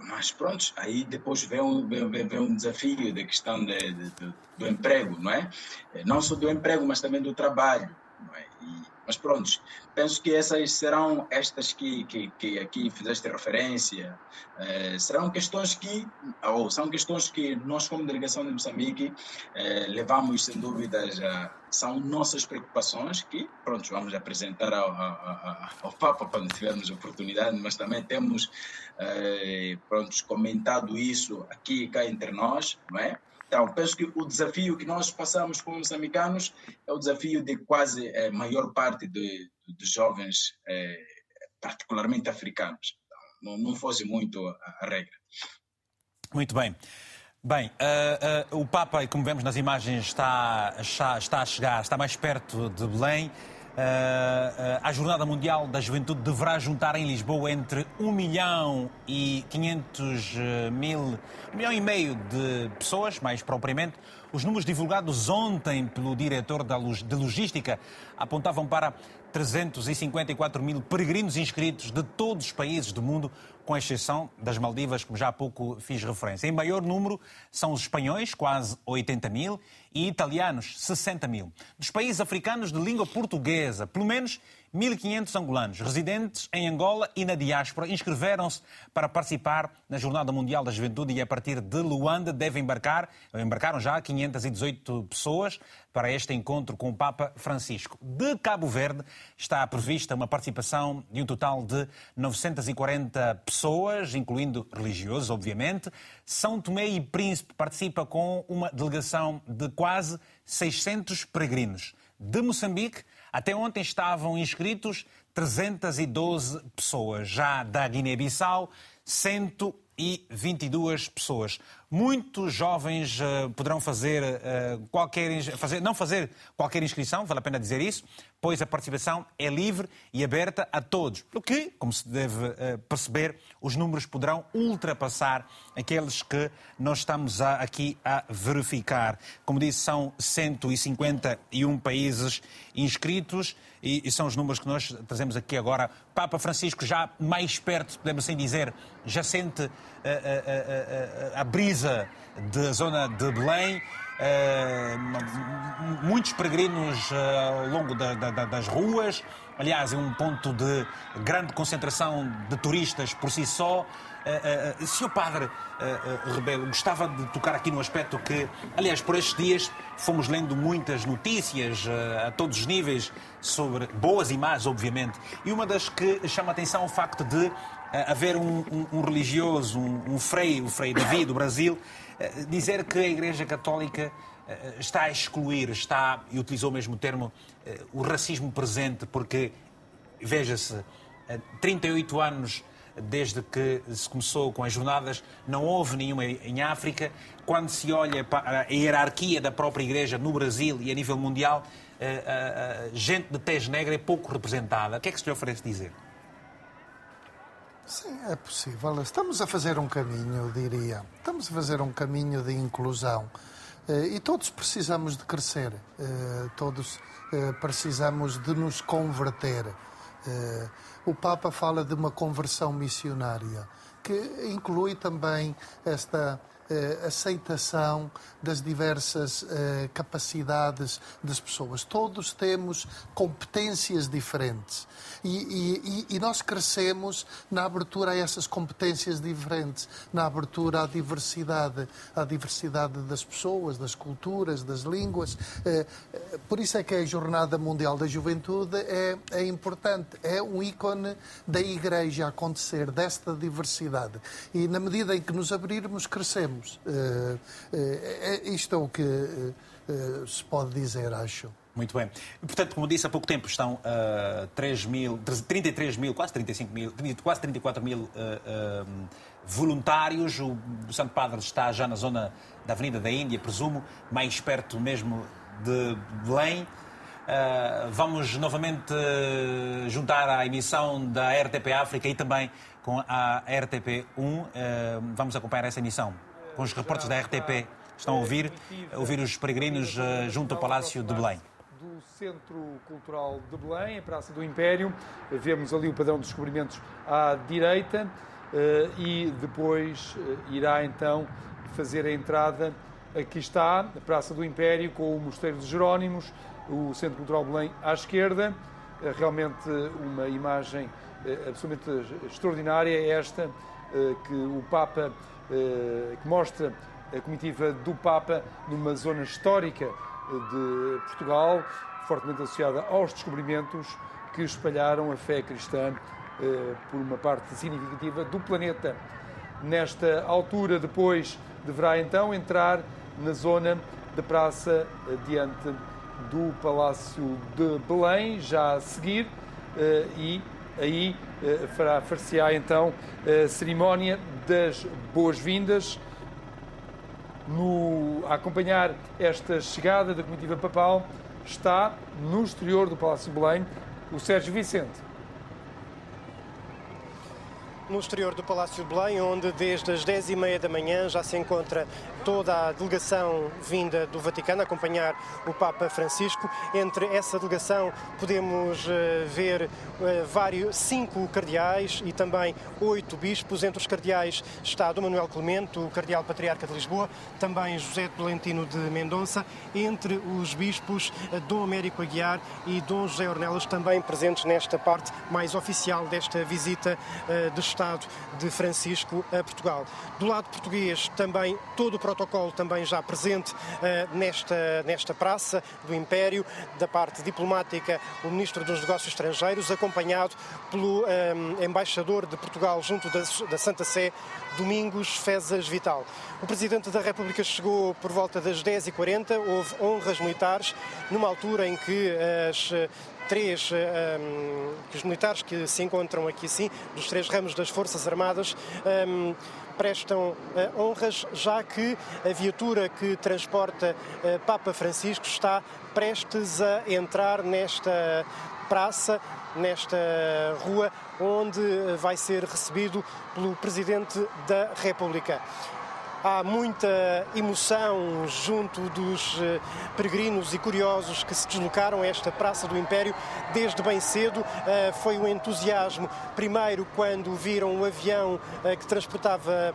Mas pronto, aí depois vem um, vem, vem- um desafio da questão de- de- do emprego, não é? Eh, Não só do emprego, mas também do trabalho. É? E- mas pronto, penso que essas serão estas que, que, que aqui fizeste referência, eh, serão questões que, ou são questões que nós como delegação de Moçambique eh, levamos sem dúvidas a, são nossas preocupações que, pronto, vamos apresentar ao, ao, ao- ao Papa quando tivermos oportunidade, mas também temos, eh, pronto, comentado isso aqui e cá entre nós, não é? Então, penso que o desafio que nós passamos como moçambicanos é o desafio de quase a maior parte de, jovens, eh, particularmente africanos. Então, não, não foge muito a, a regra. Muito bem. Bem, uh, uh, o Papa, como vemos nas imagens, está, está, está, a chegar, está mais perto de Belém. Uh, a Jornada Mundial da Juventude deverá juntar em Lisboa entre 1 milhão e 500 mil, 1 milhão e meio de pessoas, mais propriamente. Os números divulgados ontem pelo diretor de logística apontavam para 354 mil peregrinos inscritos de todos os países do mundo, com exceção das Maldivas, como já há pouco fiz referência. Em maior número são os espanhóis, quase 80 mil, e italianos, 60 mil. Dos países africanos de língua portuguesa, pelo menos 1.500 angolanos residentes em Angola e na diáspora inscreveram-se para participar na Jornada Mundial da Juventude e a partir de Luanda devem embarcar, embarcaram já 518 pessoas para este encontro com o Papa Francisco. De Cabo Verde está prevista uma participação de um total de 940 pessoas, incluindo religiosos, obviamente. São Tomé e Príncipe participa com uma delegação de quase 600 peregrinos. De Moçambique, até ontem estavam inscritos 312 pessoas. Já da Guiné-Bissau, 122 pessoas. Muitos jovens uh, poderão fazer, uh, qualquer, fazer, não fazer qualquer inscrição, vale a pena dizer isso, pois a participação é livre e aberta a todos. O que, como se deve uh, perceber, os números poderão ultrapassar aqueles que nós estamos a, aqui a verificar. Como disse, são 151 países inscritos e, e, são os números que nós trazemos aqui agora. Papa Francisco já mais perto, podemos assim dizer, já sente a, a, da zona de Belém. Uh, muitos peregrinos uh, ao longo da, da, das ruas. Aliás, é um ponto de grande concentração de turistas por si só. Uh, uh, Senhor Padre uh, Rebelo, gostava de tocar aqui no aspecto que, aliás, por estes dias fomos lendo muitas notícias a todos os níveis sobre boas e más, obviamente, e uma das que chama a atenção é o facto de haver um, um, um religioso, um, um frei, o Frei Davi do Brasil, dizer que a Igreja Católica está a excluir, está, e utilizou o mesmo termo, o racismo presente, porque, veja-se, 38 anos desde que se começou com as jornadas, não houve nenhuma em África. Quando se olha para a hierarquia da própria Igreja no Brasil e a nível mundial, eh, eh, gente de tez negra é pouco representada. O que é que se lhe oferece dizer? Sim, é possível. Estamos a fazer um caminho, diria. Estamos a fazer um caminho de inclusão. Eh, e todos precisamos de crescer, todos precisamos de nos converter. O Papa fala de uma conversão missionária, que inclui também esta eh, aceitação das diversas eh, capacidades das pessoas. Todos temos competências diferentes e, e, e, nós crescemos na abertura a essas competências diferentes, na abertura à diversidade, à diversidade das pessoas, das culturas, das línguas. Eh, por isso é que a Jornada Mundial da Juventude é, é importante, é um ícone da Igreja acontecer desta diversidade. E na medida em que nos abrirmos, crescemos. Uh, uh, isto é o que se pode dizer, acho. Muito bem. Portanto, como disse há pouco tempo, estão uh, 3 mil, 33 mil, quase 35 mil, quase 34 mil uh, uh, voluntários. O Santo Padre está já na zona da Avenida da Índia, presumo, mais perto mesmo de Belém. Uh, vamos novamente juntar à emissão da RTP África e também com a RTP1. vamos acompanhar essa emissão com os repórteres da RTP estão a ouvir, a ouvir os peregrinos uh, junto ao Palácio de Belém. Do Centro Cultural de Belém, a Praça do Império, vemos ali o padrão dos descobrimentos à direita uh, e depois uh, irá então fazer a entrada. Aqui está, a Praça do Império, com o Mosteiro de Jerónimos, o Centro Cultural de Belém à esquerda. Realmente uma imagem absolutamente extraordinária esta que o Papa eh, que mostra a comitiva do Papa numa zona histórica eh, de Portugal, fortemente associada aos descobrimentos que espalharam a fé cristã eh, por uma parte significativa do planeta. Nesta altura, depois, deverá então entrar na zona da praça diante do Palácio de Belém, já a seguir, e aí fará, far-se-á então a cerimónia das boas-vindas. A acompanhar esta chegada da comitiva papal está no exterior do Palácio de Belém o Sérgio Vicente. No exterior do Palácio de Belém, onde desde as 10h30 da manhã já se encontra toda a delegação vinda do Vaticano acompanhar o Papa Francisco. Entre essa delegação podemos uh, ver uh, vários, cinco cardeais e também oito bispos. Entre os cardeais está Dom Manuel Clemente, o cardeal patriarca de Lisboa, também José Tolentino de Mendonça. Entre os bispos, uh, Dom Américo Aguiar e Dom José Ornelas, também presentes nesta parte mais oficial desta visita de Estado de Francisco a Portugal. Do lado português, também todo o protocolo também já presente uh, nesta, nesta praça do Império, da parte diplomática, o Ministro dos Negócios Estrangeiros, acompanhado pelo um, eh, embaixador de Portugal junto da, da Santa Sé, Domingos Fezas Vital. O Presidente da República chegou por volta das 10h40, houve honras militares, numa altura em que as três, um, que os militares que se encontram aqui sim, dos três ramos das Forças Armadas, um, prestam uh, honras, já que a viatura que transporta uh, Papa Francisco está prestes a entrar nesta praça, nesta rua, onde vai ser recebido pelo Presidente da República há muita emoção junto dos eh, peregrinos e curiosos que se deslocaram a esta Praça do Império desde bem cedo. Eh, foi um entusiasmo, primeiro, quando viram o avião eh, que transportava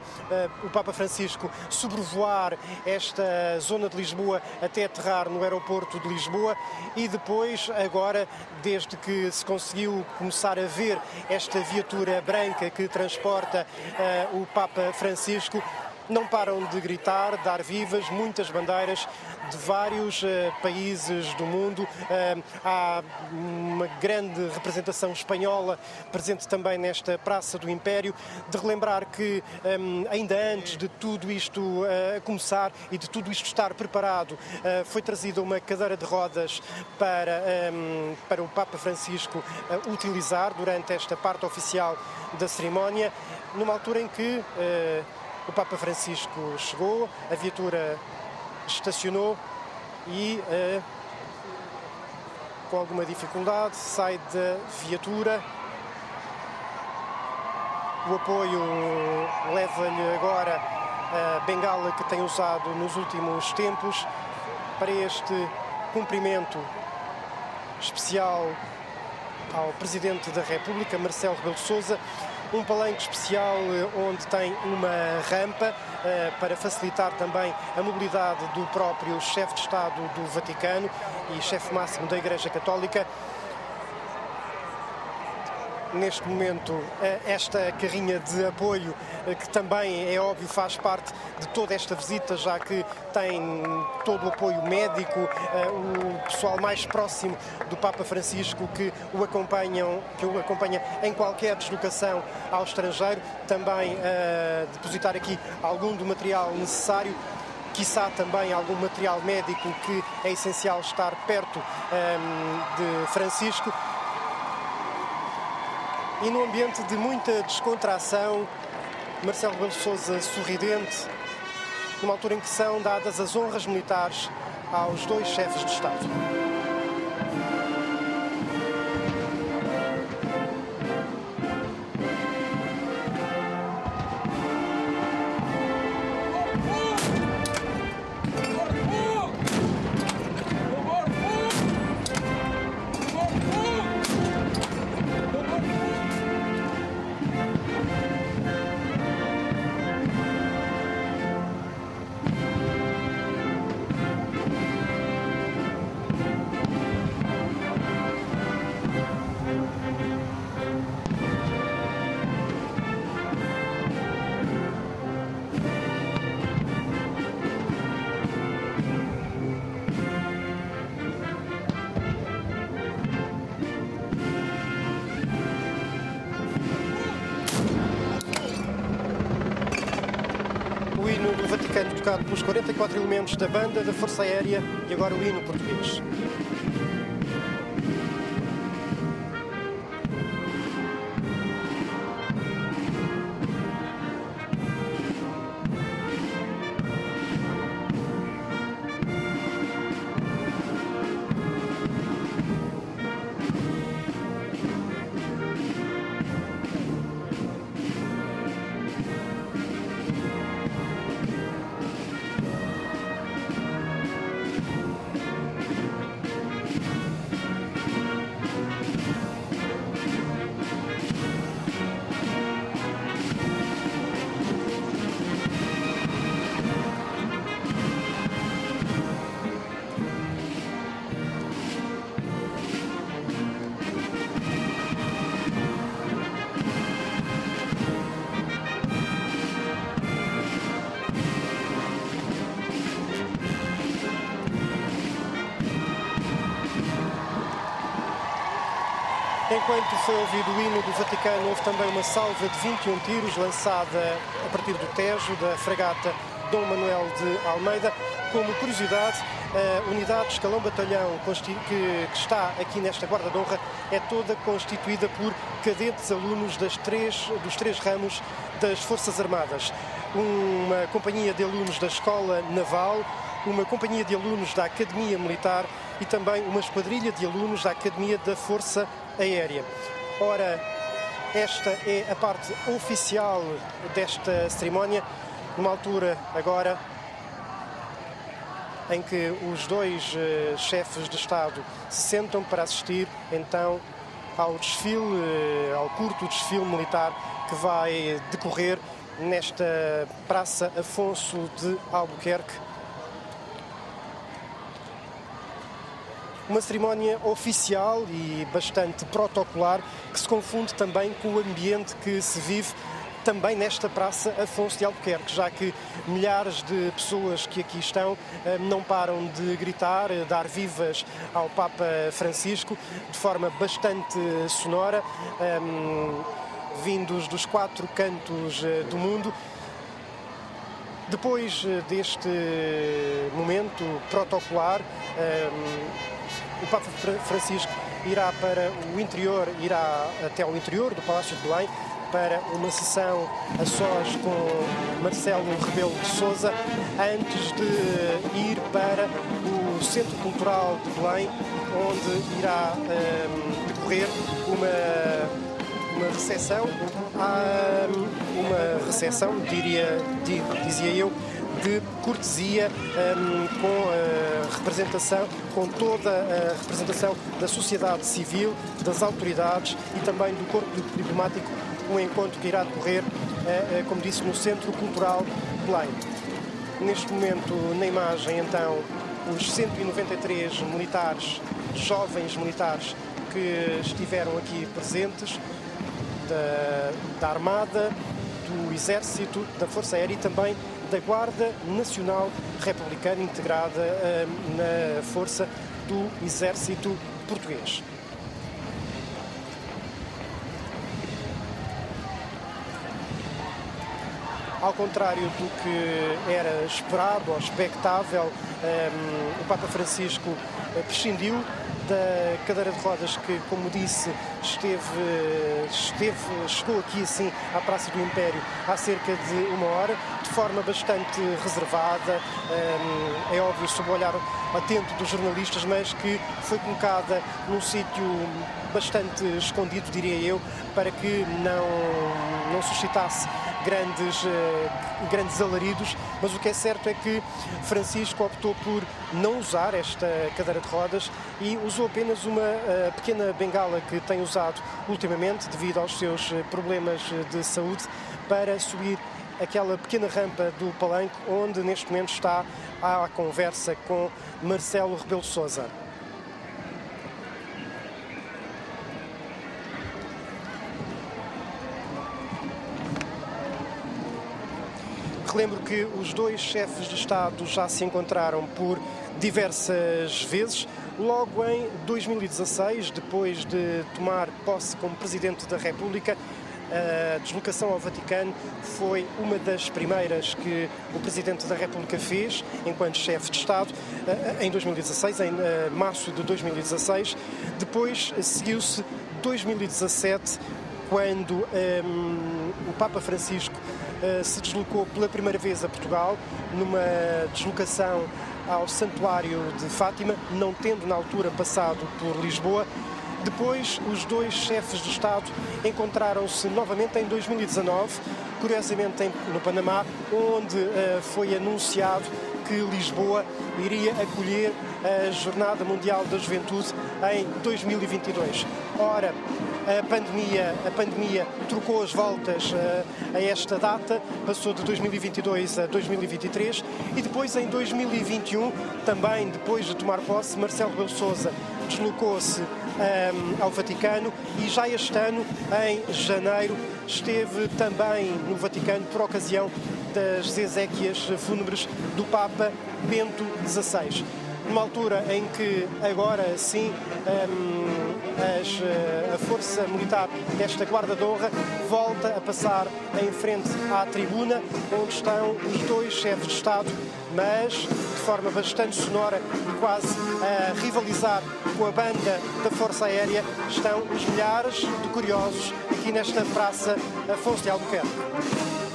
o Papa Francisco sobrevoar esta zona de Lisboa até aterrar no aeroporto de Lisboa e depois, agora, desde que se conseguiu começar a ver esta viatura branca que transporta o Papa Francisco, não param de gritar, dar vivas, muitas bandeiras de vários uh, países do mundo. Uh, há uma grande representação espanhola presente também nesta Praça do Império. De relembrar que, um, ainda antes de tudo isto uh, começar e de tudo isto estar preparado, foi trazida uma cadeira de rodas para, para o Papa Francisco utilizar durante esta parte oficial da cerimónia, numa altura em que o Papa Francisco chegou, a viatura estacionou e, uh, com alguma dificuldade, sai da viatura. O apoio leva-lhe agora a bengala que tem usado nos últimos tempos para este cumprimento especial ao Presidente da República, Marcelo Rebelo de Sousa um palanque especial eh, onde tem uma rampa eh, para facilitar também a mobilidade do próprio chefe de Estado do Vaticano e chefe máximo da Igreja Católica neste momento eh, esta carrinha de apoio, eh, que também é óbvio faz parte de toda esta visita, já que tem todo o apoio médico, eh, o pessoal mais próximo do Papa Francisco que o acompanham, que o acompanha em qualquer deslocação ao estrangeiro, também depositar aqui algum do material necessário quiçá também algum material médico que é essencial estar perto um, de Francisco e num ambiente de muita descontração, Marcelo Rebelo Sousa sorridente, numa altura em que são dadas as honras militares aos dois chefes de Estado. 44 elementos da banda da Força Aérea e agora o hino português. Foi ouvido o hino do Vaticano, houve também uma salva de 21 tiros lançada a partir do Tejo, da fragata Dom Manuel de Almeida. Como curiosidade, a unidade de escalão batalhão que, está aqui nesta Guarda de Honra é toda constituída por cadetes alunos das três, dos três ramos das Forças Armadas. Uma companhia de alunos da Escola Naval, uma companhia de alunos da Academia Militar e também uma esquadrilha de alunos da Academia da Força Aérea. Ora, esta é a parte oficial desta cerimónia, numa altura agora em que os dois uh, chefes de Estado se sentam para assistir então ao desfile, uh, ao curto desfile militar que vai decorrer nesta Praça Afonso de Albuquerque uma cerimónia oficial e bastante protocolar que se confunde também com o ambiente que se vive também nesta Praça Afonso de Albuquerque, já que milhares de pessoas que aqui estão eh, não param de gritar, eh, dar vivas ao Papa Francisco de forma bastante sonora, ehm, vindos dos quatro cantos eh, do mundo. Depois deste momento protocolar, ehm, o Papa Francisco irá para o interior, irá até ao interior do Palácio de Belém para uma sessão a sós com Marcelo Rebelo de Souza antes de ir para o Centro Cultural de Belém, onde irá um, decorrer uma uma recepção, uma recepção, diria, dizia eu, de cortesia um, com a representação, com toda a representação da sociedade civil, das autoridades e também do corpo diplomático, um encontro que irá decorrer, uh, como disse, no Centro Cultural Belém. Neste momento, na imagem, então, os 193 militares, jovens militares que estiveram aqui presentes, da, da Armada, do Exército, da Força Aérea e também da Guarda Nacional Republicana integrada uh, na força do Exército Português. Ao contrário do que era esperado ou expectável, um, ehm, o Papa Francisco prescindiu da cadeira de rodas que, como disse, esteve, esteve, chegou aqui assim à Praça do Império há cerca de uma hora, de forma bastante reservada, é óbvio, sob o olhar atento dos jornalistas, mas que foi colocada num sítio bastante escondido, diria eu, para que não, não suscitasse grandes, eh, grandes alaridos, mas o que é certo é que Francisco optou por não usar esta cadeira de rodas e usou apenas uma uh, pequena bengala que tem usado ultimamente devido aos seus eh, problemas de saúde para subir aquela pequena rampa do palanque onde neste momento está a conversa com Marcelo Rebelo Sousa. Relembro que os dois chefes de Estado já se encontraram por diversas vezes. Logo em 2016, depois de tomar posse como Presidente da República, A deslocação ao Vaticano foi uma das primeiras que o Presidente da República fez enquanto chefe de Estado em 2016, em março de 2016. Depois seguiu-se 2017, quando um, o Papa Francisco se deslocou pela primeira vez a Portugal, numa deslocação ao Santuário de Fátima, não tendo na altura passado por Lisboa. Depois, os dois chefes de Estado encontraram-se novamente em 2019, curiosamente no Panamá, onde uh, foi anunciado que Lisboa iria acolher a Jornada Mundial da Juventude em 2022. Ora, a pandemia, a pandemia trocou as voltas uh, a esta data, passou de 2022 a 2023 e depois em 2021, também depois de tomar posse, Marcelo Rebelo Sousa deslocou-se um, ao Vaticano e já este ano, em janeiro, esteve também no Vaticano por ocasião das exéquias fúnebres do Papa Bento XVI. Numa altura em que agora sim um, as, a força militar desta Guarda de Honra volta a passar em frente à tribuna onde estão os dois chefes de Estado, mas de forma bastante sonora e quase a rivalizar com a banda da Força Aérea estão os milhares de curiosos aqui nesta Praça Afonso de Albuquerque.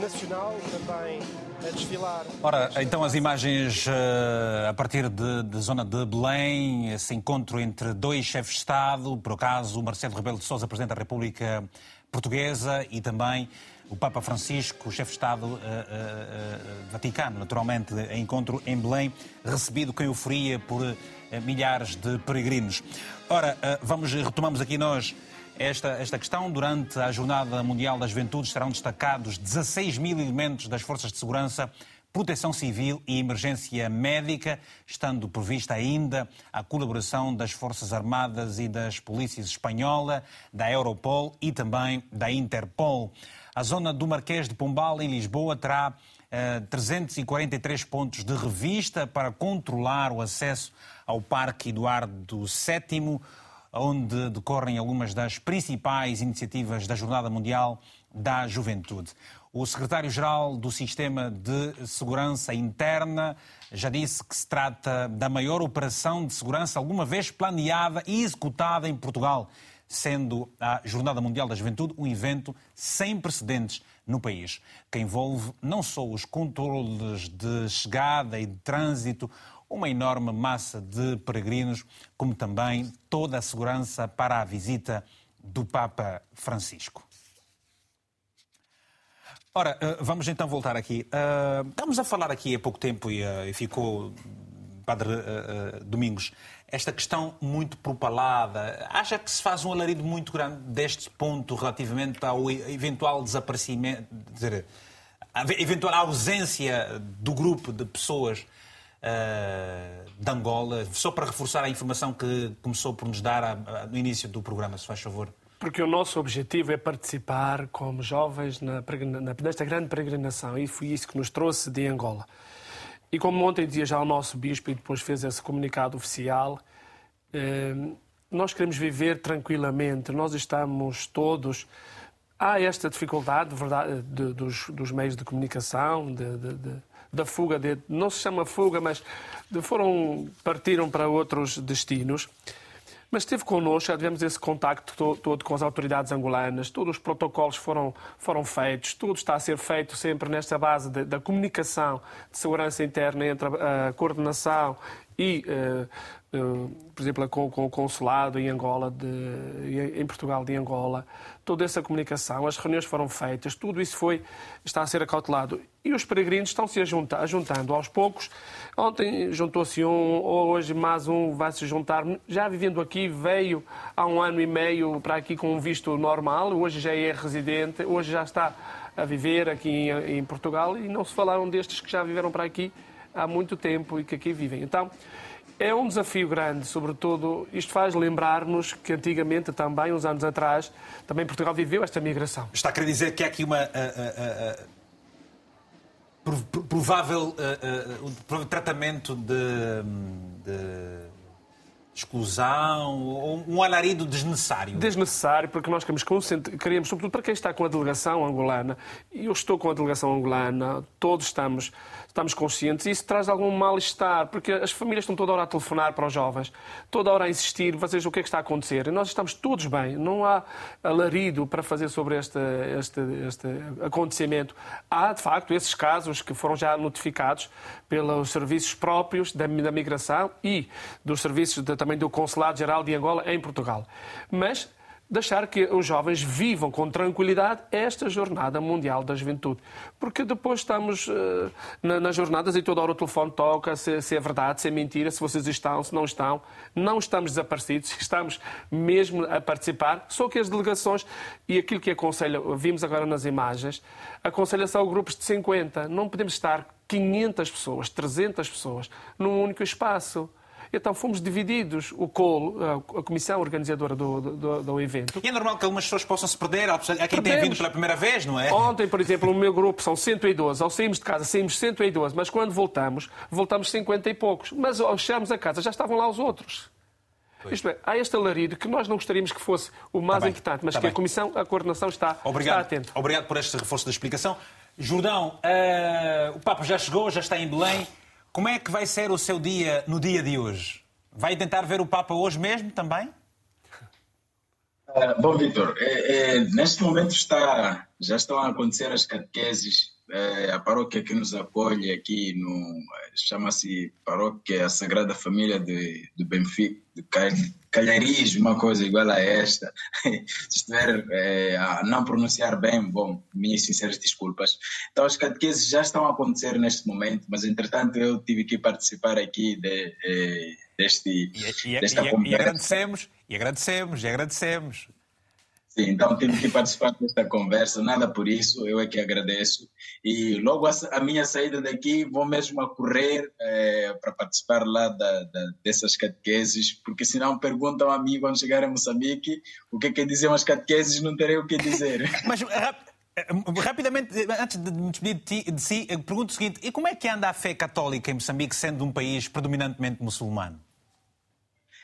Nacional também a desfilar. Ora, então as imagens uh, a partir de, zona de Belém, esse encontro entre dois chefes de Estado, por acaso Marcelo Rebelo de Sousa, Presidente da República Portuguesa, e também o Papa Francisco, chefe de Estado uh, uh, Vaticano, naturalmente, em encontro em Belém, recebido com euforia por milhares de peregrinos. Ora, vamos, retomamos aqui nós esta, esta questão. Durante a Jornada Mundial da Juventude estarão destacados 16 mil elementos das Forças de Segurança, Proteção Civil e Emergência Médica, estando prevista ainda a colaboração das Forças Armadas e das Polícias Espanhola, da Europol e também da Interpol. A zona do Marquês de Pombal, em Lisboa, terá 343 eh, pontos de revista para controlar o acesso ao Parque Eduardo VII onde decorrem algumas das principais iniciativas da Jornada Mundial da Juventude. O secretário-geral do Sistema de Segurança Interna já disse que se trata da maior operação de segurança alguma vez planeada e executada em Portugal, sendo a Jornada Mundial da Juventude um evento sem precedentes no país, que envolve não só os controles de chegada e de trânsito, uma enorme massa de peregrinos, como também toda a segurança para a visita do Papa Francisco. Ora, eh, vamos então voltar aqui. Eh, estamos a falar aqui há pouco tempo e eh, ficou, Padre Domingos, esta questão muito propalada. Acha que se faz um alarido muito grande deste ponto relativamente ao eventual desaparecimento, dizer, a eventual ausência do grupo de pessoas uh, de Angola, só para reforçar a informação que começou por nos dar a, a, no início do programa, se faz favor. Porque o nosso objetivo é participar como jovens na, na, nesta grande peregrinação e foi isso que nos trouxe de Angola. E como ontem dizia já o nosso bispo e depois fez esse comunicado oficial, eh, nós queremos viver tranquilamente, nós estamos todos. Há esta dificuldade verdade, de, dos, dos, meios de comunicação, de, de, da fuga, de, não se chama fuga, mas foram, partiram para outros destinos. Mas esteve connosco, já tivemos esse contacto todo, todo, com as autoridades angolanas, todos os protocolos foram, foram feitos, tudo está a ser feito sempre nesta base de, da comunicação de segurança interna entre a, a coordenação e uh, por exemplo, com, o consulado em Angola, de, em Portugal de Angola, toda essa comunicação, as reuniões foram feitas, tudo isso foi, está a ser acautelado. E os peregrinos estão se a juntando aos poucos. Ontem juntou-se um, hoje mais um vai se juntar. Já vivendo aqui, veio há um ano e meio para aqui com um visto normal, hoje já é residente, hoje já está a viver aqui em, em Portugal e não se falaram destes que já viveram para aqui há muito tempo e que aqui vivem. Então, é um desafio grande, sobretudo, isto faz lembrar-nos que antigamente também, uns anos atrás, também Portugal viveu esta migração. Está a querer dizer que há aqui uma... Uh, uh, provável tratamento de, de exclusão ou um alarido desnecessário? Desnecessário, porque nós queremos, queremos, sobretudo para quem está com a delegação angolana, e eu estou com a delegação angolana, todos estamos estamos conscientes, e isso traz algum mal-estar, porque as famílias estão toda hora a telefonar para os jovens, toda hora a insistir, vocês o que é que está a acontecer? E nós estamos todos bem, não há alarido para fazer sobre este, este, este acontecimento. Há, de facto, esses casos que foram já notificados pelos serviços próprios da, da migração e dos serviços de, também do Consulado-Geral de Angola em Portugal. Mas deixar que os jovens vivam com tranquilidade esta Jornada Mundial da Juventude. Porque depois estamos uh, na, nas jornadas e toda hora o telefone toca se, se, é verdade, se é mentira, se vocês estão, se não estão. Não estamos desaparecidos, estamos mesmo a participar. Só que as delegações e aquilo que aconselha, vimos agora nas imagens, aconselha só grupos de 50. Não podemos estar 500 pessoas, 300 pessoas num único espaço. Então fomos divididos, o COL, a comissão organizadora do, do, do evento. E é normal que algumas pessoas possam se perder, há quem tenha vindo pela primeira vez, não é? Ontem, por exemplo, no meu grupo são 112. Ao saímos de casa, saímos 112, mas quando voltamos, voltamos 50 e poucos. Mas ao chegarmos a casa, já estavam lá os outros. Pois. Isto é, há este alarido que nós não gostaríamos que fosse o mais tá importante, mas tá que bem. a Comissão, a coordenação está, Obrigado. está atenta. Obrigado por este reforço da explicação. Jordão, uh, o Papa já chegou, já está em Belém. Como é que vai ser o seu dia no dia de hoje? Vai tentar ver o Papa hoje mesmo também? Uh, bom, Vitor, é, é, neste momento está, já estão a acontecer as catequeses. É, a paróquia que nos acolhe aqui no chama-se Paróquia Sagrada Família de, de Benfica, de Calharis, uma coisa igual a esta. Se estiver é, a não pronunciar bem, bom, minhas sinceras desculpas. Então, as catequeses já estão a acontecer neste momento, mas entretanto eu tive que participar aqui de, de deste, e, e, desta e, conversa. E agradecemos, e agradecemos, e agradecemos. Sim, então tive que participar desta conversa, nada por isso, eu é que agradeço. E logo a, a minha saída daqui vou mesmo a correr é, para participar lá da, da, dessas catequeses, porque senão perguntam a mim quando chegar a Moçambique o que é que diziam as catequeses, não terei o que dizer. Mas Rapidamente, antes de me despedir de si, pergunto o seguinte: e como é que anda a fé católica em Moçambique, sendo um país predominantemente muçulmano?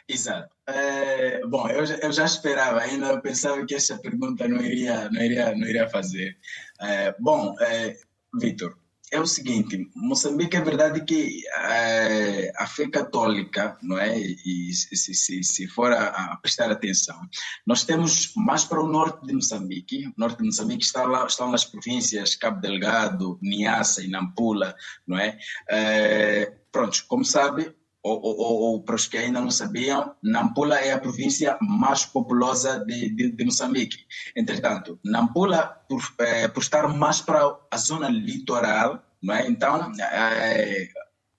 Exato. É, bom, eu, eu já esperava, ainda eu pensava que essa pergunta não iria, não iria, não iria fazer. É, bom, é, Vitor, é o seguinte, Moçambique é verdade que é, a fé católica, não é? E se, se, se for a, a, prestar atenção, nós temos mais para o norte de Moçambique. O norte de Moçambique está lá, estão nas províncias Cabo Delgado, Niassa e Nampula, não é? é pronto, como sabe, ou, ou, ou, para os que ainda não sabiam, Nampula é a província mais populosa de, de, de Moçambique. Entretanto, Nampula, por, é, por estar mais para a zona litoral, não é? então é,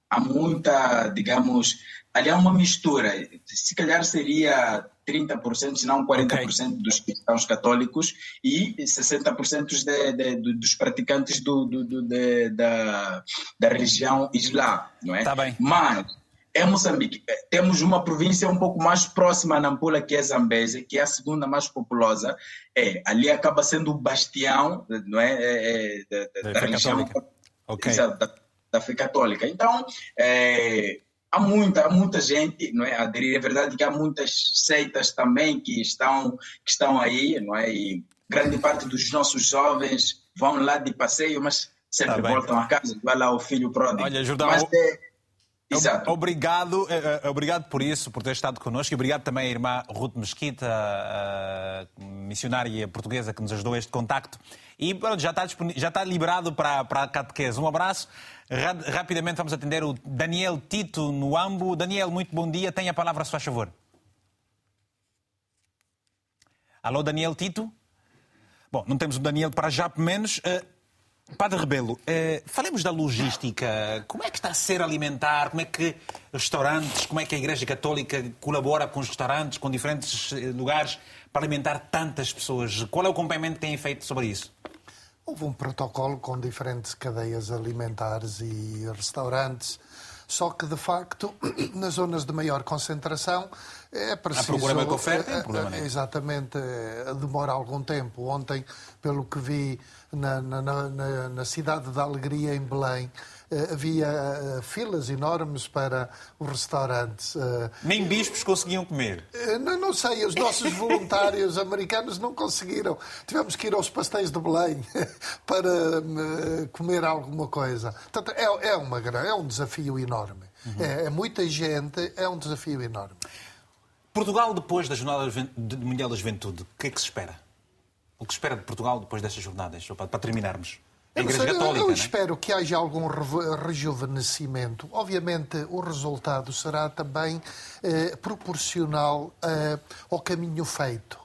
há muita, digamos, ali há uma mistura. Se calhar seria 30%, se não 40% okay. dos cristãos católicos e 60% de, de, de, dos praticantes do, do, do da, da religião islã, não é? Tá bem. Mas é Moçambique. É, temos uma província um pouco mais próxima a Nampula, que é Zambeze, que é a segunda mais populosa. É, ali acaba sendo o bastião não é, é, é da, da religião okay. da, da fé católica. Então, é, há muita, há muita gente não é, a aderir. É verdade que há muitas seitas também que estão, que estão aí, não é? E grande parte dos nossos jovens vão lá de passeio, mas sempre tá voltam a casa, vai lá o filho pródigo. Olha, Jordão, mas, é, Exato. Obrigado, eh, eh, obrigado por isso, por ter estado connosco e obrigado também à irmã Ruth Mesquita, a missionária portuguesa que nos ajudou a este contacto. E já está, já está liberado para, para a catequese. Um abraço. Rapidamente vamos atender o Daniel Tito no Ambo. Daniel, muito bom dia. Tenha a palavra, se faz favor. Alô, Daniel Tito? Bom, não temos o Daniel para já, pelo menos. Uh, Padre Rebelo, eh, falemos da logística. Como é que está a ser alimentar? Como é que restaurantes, como é que a Igreja Católica colabora com os restaurantes, com diferentes eh, lugares, para alimentar tantas pessoas? Qual é o acompanhamento que têm feito sobre isso? Houve um protocolo com diferentes cadeias alimentares e restaurantes Só que, de facto, nas zonas de maior concentração é preciso... A procura com a oferta é eh, problema, é? Exatamente, eh, demora algum tempo. Ontem, pelo que vi na, na, na, na cidade da Alegria, em Belém, eh, havia eh, filas enormes para os restaurantes. eh, Nem bispos conseguiam comer. Não, não sei, os nossos voluntários americanos não conseguiram. Tivemos que ir aos pastéis de Belém para eh, comer alguma coisa. Portanto, é, é, uma, é um desafio enorme. É, é muita gente, é um desafio enorme. Portugal, depois da Jornada de- Mundial da Juventude, o que é que se espera? O que espera de Portugal depois destas jornadas? Para terminarmos. A Eu sei, eu- Católica, eu é? espero que haja algum rejuvenescimento. Obviamente, o resultado será também eh, proporcional eh, ao caminho feito.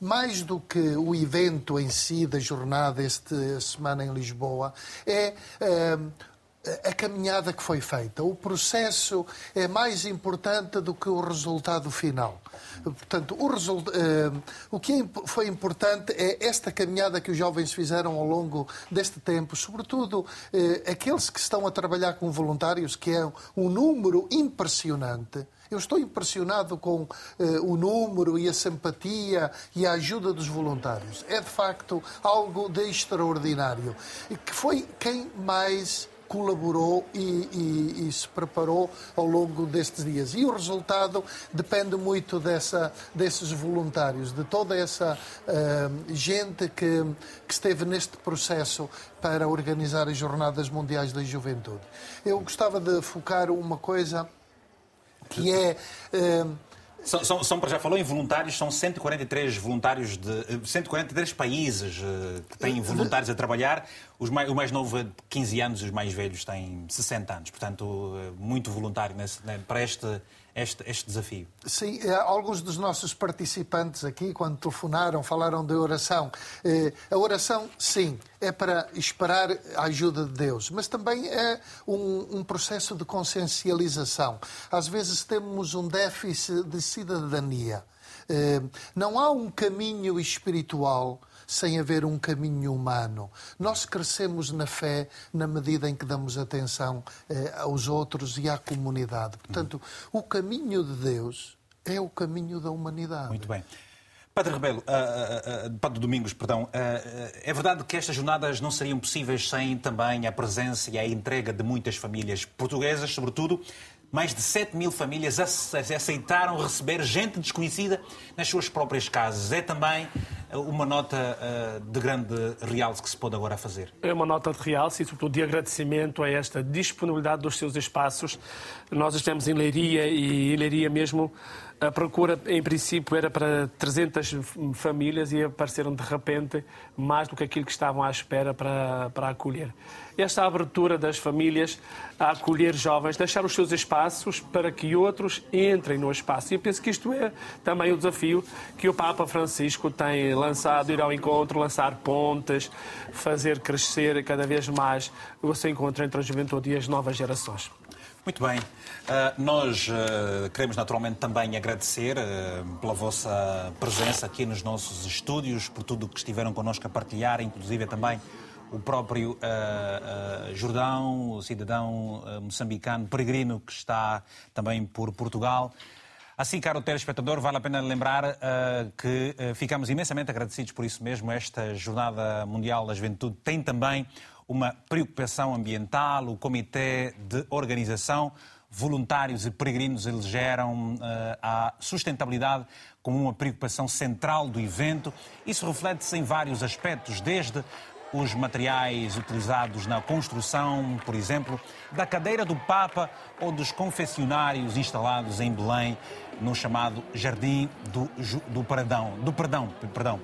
Mais do que o evento em si da jornada esta semana em Lisboa, é eh, a caminhada que foi feita. O processo é mais importante do que o resultado final. Portanto, o, result- eh, o que é foi importante é esta caminhada que os jovens fizeram ao longo deste tempo, sobretudo eh, aqueles que estão a trabalhar com voluntários, que é um número impressionante. Eu estou impressionado com eh, o número e a simpatia e a ajuda dos voluntários. É de facto algo de extraordinário. Que foi quem mais colaborou e, e- e se preparou ao longo destes dias. E o resultado depende muito dessa, desses voluntários, de toda essa ah, gente que, que esteve neste processo para organizar as Jornadas Mundiais da Juventude. Eu gostava de focar uma coisa que é. ah, São, são, são, já falou em voluntários, são 143 voluntários de eh, 143 países eh, que têm voluntários a trabalhar. Os mais, o mais novo é de 15 anos, os mais velhos têm 60 anos. Portanto, eh, muito voluntário nesse- né, para este, este, este desafio. Sim, eh, alguns dos nossos participantes aqui, quando telefonaram, falaram de oração. Eh, A oração, sim, é para esperar a ajuda de Deus, mas também é um, um processo de consciencialização. Às vezes temos um déficit de cidadania. Eh, Não há um caminho espiritual sem haver um caminho humano. Nós crescemos na fé na medida em que damos atenção eh, aos outros e à comunidade. Portanto, o caminho de Deus é o caminho da humanidade. Muito bem. Padre Rebelo, ah, ah, ah, Padre Domingos, perdão, ah, ah, é verdade que estas jornadas não seriam possíveis sem também a presença e a entrega de muitas famílias portuguesas, sobretudo mais de 7 mil famílias ace- aceitaram receber gente desconhecida nas suas próprias casas. É também ah, uma nota ah, de grande realce que se pode agora fazer. É uma nota de realce e, sobretudo, de agradecimento a esta disponibilidade dos seus espaços. Nós estamos em Leiria e em Leiria mesmo a procura, em princípio, era para 300 famílias e apareceram de repente mais do que aquilo que estavam à espera para, para acolher. Esta abertura das famílias a acolher jovens, deixar os seus espaços para que outros entrem no espaço. E eu penso que isto é também o desafio que o Papa Francisco tem lançado, ir ao encontro, lançar pontes, fazer crescer cada vez mais o seu encontro entre a juventude e as novas gerações. Muito bem. Ah, nós ah, queremos naturalmente também agradecer ah, pela vossa presença aqui nos nossos estúdios, por tudo o que estiveram connosco a partilhar, inclusive também o próprio ah, ah, Jordão, o cidadão ah, moçambicano, peregrino que está também por Portugal. Assim, caro telespectador, vale a pena lembrar que ficamos imensamente agradecidos por isso mesmo. Esta Jornada Mundial da Juventude tem também uma preocupação ambiental. O Comitê de Organização, voluntários e peregrinos elegeram ah, a sustentabilidade como uma preocupação central do evento. Isso reflete-se em vários aspectos, desde os materiais utilizados na construção, por exemplo, da cadeira do Papa ou dos confessionários instalados em Belém, no chamado Jardim do, do Perdão. Do Perdão, perdão.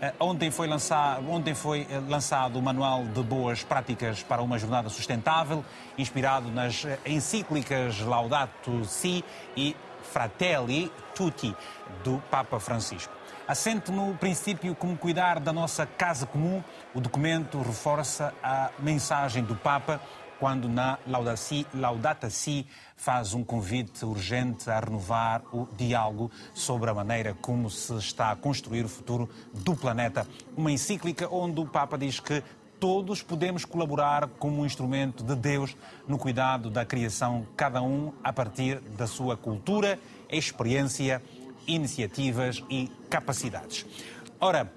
Eh, Ontem foi, lançado, ontem foi eh, lançado o Manual de Boas Práticas para uma Jornada Sustentável, inspirado nas eh, encíclicas Laudato Si e Fratelli Tutti, do Papa Francisco. Assente no princípio como cuidar da nossa casa comum, o documento reforça a mensagem do Papa quando na Laudata Si faz um convite urgente a renovar o diálogo sobre a maneira como se está a construir o futuro do planeta. Uma encíclica onde o Papa diz que todos podemos colaborar como um instrumento de Deus no cuidado da criação, cada um a partir da sua cultura, experiência, iniciativas e capacidades. Ora,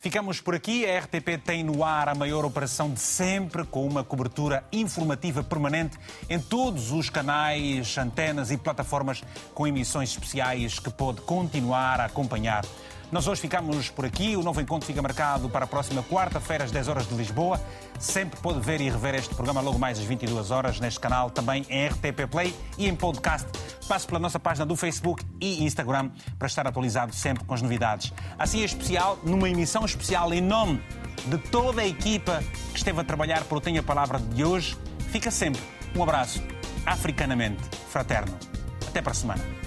ficamos por aqui. A RTP tem no ar a maior operação de sempre, com uma cobertura informativa permanente em todos os canais, antenas e plataformas com emissões especiais que pode continuar a acompanhar. Nós hoje ficamos por aqui. O novo encontro fica marcado para a próxima quarta-feira, às 10 horas de Lisboa. Sempre pode ver e rever este programa logo mais às 22 horas neste canal, também em RTP Play e em podcast. Passe pela nossa página do Facebook e Instagram para estar atualizado sempre com as novidades. Assim é especial, numa emissão especial em nome de toda a equipa que esteve a trabalhar para o Tenha a Palavra de hoje. Fica sempre um abraço africanamente fraterno. Até para a semana.